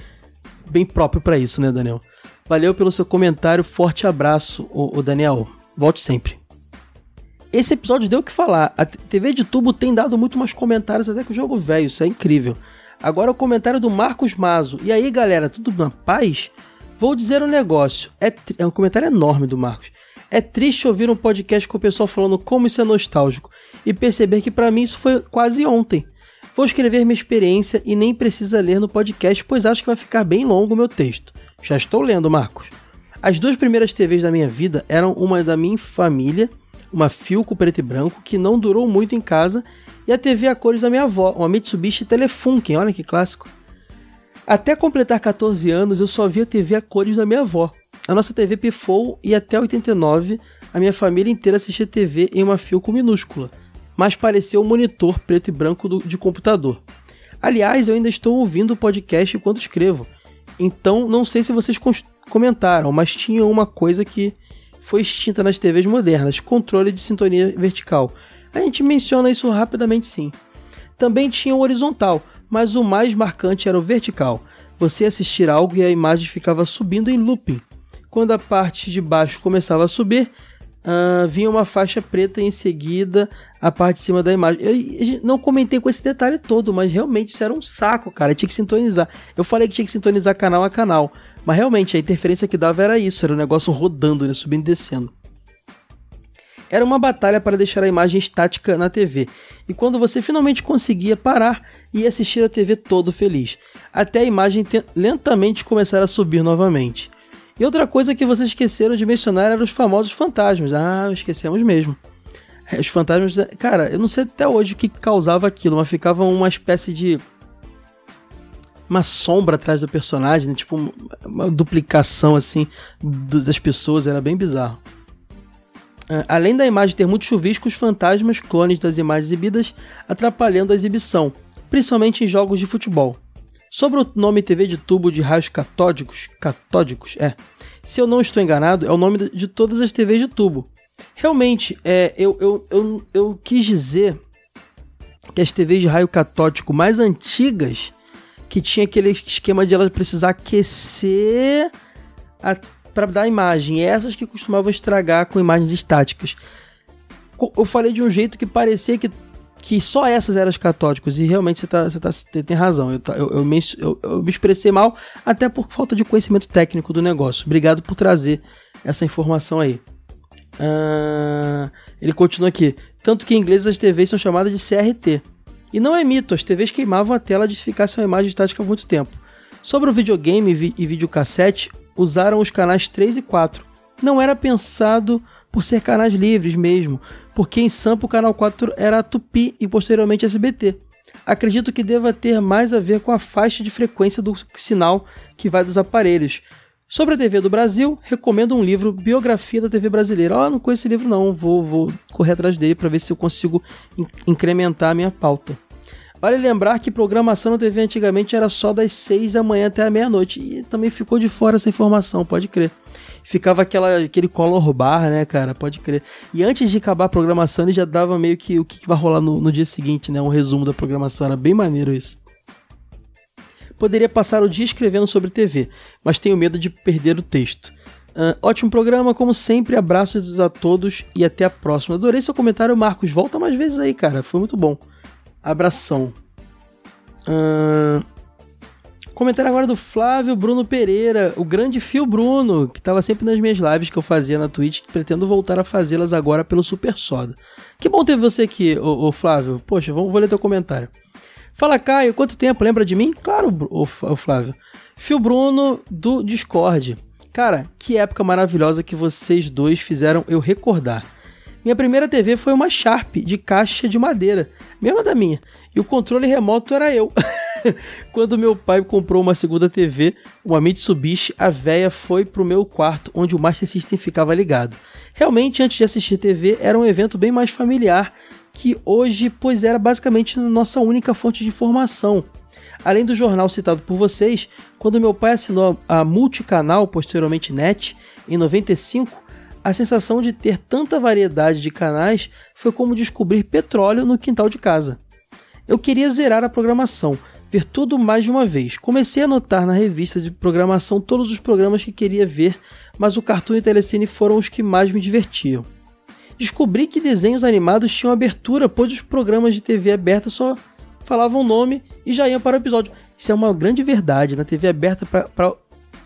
bem próprio para isso, né, Daniel? Valeu pelo seu comentário, forte abraço, o, Daniel. Volte sempre. Esse episódio deu o que falar. A TV de tubo tem dado muito mais comentários até que o jogo velho, isso é incrível. Agora o comentário do Marcos Mazo. E aí, galera, tudo na paz? Vou dizer um negócio. É, é um comentário enorme do Marcos. É triste ouvir um podcast com o pessoal falando como isso é nostálgico e perceber que para mim isso foi quase ontem. Vou escrever minha experiência e nem precisa ler no podcast, pois acho que vai ficar bem longo o meu texto. Já estou lendo, Marcos. As duas primeiras TVs da minha vida eram uma da minha família, uma Filco preto e branco que não durou muito em casa e a TV a cores da minha avó, uma Mitsubishi Telefunken, olha que clássico. Até completar 14 anos eu só via TV a cores da minha avó. A nossa TV pifou e até 89 a minha família inteira assistia TV em uma Filco minúscula, mas parecia um monitor preto e branco do, de computador. Aliás, eu ainda estou ouvindo o podcast enquanto escrevo, então não sei se vocês comentaram, mas tinha uma coisa que foi extinta nas TVs modernas: controle de sintonia vertical. A gente menciona isso rapidamente sim. Também tinha o horizontal, mas o mais marcante era o vertical. Você assistir algo e a imagem ficava subindo em looping. Quando a parte de baixo começava a subir, uh, vinha uma faixa preta em seguida a parte de cima da imagem. Eu, não comentei com esse detalhe todo, mas realmente isso era um saco, cara. Tinha que sintonizar. Eu falei que tinha que sintonizar canal a canal, mas realmente a interferência que dava era isso, era o um negócio rodando, né, subindo e descendo. Era uma batalha para deixar a imagem estática na TV, e quando você finalmente conseguia parar e assistir a TV todo feliz, até a imagem lentamente começar a subir novamente. E outra coisa que vocês esqueceram de mencionar eram os famosos fantasmas. Ah, esquecemos mesmo. É, os fantasmas. Cara, eu não sei até hoje o que causava aquilo, mas ficava uma espécie de. Uma sombra atrás do personagem, né? tipo uma duplicação assim das pessoas, era bem bizarro. É, além da imagem ter muito chuvisco, os fantasmas, clones das imagens exibidas, atrapalhando a exibição, principalmente em jogos de futebol. Sobre o nome TV de tubo de raios catódicos, catódicos, é. Se eu não estou enganado, é o nome de todas as TVs de tubo. Realmente, é, eu, eu, eu, eu quis dizer que as TVs de raio catódico mais antigas, que tinha aquele esquema de elas precisar aquecer para dar imagem, e essas que costumavam estragar com imagens estáticas. Eu falei de um jeito que parecia que que só essas eram as catódicos, e realmente você, tá, você, tá, tem razão. Eu, eu, eu, me, eu, eu me expressei mal, até por falta de conhecimento técnico do negócio. Obrigado por trazer essa informação aí. Uh, ele continua aqui. Tanto que em inglês as TVs são chamadas de CRT. E não é mito, as TVs queimavam a tela de ficasse uma imagem estática há muito tempo. Sobre o videogame e videocassete, usaram os canais 3 e 4. Não era pensado por ser canais livres mesmo, porque em Sampa o canal 4 era Tupi e posteriormente SBT. Acredito que deva ter mais a ver com a faixa de frequência do sinal que vai dos aparelhos. Sobre a TV do Brasil, recomendo um livro Biografia da TV Brasileira. Ó, oh, não conheço esse livro não, vou, vou correr atrás dele para ver se eu consigo incrementar a minha pauta. Vale lembrar que programação na TV antigamente era só das 6 da manhã até a meia-noite. E também ficou de fora essa informação, pode crer. Ficava aquela, aquele color bar, né, cara? Pode crer. E antes de acabar a programação, ele já dava meio que o que, vai rolar no, no dia seguinte, né? Um resumo da programação. Era bem maneiro isso. Poderia passar o dia escrevendo sobre TV, mas tenho medo de perder o texto. Uh, ótimo programa, como sempre. Abraços a todos e até a próxima. Adorei seu comentário, Marcos. Volta mais vezes aí, cara. Foi muito bom. Abração. Uh... Comentário agora do Flávio Bruno Pereira, o grande Fio Bruno, que estava sempre nas minhas lives que eu fazia na Twitch, que pretendo voltar a fazê-las agora pelo Super Soda. Que bom ter você aqui, ô, ô Flávio. Poxa, vamos, vou ler teu comentário. Fala, Caio, quanto tempo? Lembra de mim? Claro, ô, ô Flávio. Fio Bruno do Discord. Cara, que época maravilhosa que vocês dois fizeram eu recordar. Minha primeira TV foi uma Sharp de caixa de madeira, mesma da minha. E o controle remoto era eu. [LAUGHS] Quando meu pai comprou uma segunda TV, uma Mitsubishi, a véia foi pro meu quarto, onde o Master System ficava ligado. Realmente, antes de assistir TV, era um evento bem mais familiar que hoje, pois era basicamente nossa única fonte de informação. Além do jornal citado por vocês, quando meu pai assinou a Multicanal, posteriormente NET, em 95, a sensação de ter tanta variedade de canais foi como descobrir petróleo no quintal de casa. Eu queria zerar a programação, ver tudo mais de uma vez. Comecei a anotar na revista de programação todos os programas que queria ver, mas o Cartoon e o Telecine foram os que mais me divertiam. Descobri que desenhos animados tinham abertura, pois os programas de TV aberta só falavam o nome e já iam para o episódio. Isso é uma grande verdade. Na TV aberta, para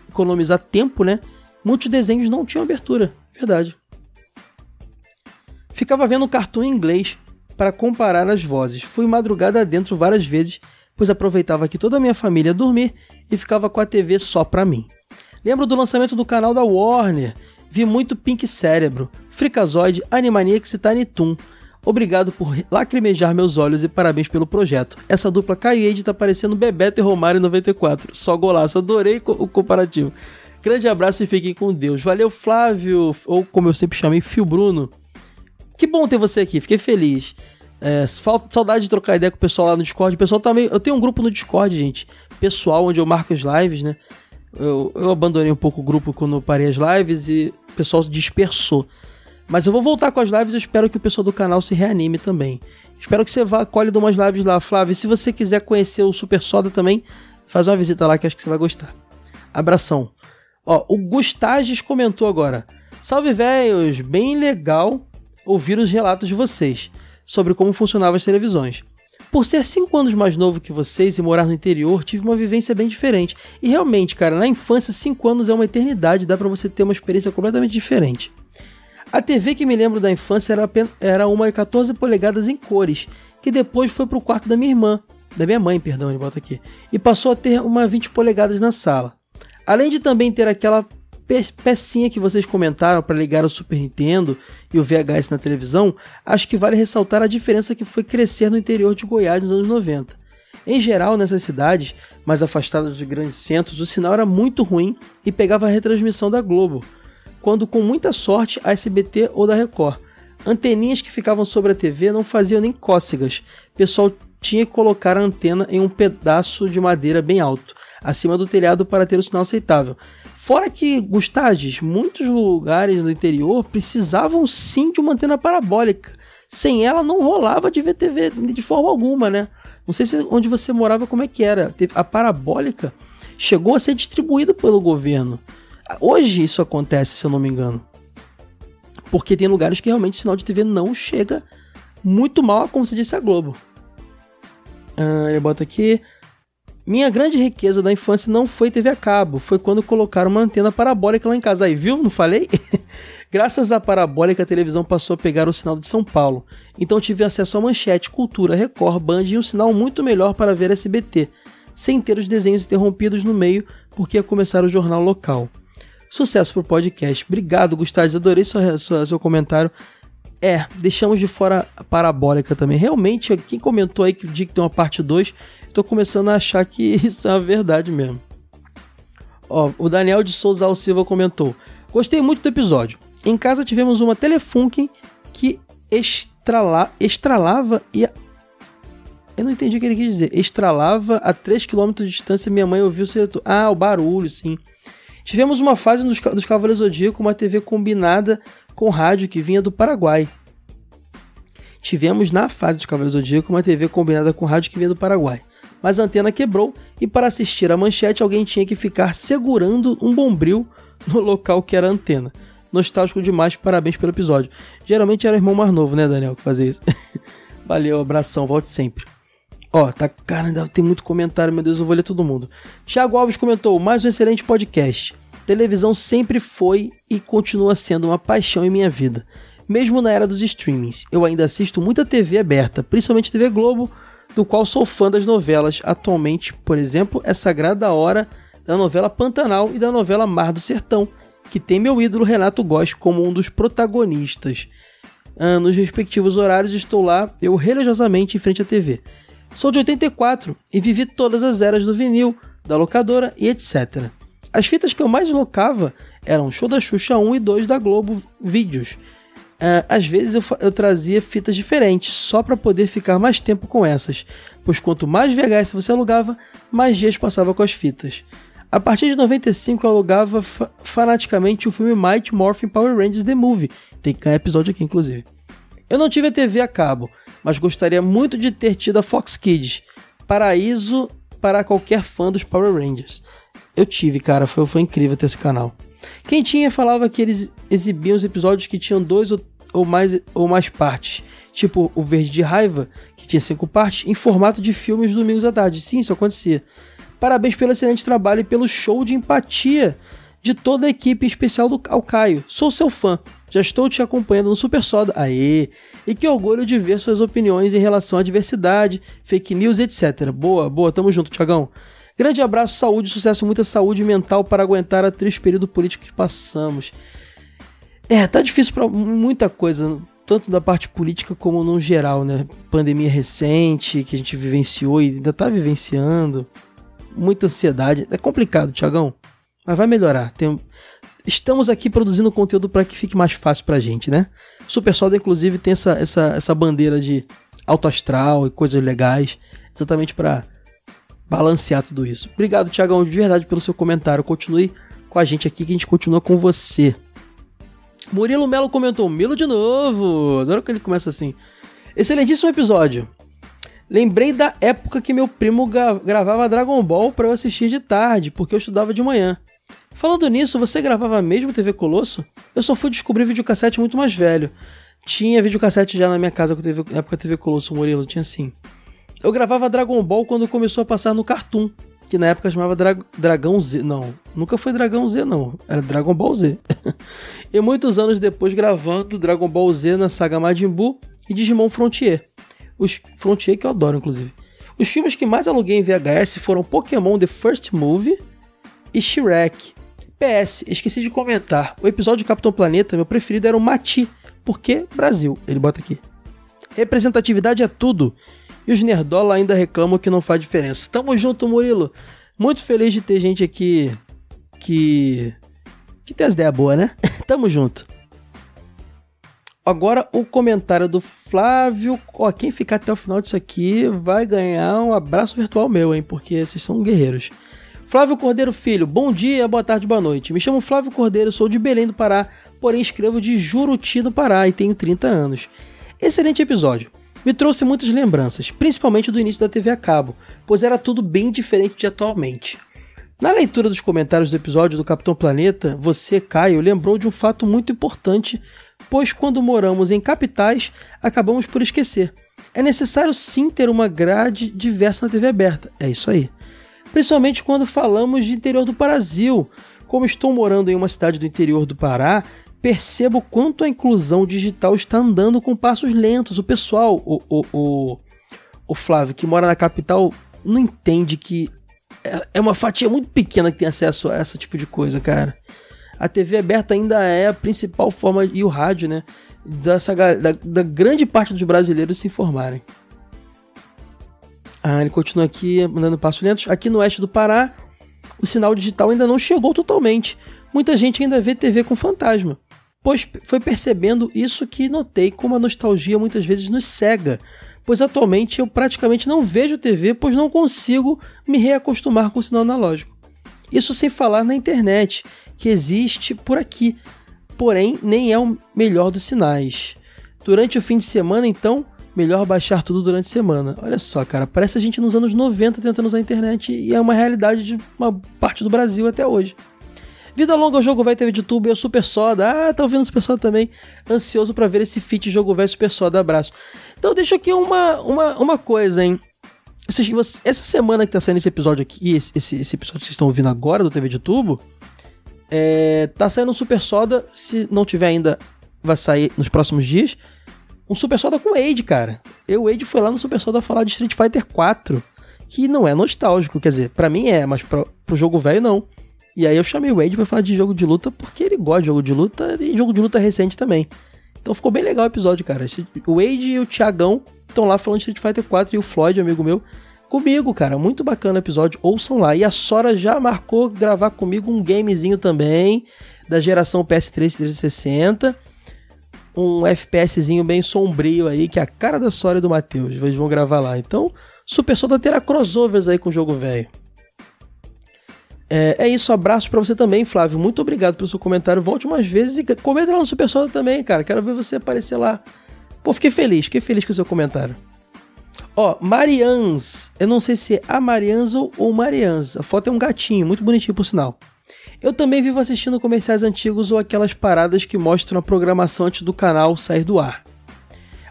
economizar tempo, né? Muitos desenhos não tinham abertura. Verdade. Ficava vendo um cartoon em inglês para comparar as vozes. Fui madrugada dentro várias vezes, pois aproveitava que toda a minha família ia dormir e ficava com a TV só para mim. Lembro do lançamento do canal da Warner. Vi muito Pink Cérebro. Frikazoid, Animaniacs e Tiny Toon. Obrigado por lacrimejar meus olhos e parabéns pelo projeto. Essa dupla Kaiade tá parecendo Bebeto e Romário em 94. Só golaço, adorei o comparativo. Grande abraço e fiquem com Deus. Valeu, Flávio, ou como eu sempre chamei, Fio Bruno. Que bom ter você aqui, fiquei feliz. É, falta saudade de trocar ideia com o pessoal lá no Discord. O pessoal também. Eu tenho um grupo no Discord, gente. Pessoal, onde eu marco as lives, né? Eu, eu abandonei um pouco o grupo quando parei as lives e o pessoal dispersou. Mas eu vou voltar com as lives eu espero que o pessoal do canal se reanime também. Espero que você vá, colhe de umas lives lá, Flávio. E se você quiser conhecer o Super Soda também, faz uma visita lá que acho que você vai gostar. Abração. Ó, o Gustages comentou agora. Salve, velhos! Bem legal ouvir os relatos de vocês sobre como funcionavam as televisões. Por ser 5 anos mais novo que vocês e morar no interior, tive uma vivência bem diferente. E realmente, cara, na infância, 5 anos é uma eternidade, dá para você ter uma experiência completamente diferente. A TV que me lembro da infância era, era uma 14 polegadas em cores, que depois foi pro quarto da minha irmã, da minha mãe, perdão, ele bota aqui, e passou a ter uma 20 polegadas na sala. Além de também ter aquela pecinha que vocês comentaram para ligar o Super Nintendo e o VHS na televisão, acho que vale ressaltar a diferença que foi crescer no interior de Goiás nos anos 90. Em geral, nessas cidades mais afastadas dos grandes centros, o sinal era muito ruim e pegava a retransmissão da Globo, quando com muita sorte a SBT ou da Record. Anteninhas que ficavam sobre a TV não faziam nem cócegas. Pessoal tinha que colocar a antena em um pedaço de madeira bem alto, acima do telhado para ter o sinal aceitável. Fora que, Gustages, muitos lugares do interior precisavam sim de uma antena parabólica. Sem ela não rolava de ver TV de forma alguma, né? Não sei se onde você morava como é que era. A parabólica chegou a ser distribuída pelo governo. Hoje isso acontece, se eu não me engano. Porque tem lugares que realmente sinal de TV não chega muito mal, como se disse a Globo. Ah, eu boto aqui. Minha grande riqueza da infância não foi TV a cabo, foi quando colocaram uma antena parabólica lá em casa. Aí, viu? Não falei? [LAUGHS] Graças à parabólica, a televisão passou a pegar o sinal de São Paulo. Então tive acesso a Manchete, Cultura, Record, Band e um sinal muito melhor para ver SBT, sem ter os desenhos interrompidos no meio, porque ia começar o jornal local. Sucesso pro podcast. Obrigado, Gustavo. Adorei seu, seu, seu comentário. É, deixamos de fora a parabólica também. Realmente, quem comentou aí que o que tem uma parte 2, tô começando a achar que [LAUGHS] isso é a verdade mesmo. Ó, o Daniel de Souza Silva comentou: Gostei muito do episódio. Em casa tivemos uma Telefunken que estrala, estralava e. A... Eu não entendi o que ele quis dizer. Estralava a 3 km de distância minha mãe ouviu o seletor. Ah, o barulho, sim. Tivemos uma fase dos, dos Cavaleiros Zodíaco, uma TV combinada com rádio que vinha do Paraguai. Tivemos na fase dos Cavaleiros Zodíaco uma TV combinada com rádio que vinha do Paraguai. Mas a antena quebrou e para assistir a manchete alguém tinha que ficar segurando um bombril no local que era a antena. Nostálgico demais, parabéns pelo episódio. Geralmente era o irmão mais novo, né, Daniel, que fazia isso. [LAUGHS] Valeu, abração, volte sempre. Ó, tá, cara, ainda tem muito comentário, meu Deus, eu vou ler todo mundo. Tiago Alves comentou: mais um excelente podcast. Televisão sempre foi e continua sendo uma paixão em minha vida. Mesmo na era dos streamings, eu ainda assisto muita TV aberta, principalmente TV Globo, do qual sou fã das novelas. Atualmente, por exemplo, é sagrada hora da novela Pantanal e da novela Mar do Sertão, que tem meu ídolo Renato Góes como um dos protagonistas. Ah, nos respectivos horários estou lá, eu religiosamente em frente à TV. Sou de 84 e vivi todas as eras do vinil, da locadora e etc. As fitas que eu mais locava eram Show da Xuxa 1 e 2 da Globo Vídeos. Uh, às vezes eu, eu, trazia fitas diferentes, só para poder ficar mais tempo com essas, pois quanto mais VHS você alugava, mais dias passava com as fitas. A partir de 95 eu alugava fa fanaticamente o filme Mighty Morphin Power Rangers The Movie, tem que episódio aqui inclusive. Eu não tive a TV a cabo, mas gostaria muito de ter tido a Fox Kids, paraíso para qualquer fã dos Power Rangers. Eu tive, cara, foi, foi incrível ter esse canal. Quem tinha falava que eles exibiam os episódios que tinham dois ou, ou, mais, ou mais partes, tipo o Verde de Raiva, que tinha cinco partes, em formato de filmes domingos à tarde. Sim, isso acontecia. Parabéns pelo excelente trabalho e pelo show de empatia de toda a equipe, em especial do ao Caio. Sou seu fã. Já estou te acompanhando no Super Soda. Aê! E que orgulho de ver suas opiniões em relação à diversidade, fake news, etc. Boa, boa, tamo junto, Tiagão. Grande abraço, saúde, sucesso, muita saúde mental para aguentar a triste período político que passamos. É, tá difícil pra muita coisa, tanto da parte política como no geral, né? Pandemia recente que a gente vivenciou e ainda tá vivenciando. Muita ansiedade. É complicado, Tiagão. Mas vai melhorar. Tem... Estamos aqui produzindo conteúdo para que fique mais fácil pra gente, né? Super Soda, inclusive, tem essa, essa, essa bandeira de alto astral e coisas legais, exatamente para balancear tudo isso. Obrigado, Tiagão, de verdade, pelo seu comentário. Continue com a gente aqui que a gente continua com você. Murilo Melo comentou: Milo de novo. Adoro que ele começa assim. Excelentíssimo episódio. Lembrei da época que meu primo gravava Dragon Ball para eu assistir de tarde, porque eu estudava de manhã. Falando nisso, você gravava mesmo TV Colosso? Eu só fui descobrir videocassete muito mais velho. Tinha videocassete já na minha casa na época TV Colosso, Murilo, tinha sim. Eu gravava Dragon Ball quando começou a passar no Cartoon que na época chamava Dra Dragão Z. Não, nunca foi Dragão Z, não. Era Dragon Ball Z. [LAUGHS] e muitos anos depois gravando Dragon Ball Z na saga Majin Buu e Digimon Frontier. Os Frontier que eu adoro, inclusive. Os filmes que mais aluguei em VHS foram Pokémon The First Movie e Shrek. PS, esqueci de comentar. O episódio de Capitão Planeta, meu preferido era o Mati, porque Brasil. Ele bota aqui. Representatividade é tudo. E os nerdola ainda reclamam que não faz diferença. Tamo junto, Murilo. Muito feliz de ter gente aqui que que tem as ideias boas, né? [LAUGHS] Tamo junto. Agora o comentário do Flávio. Ó, quem ficar até o final disso aqui vai ganhar um abraço virtual meu, hein? Porque vocês são guerreiros. Flávio Cordeiro Filho, bom dia, boa tarde, boa noite. Me chamo Flávio Cordeiro, sou de Belém do Pará, porém escrevo de Juruti do Pará e tenho 30 anos. Excelente episódio me trouxe muitas lembranças, principalmente do início da TV a cabo, pois era tudo bem diferente de atualmente. Na leitura dos comentários do episódio do Capitão Planeta, você, Caio, lembrou de um fato muito importante, pois quando moramos em capitais, acabamos por esquecer. É necessário sim ter uma grade diversa na TV aberta, é isso aí. Principalmente quando falamos de interior do Brasil. Como estou morando em uma cidade do interior do Pará, percebo quanto a inclusão digital está andando com passos lentos. O pessoal, o, o, o, o Flávio, que mora na capital, não entende que é, é uma fatia muito pequena que tem acesso a esse tipo de coisa, cara. A TV aberta ainda é a principal forma, e o rádio, né? Dessa, da, da grande parte dos brasileiros se informarem. Ah, ele continua aqui mandando passos lentos. Aqui no oeste do Pará, o sinal digital ainda não chegou totalmente. Muita gente ainda vê TV com fantasma pois foi percebendo isso que notei como a nostalgia muitas vezes nos cega, pois atualmente eu praticamente não vejo TV, pois não consigo me reacostumar com o sinal analógico. Isso sem falar na internet, que existe por aqui, porém nem é o melhor dos sinais. Durante o fim de semana, então, melhor baixar tudo durante a semana. Olha só, cara, parece a gente nos anos 90 tentando usar a internet e é uma realidade de uma parte do Brasil até hoje. Vida longa ao jogo vai TV de tubo e o Super Soda. Ah, tá ouvindo o Super Soda também. Ansioso para ver esse feat jogo velho Super Soda. Abraço. Então deixa aqui uma, uma, uma coisa, hein. Essa semana que tá saindo esse episódio aqui, esse, esse, episódio que vocês estão ouvindo agora do TV de Tubo, é, tá saindo um Super Soda, se não tiver ainda, vai sair nos próximos dias. Um Super Soda com o Wade, cara. Eu, o Wade foi lá no Super Soda falar de Street Fighter 4, que não é nostálgico, quer dizer, para mim é, mas pro, pro jogo velho não. E aí eu chamei o Wade pra falar de jogo de luta porque ele gosta de jogo de luta e jogo de luta recente também. Então ficou bem legal o episódio, cara. O Wade e o Thiagão estão lá falando de Street Fighter 4 e o Floyd, amigo meu, comigo, cara. Muito bacana o episódio. Ouçam lá. E a Sora já marcou gravar comigo um gamezinho também da geração PS3 360. Um FPSzinho bem sombrio aí, que é a cara da Sora e do Matheus. Eles vão gravar lá. Então, Super Soda terá crossovers aí com o jogo velho. É, é isso, abraço para você também, Flávio. Muito obrigado pelo seu comentário. Volte mais vezes e comenta lá no Super Soda também, cara. Quero ver você aparecer lá. Pô, fiquei feliz, fiquei feliz com o seu comentário. Ó, Marians. Eu não sei se é a Marians ou, ou Marians. A foto é um gatinho, muito bonitinho por sinal. Eu também vivo assistindo comerciais antigos ou aquelas paradas que mostram a programação antes do canal sair do ar.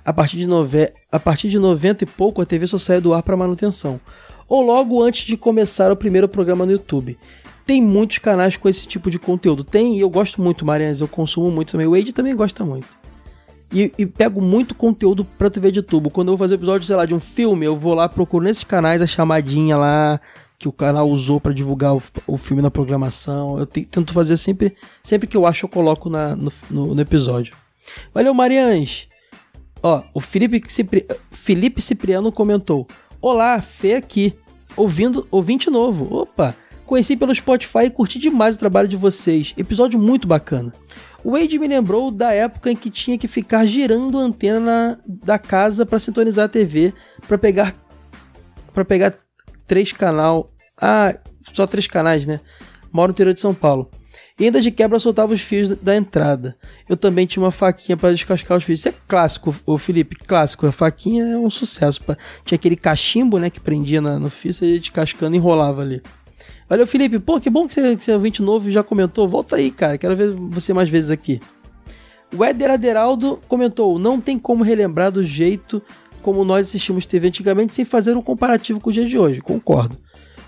A partir de, nove... a partir de 90 e pouco, a TV só sai do ar para manutenção ou logo antes de começar o primeiro programa no YouTube. Tem muitos canais com esse tipo de conteúdo. Tem, e eu gosto muito, Mariana, eu consumo muito também. O Wade também gosta muito. E, e, pego muito conteúdo pra TV de tubo. Quando eu vou fazer episódio, sei lá, de um filme, eu vou lá, procuro nesses canais a chamadinha lá, que o canal usou para divulgar o, o, filme na programação. Eu te, tento fazer sempre, sempre que eu acho, eu coloco na, no, no, no episódio. Valeu, Marians! Ó, o Felipe, Cipri... Felipe Cipriano comentou: Olá, Fê aqui, ouvindo, ouvinte novo. Opa! Conheci pelo Spotify e curti demais o trabalho de vocês. Episódio muito bacana. O Wade me lembrou da época em que tinha que ficar girando a antena na, da casa para sintonizar a TV, para pegar para pegar três canal. Ah, só três canais, né? Moro no interior de São Paulo. E ainda de quebra soltava os fios da entrada. Eu também tinha uma faquinha para descascar os fios. Isso é clássico, o Felipe, clássico. A faquinha é um sucesso. Pra... Tinha aquele cachimbo, né, que prendia na, no fio, você ia descascando e enrolava ali. Valeu, Felipe. Pô, que bom que você, que você é ouvinte novo e já comentou. Volta aí, cara. Quero ver você mais vezes aqui. O Éder Aderaldo comentou: Não tem como relembrar do jeito como nós assistimos TV antigamente sem fazer um comparativo com o dia de hoje. Concordo.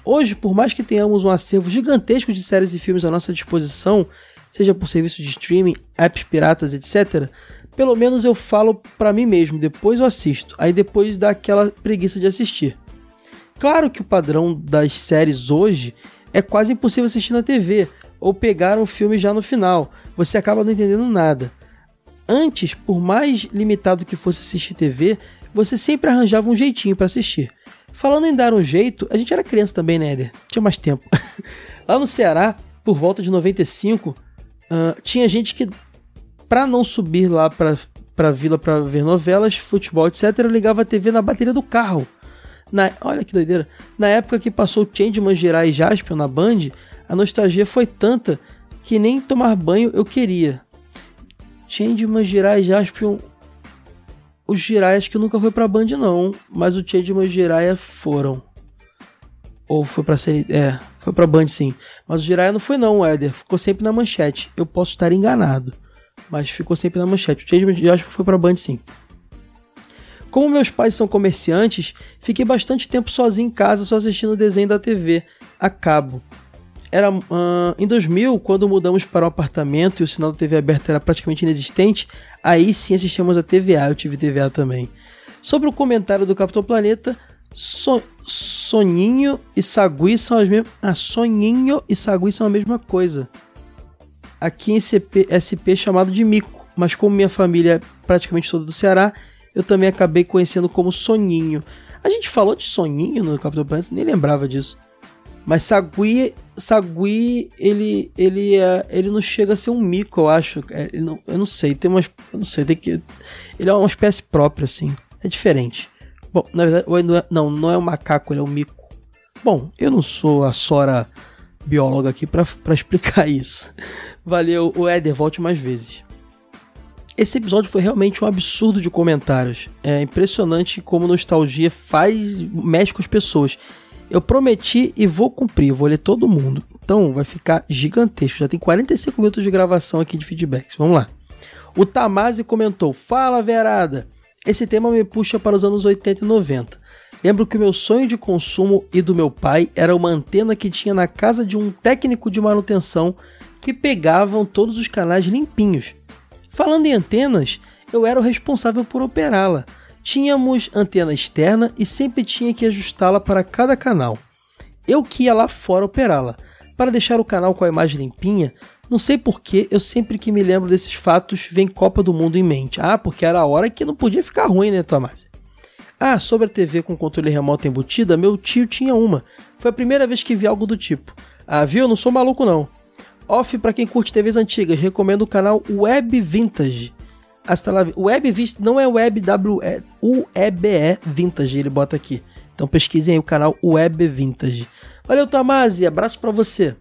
Hoje, por mais que tenhamos um acervo gigantesco de séries e filmes à nossa disposição, seja por serviços de streaming, apps piratas, etc., pelo menos eu falo para mim mesmo, depois eu assisto, aí depois dá aquela preguiça de assistir. Claro que o padrão das séries hoje é quase impossível assistir na TV ou pegar um filme já no final, você acaba não entendendo nada. Antes, por mais limitado que fosse assistir TV, você sempre arranjava um jeitinho para assistir. Falando em dar um jeito, a gente era criança também, né, Éder? Tinha mais tempo. [LAUGHS] Lá no Ceará, por volta de 95, uh, tinha gente que, pra não subir lá pra, pra vila pra ver novelas, futebol, etc., ligava a TV na bateria do carro. Na, olha que doideira. Na época que passou o Changeman Girai e Jaspion na Band, a nostalgia foi tanta que nem tomar banho eu queria. Changeman Girai e Jaspion os Jiraiya acho que nunca foi pra Band, não. Mas o Changeman e o Jiraiya foram. Ou foi pra série. É, foi pra Band sim. Mas o Jiraiya não foi, não, Éder. Ficou sempre na manchete. Eu posso estar enganado. Mas ficou sempre na manchete. O Changeman acho que foi pra Band sim. Como meus pais são comerciantes, fiquei bastante tempo sozinho em casa só assistindo o desenho da TV a cabo. Era uh, em 2000, quando mudamos para um apartamento e o sinal da TV aberta era praticamente inexistente, Aí sim assistimos a TVA, eu tive TVA também. Sobre o comentário do Capitão Planeta, so, Soninho e Sagui são as mesmas. Ah, Soninho e Sagui são a mesma coisa. Aqui em CP, SP chamado de Mico, mas como minha família é praticamente toda do Ceará, eu também acabei conhecendo como Soninho. A gente falou de Soninho no Capitão Planeta, nem lembrava disso. Mas Sagui, Sagui ele, ele, é, ele não chega a ser um mico, eu acho. É, não, eu não sei, tem umas. Eu não sei, tem que. Ele é uma espécie própria, assim. É diferente. Bom, na verdade, não, é, não, não é um macaco, ele é um mico. Bom, eu não sou a Sora bióloga aqui para explicar [LAUGHS] isso. Valeu, o Éder, volte mais vezes. Esse episódio foi realmente um absurdo de comentários. É impressionante como nostalgia faz mexe com as pessoas. Eu prometi e vou cumprir, vou ler todo mundo. Então vai ficar gigantesco. Já tem 45 minutos de gravação aqui de feedbacks. Vamos lá. O Tamasi comentou: Fala, Verada! Esse tema me puxa para os anos 80 e 90. Lembro que o meu sonho de consumo e do meu pai era uma antena que tinha na casa de um técnico de manutenção que pegavam todos os canais limpinhos. Falando em antenas, eu era o responsável por operá-la. Tínhamos antena externa e sempre tinha que ajustá-la para cada canal. Eu que ia lá fora operá-la. Para deixar o canal com a imagem limpinha, não sei porquê, eu sempre que me lembro desses fatos, vem Copa do Mundo em mente. Ah, porque era a hora que não podia ficar ruim, né, Tomás? Ah, sobre a TV com controle remoto embutida, meu tio tinha uma. Foi a primeira vez que vi algo do tipo. Ah, viu? Não sou maluco não. Off para quem curte TVs antigas, recomendo o canal Web Vintage. Lá, Web Vista não é Web W, é UEBE Vintage, ele bota aqui. Então pesquisem aí o canal Web Vintage. Valeu, Tamasi, abraço para você.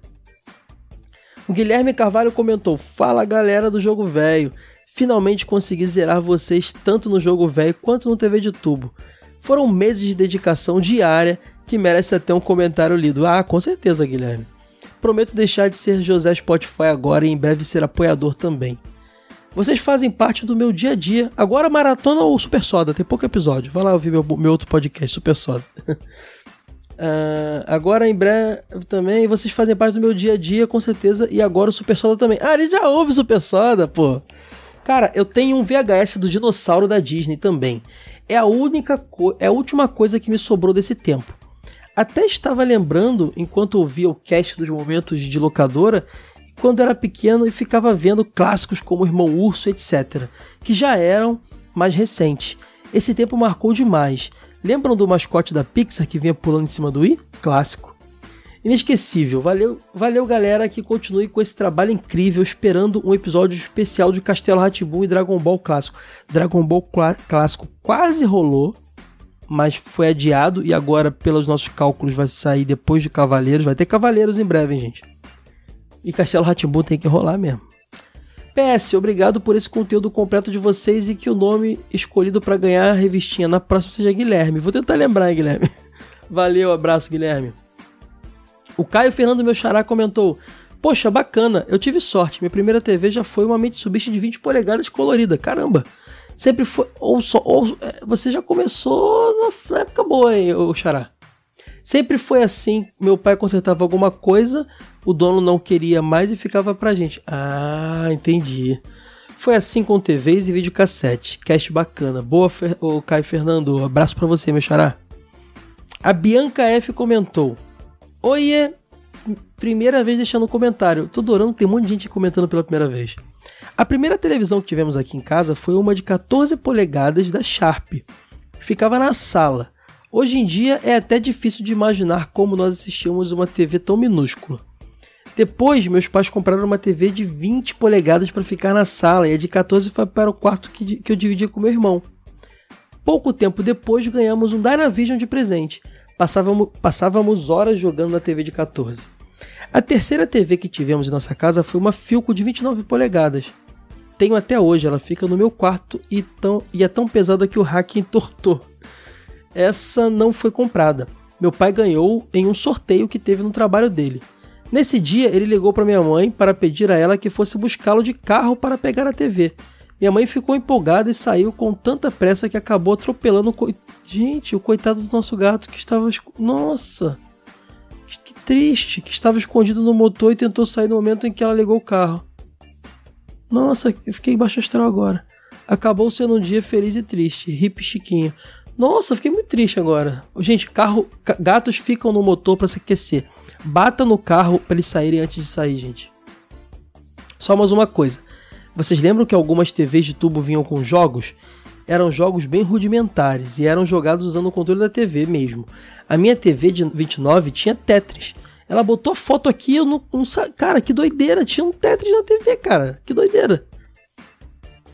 O Guilherme Carvalho comentou: Fala galera do jogo velho. Finalmente consegui zerar vocês tanto no jogo velho quanto no TV de tubo. Foram meses de dedicação diária que merece até um comentário lido. Ah, com certeza, Guilherme. Prometo deixar de ser José Spotify agora e em breve ser apoiador também. Vocês fazem parte do meu dia a dia. Agora maratona ou Super Soda, tem pouco episódio. Vai lá ouvir meu, meu outro podcast, Super Soda. uh, [LAUGHS] agora em breve também, vocês fazem parte do meu dia a dia, com certeza. E agora o Super Soda também. Ah, ele já ouve Super Soda, pô. Cara, eu tenho um VHS do dinossauro da Disney também. É a única é a última coisa que me sobrou desse tempo. Até estava lembrando, enquanto ouvia o cast dos momentos de locadora, quando era pequeno e ficava vendo clássicos como Irmão Urso, etc., que já eram mais recentes. Esse tempo marcou demais. Lembram do mascote da Pixar que vinha pulando em cima do i? Clássico. Inesquecível. Valeu, valeu galera que continue com esse trabalho incrível, esperando um episódio especial de Castelo Ratibum e Dragon Ball Clássico. Dragon Ball Clássico quase rolou, mas foi adiado e agora, pelos nossos cálculos, vai sair depois de Cavaleiros. Vai ter Cavaleiros em breve, hein, gente. E Castelo Ratibum tem que rolar mesmo. PS, obrigado por esse conteúdo completo de vocês e que o nome escolhido para ganhar a revistinha na próxima seja Guilherme. Vou tentar lembrar, hein, Guilherme. [LAUGHS] Valeu, abraço, Guilherme. O Caio Fernando Meu Xará comentou: Poxa, bacana, eu tive sorte. Minha primeira TV já foi uma Mitsubishi de 20 polegadas colorida. Caramba! Sempre foi. Ou só. Ou, é, você já começou na época boa, hein, o Xará. Sempre foi assim. Meu pai consertava alguma coisa, o dono não queria mais e ficava pra gente. Ah, entendi. Foi assim com TVs e videocassete. Cast bacana. Boa, Fer... o Caio Fernando. Abraço para você, meu xará. A Bianca F comentou: Oiê, primeira vez deixando um comentário. Tô adorando, tem um monte de gente comentando pela primeira vez. A primeira televisão que tivemos aqui em casa foi uma de 14 polegadas da Sharp. Ficava na sala. Hoje em dia é até difícil de imaginar como nós assistíamos uma TV tão minúscula. Depois, meus pais compraram uma TV de 20 polegadas para ficar na sala e a de 14 foi para o quarto que, que eu dividia com meu irmão. Pouco tempo depois, ganhamos um Dynavision de presente Passávamos, passávamos horas jogando na TV de 14. A terceira TV que tivemos em nossa casa foi uma Filco de 29 polegadas. Tenho até hoje, ela fica no meu quarto e, tão, e é tão pesada que o hack entortou. Essa não foi comprada. Meu pai ganhou em um sorteio que teve no trabalho dele. Nesse dia, ele ligou para minha mãe para pedir a ela que fosse buscá-lo de carro para pegar a TV. Minha mãe ficou empolgada e saiu com tanta pressa que acabou atropelando o co... Gente, o coitado do nosso gato que estava. Nossa! Que triste! Que estava escondido no motor e tentou sair no momento em que ela ligou o carro. Nossa, eu fiquei baixo astral agora. Acabou sendo um dia feliz e triste. Hip Chiquinho. Nossa, fiquei muito triste agora. Gente, carro, gatos ficam no motor para se aquecer. Bata no carro para eles saírem antes de sair, gente. Só mais uma coisa. Vocês lembram que algumas TVs de tubo vinham com jogos? Eram jogos bem rudimentares e eram jogados usando o controle da TV mesmo. A minha TV de 29 tinha Tetris. Ela botou foto aqui, eu não, não Cara, que doideira! Tinha um Tetris na TV, cara. Que doideira!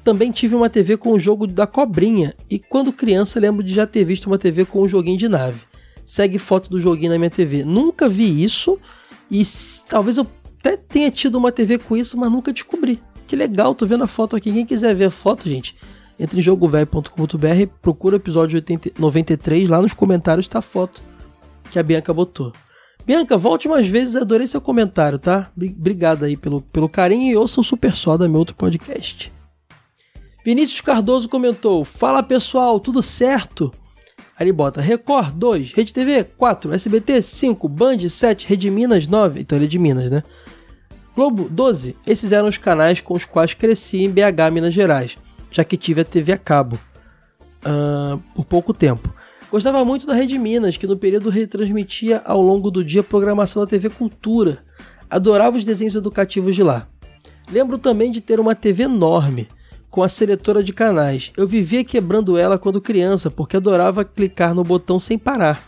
Também tive uma TV com o jogo da cobrinha. E quando criança, lembro de já ter visto uma TV com um joguinho de nave. Segue foto do joguinho na minha TV. Nunca vi isso. E talvez eu até tenha tido uma TV com isso, mas nunca descobri. Que legal, tô vendo a foto aqui. Quem quiser ver a foto, gente, entre em jogovelho.com.br, procura o episódio 80, 93, lá nos comentários tá a foto que a Bianca botou. Bianca, volte mais vezes, adorei seu comentário, tá? Obrigado aí pelo, pelo carinho e ouça o Super Soda, meu outro podcast. Vinícius Cardoso comentou: Fala pessoal, tudo certo? Aí ele bota Record 2, Rede TV 4, SBT 5, Band 7, Rede Minas 9. Então ele é de Minas, né? Globo 12. Esses eram os canais com os quais cresci em BH, Minas Gerais, já que tive a TV a cabo uh, por pouco tempo. Gostava muito da Rede Minas, que no período retransmitia ao longo do dia a programação da TV Cultura. Adorava os desenhos educativos de lá. Lembro também de ter uma TV enorme, com a seletora de canais. Eu vivia quebrando ela quando criança, porque adorava clicar no botão sem parar.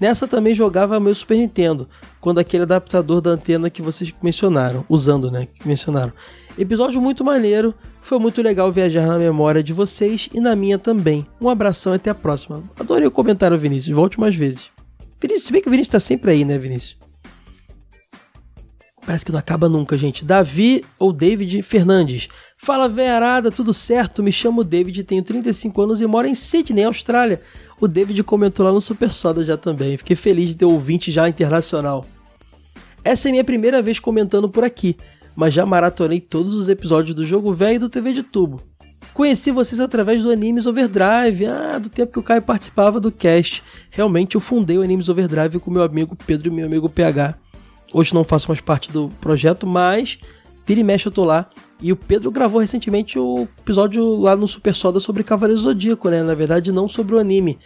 Nessa também jogava meu Super Nintendo, quando aquele adaptador da antena que vocês mencionaram, usando, né, que mencionaram. Episódio muito maneiro, foi muito legal viajar na memória de vocês e na minha também. Um abração e até a próxima. Adorei o comentário, Vinícius, volte mais vezes. Vinícius, se bem que o Vinícius tá sempre aí, né, Vinícius? Parece que não acaba nunca, gente. Davi ou David Fernandes. Fala, veiarada, tudo certo? Me chamo David, tenho 35 anos e moro em Sydney, Austrália. O David comentou lá no Super Soda já também. Fiquei feliz de ter ouvinte já internacional. Essa é minha primeira vez comentando por aqui, mas já maratonei todos os episódios do Jogo Velho e do TV de Tubo. Conheci vocês através do Animes Overdrive, ah, do tempo que o Caio participava do cast. Realmente eu fundei o Animes Overdrive com meu amigo Pedro e meu amigo PH. Hoje não faço mais parte do projeto, mas vira e mexe eu tô lá. E o Pedro gravou recentemente o episódio lá no Super Soda sobre Cavaleiro Zodíaco, né? Na verdade, não sobre o anime.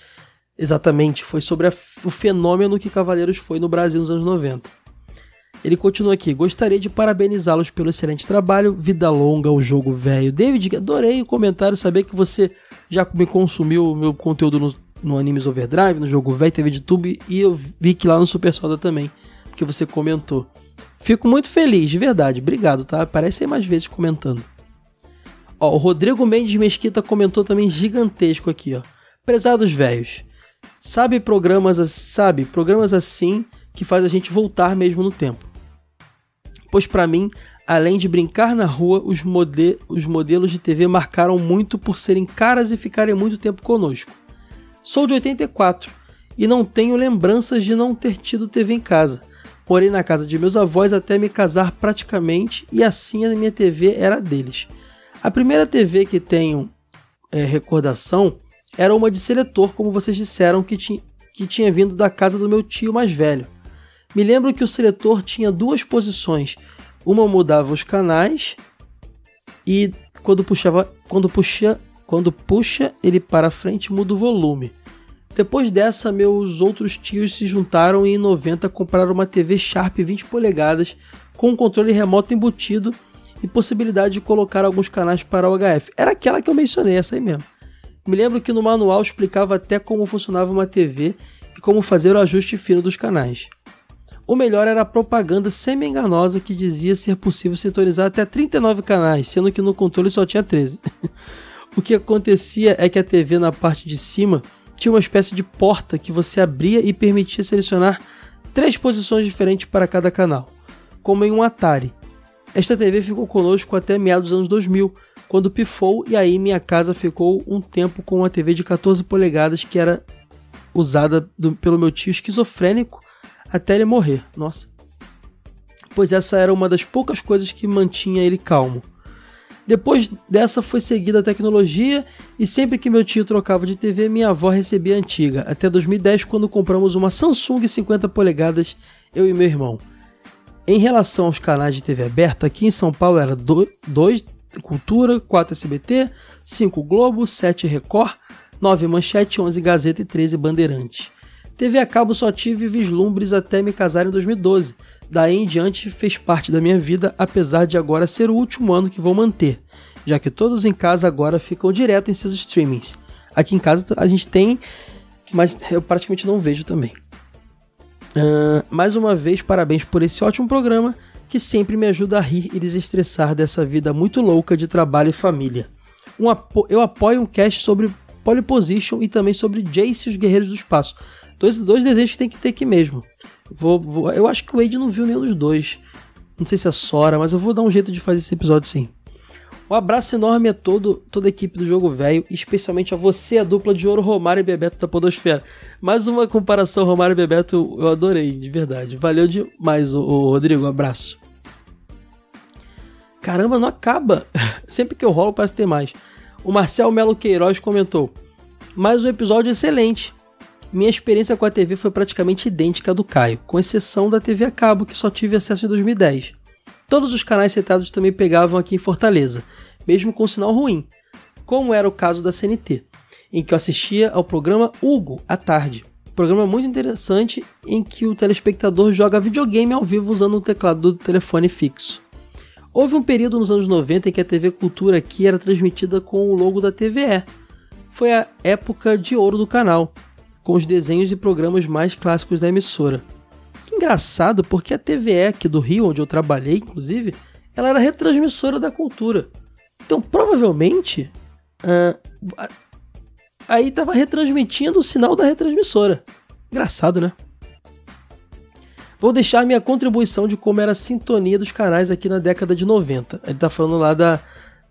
Exatamente, foi sobre a, o fenômeno que Cavaleiros foi no Brasil nos anos 90. Ele continua aqui: gostaria de parabenizá-los pelo excelente trabalho, vida longa o jogo velho. David, adorei o comentário, saber que você já me consumiu o meu conteúdo no, no Animes Overdrive, no jogo velho, TV de Tube, e eu vi que lá no Super Soda também, que você comentou. Fico muito feliz, de verdade. Obrigado, tá? Parece aí mais vezes comentando. Ó, o Rodrigo Mendes Mesquita comentou também gigantesco aqui, ó. Prezados velhos. Sabe programas, sabe, programas assim que faz a gente voltar mesmo no tempo. Pois para mim, além de brincar na rua, os, mode os modelos de TV marcaram muito por serem caras e ficarem muito tempo conosco. Sou de 84 e não tenho lembranças de não ter tido TV em casa. Morei na casa de meus avós até me casar praticamente e assim a minha TV era deles. A primeira TV que tenho é, recordação era uma de seletor, como vocês disseram, que, ti que tinha vindo da casa do meu tio mais velho. Me lembro que o seletor tinha duas posições. Uma mudava os canais e quando puxava, quando puxa, quando puxa ele para frente muda o volume. Depois dessa, meus outros tios se juntaram e em 90 compraram uma TV Sharp 20 polegadas com um controle remoto embutido e possibilidade de colocar alguns canais para o HF. Era aquela que eu mencionei, essa aí mesmo. Me lembro que no manual explicava até como funcionava uma TV e como fazer o ajuste fino dos canais. O melhor era a propaganda semi-enganosa que dizia ser possível sintonizar até 39 canais, sendo que no controle só tinha 13. [LAUGHS] o que acontecia é que a TV na parte de cima tinha uma espécie de porta que você abria e permitia selecionar três posições diferentes para cada canal, como em um Atari. Esta TV ficou conosco até meados dos anos 2000, quando pifou e aí minha casa ficou um tempo com uma TV de 14 polegadas que era usada do, pelo meu tio esquizofrênico até ele morrer. Nossa. Pois essa era uma das poucas coisas que mantinha ele calmo. Depois dessa foi seguida a tecnologia e sempre que meu tio trocava de TV, minha avó recebia a antiga, até 2010 quando compramos uma Samsung 50 polegadas, eu e meu irmão. Em relação aos canais de TV aberta, aqui em São Paulo era 2 Cultura, 4 SBT, 5 Globo, 7 Record, 9 Manchete, 11 Gazeta e 13 Bandeirante. TV a cabo só tive vislumbres até me casar em 2012. Daí em diante fez parte da minha vida, apesar de agora ser o último ano que vou manter, já que todos em casa agora ficam direto em seus streamings. Aqui em casa a gente tem, mas eu praticamente não vejo também. Uh, mais uma vez, parabéns por esse ótimo programa que sempre me ajuda a rir e desestressar dessa vida muito louca de trabalho e família. Um apo eu apoio um cast sobre Polyposition e também sobre Jace e os Guerreiros do Espaço. Dois, dois desenhos que tem que ter aqui mesmo. Vou, vou, eu acho que o Wade não viu nenhum dos dois. Não sei se é Sora, mas eu vou dar um jeito de fazer esse episódio sim. Um abraço enorme a todo, toda a equipe do Jogo Velho, especialmente a você, a dupla de ouro Romário e Bebeto da Podosfera. Mais uma comparação Romário e Bebeto, eu adorei, de verdade. Valeu demais, o, o Rodrigo, um abraço. Caramba, não acaba. [LAUGHS] Sempre que eu rolo parece ter mais. O Marcel Melo Queiroz comentou: Mais um episódio excelente. Minha experiência com a TV foi praticamente idêntica à do Caio, com exceção da TV a cabo, que só tive acesso em 2010. Todos os canais citados também pegavam aqui em Fortaleza, mesmo com sinal ruim, como era o caso da CNT, em que eu assistia ao programa Hugo à tarde. Programa muito interessante em que o telespectador joga videogame ao vivo usando o teclado do telefone fixo. Houve um período nos anos 90 em que a TV Cultura aqui era transmitida com o logo da TVE. Foi a época de ouro do canal, com os desenhos e programas mais clássicos da emissora engraçado porque a TVE aqui do Rio, onde eu trabalhei, inclusive, ela era retransmissora da cultura. Então, provavelmente, uh, aí estava retransmitindo o sinal da retransmissora. Engraçado, né? Vou deixar minha contribuição de como era a sintonia dos canais aqui na década de 90. Ele está falando lá da,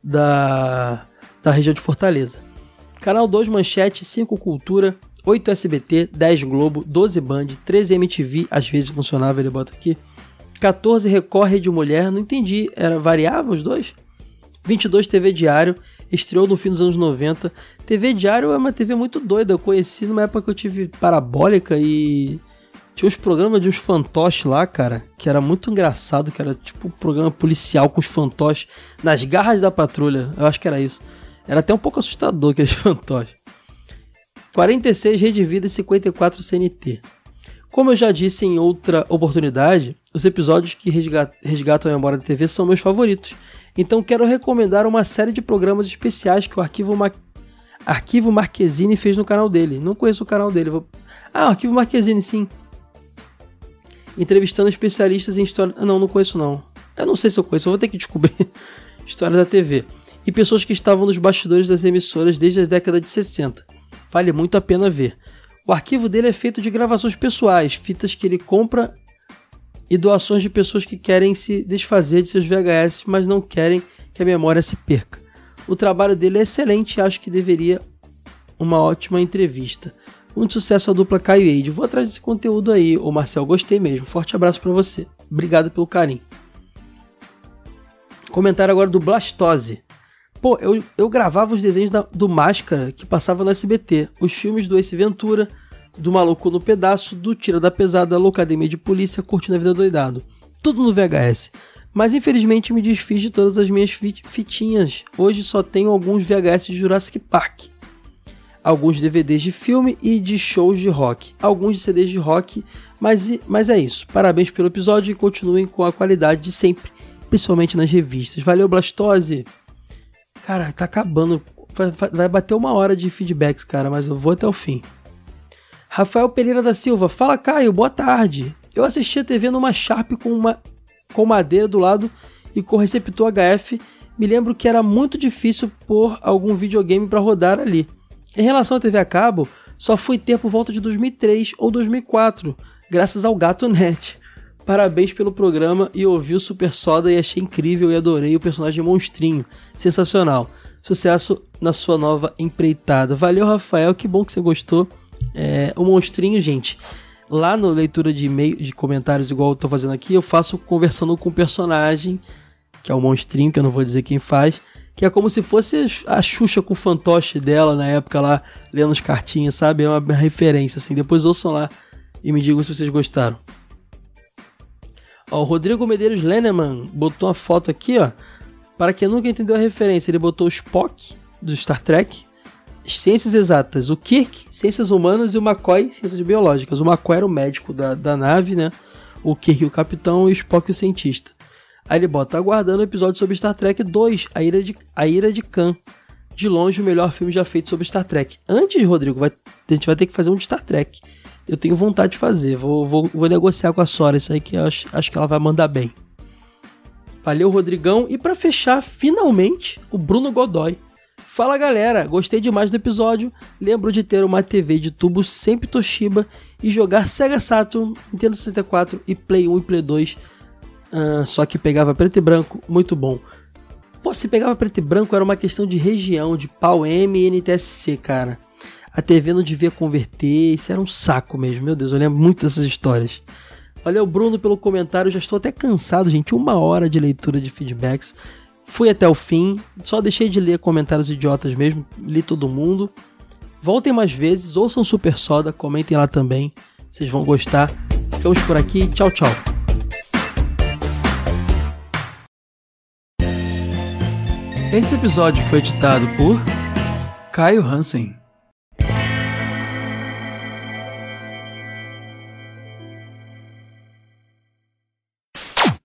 da, da região de Fortaleza. Canal 2 Manchete, 5 Cultura, 8 SBT, 10 Globo, 12 Band, 13 MTV, às vezes funcionava, ele bota aqui. 14 Record de Mulher, não entendi, era variável os dois? 22 TV Diário, estreou no fim dos anos 90. TV Diário é uma TV muito doida, eu conheci numa época que eu tive parabólica e tinha uns programas de uns fantoches lá, cara, que era muito engraçado, que era tipo um programa policial com os fantoches nas garras da patrulha, eu acho que era isso. Era até um pouco assustador aqueles [LAUGHS] fantoches. 46 Rede Vida e 54 CNT. Como eu já disse em outra oportunidade, os episódios que resgatam a memória da TV são meus favoritos. Então quero recomendar uma série de programas especiais que o Arquivo, Ma... Arquivo Marquezine fez no canal dele. Não conheço o canal dele. Vou... Ah, Arquivo Marquezine, sim. Entrevistando especialistas em história. Não, não conheço não. Eu não sei se eu conheço, eu vou ter que descobrir [LAUGHS] história da TV. E pessoas que estavam nos bastidores das emissoras desde a década de 60. Vale muito a pena ver. O arquivo dele é feito de gravações pessoais, fitas que ele compra e doações de pessoas que querem se desfazer de seus VHS, mas não querem que a memória se perca. O trabalho dele é excelente e acho que deveria uma ótima entrevista. Muito sucesso à dupla Caio e Eide. Vou atrás desse conteúdo aí, ô Marcel, gostei mesmo. Forte abraço para você. Obrigado pelo carinho. Comentário agora do Blastose. Pô, eu, eu gravava os desenhos da, do Máscara que passava no SBT, os filmes do Ace Ventura, do Maluco no Pedaço, do Tira da Pesada, Locademia de Polícia, Curtindo a Vida Doidado. Tudo no VHS. Mas infelizmente me desfiz de todas as minhas fitinhas. Hoje só tenho alguns VHS de Jurassic Park. Alguns DVDs de filme e de shows de rock. Alguns de CDs de rock. Mas, mas é isso. Parabéns pelo episódio e continuem com a qualidade de sempre. Principalmente nas revistas. Valeu, Blastose! Cara, tá acabando. Vai, bater uma hora de feedbacks, cara, mas eu vou até o fim. Rafael Pereira da Silva, fala Caio, boa tarde. Eu assisti a TV numa Sharp com, uma, com madeira do lado e com receptor HF. Me lembro que era muito difícil pôr algum videogame para rodar ali. Em relação à TV a cabo, só fui ter por volta de 2003 ou 2004, graças ao Gato Net. Parabéns pelo programa e ouvi o Super Soda e achei incrível e adorei o personagem monstrinho. Sensacional. Sucesso na sua nova empreitada. Valeu, Rafael, que bom que você gostou. É, o monstrinho, gente, lá no leitura de e-mail, de comentários, igual eu tô fazendo aqui, eu faço conversando com o personagem, que é o monstrinho, que eu não vou dizer quem faz, que é como se fosse a Xuxa com o fantoche dela na época lá, lendo as cartinhas, sabe? É uma referência, assim. Depois ouçam lá e me digam se vocês gostaram. Ó, o Rodrigo Medeiros Lenneman botou uma foto aqui, ó. Para quem nunca entendeu a referência, ele botou o Spock do Star Trek ciências exatas, o Kirk, ciências humanas e o McCoy, ciências biológicas. O McCoy era o médico da, da nave, né? O Kirk, o capitão, e o Spock, o cientista. Aí ele bota, aguardando o episódio sobre Star Trek 2, A Ira de, a Ira de Khan. De longe, o melhor filme já feito sobre Star Trek. Antes, Rodrigo, vai, a gente vai ter que fazer um de Star Trek. Eu tenho vontade de fazer. Vou, vou, vou negociar com a Sora isso aí que acho, acho que ela vai mandar bem. Valeu, Rodrigão. E para fechar, finalmente, o Bruno Godoy. Fala galera, gostei demais do episódio. Lembro de ter uma TV de tubo sempre Toshiba e jogar Sega Saturn, Nintendo 64 e Play 1 e Play 2. Uh, ah, só que pegava preto e branco, muito bom. Pô, se pegava preto e branco era uma questão de região, de pau M e NTSC, cara. A TV não devia converter, isso era um saco mesmo. Meu Deus, eu lembro muito dessas histórias. Valeu, Bruno, pelo comentário. Já estou até cansado, gente. Uma hora de leitura de feedbacks. Fui até o fim, só deixei de ler comentários idiotas mesmo, li todo mundo. Voltem mais vezes, ouçam Super Soda, comentem lá também, vocês vão gostar. Ficamos por aqui, tchau, tchau. Esse episódio foi editado por Caio Hansen.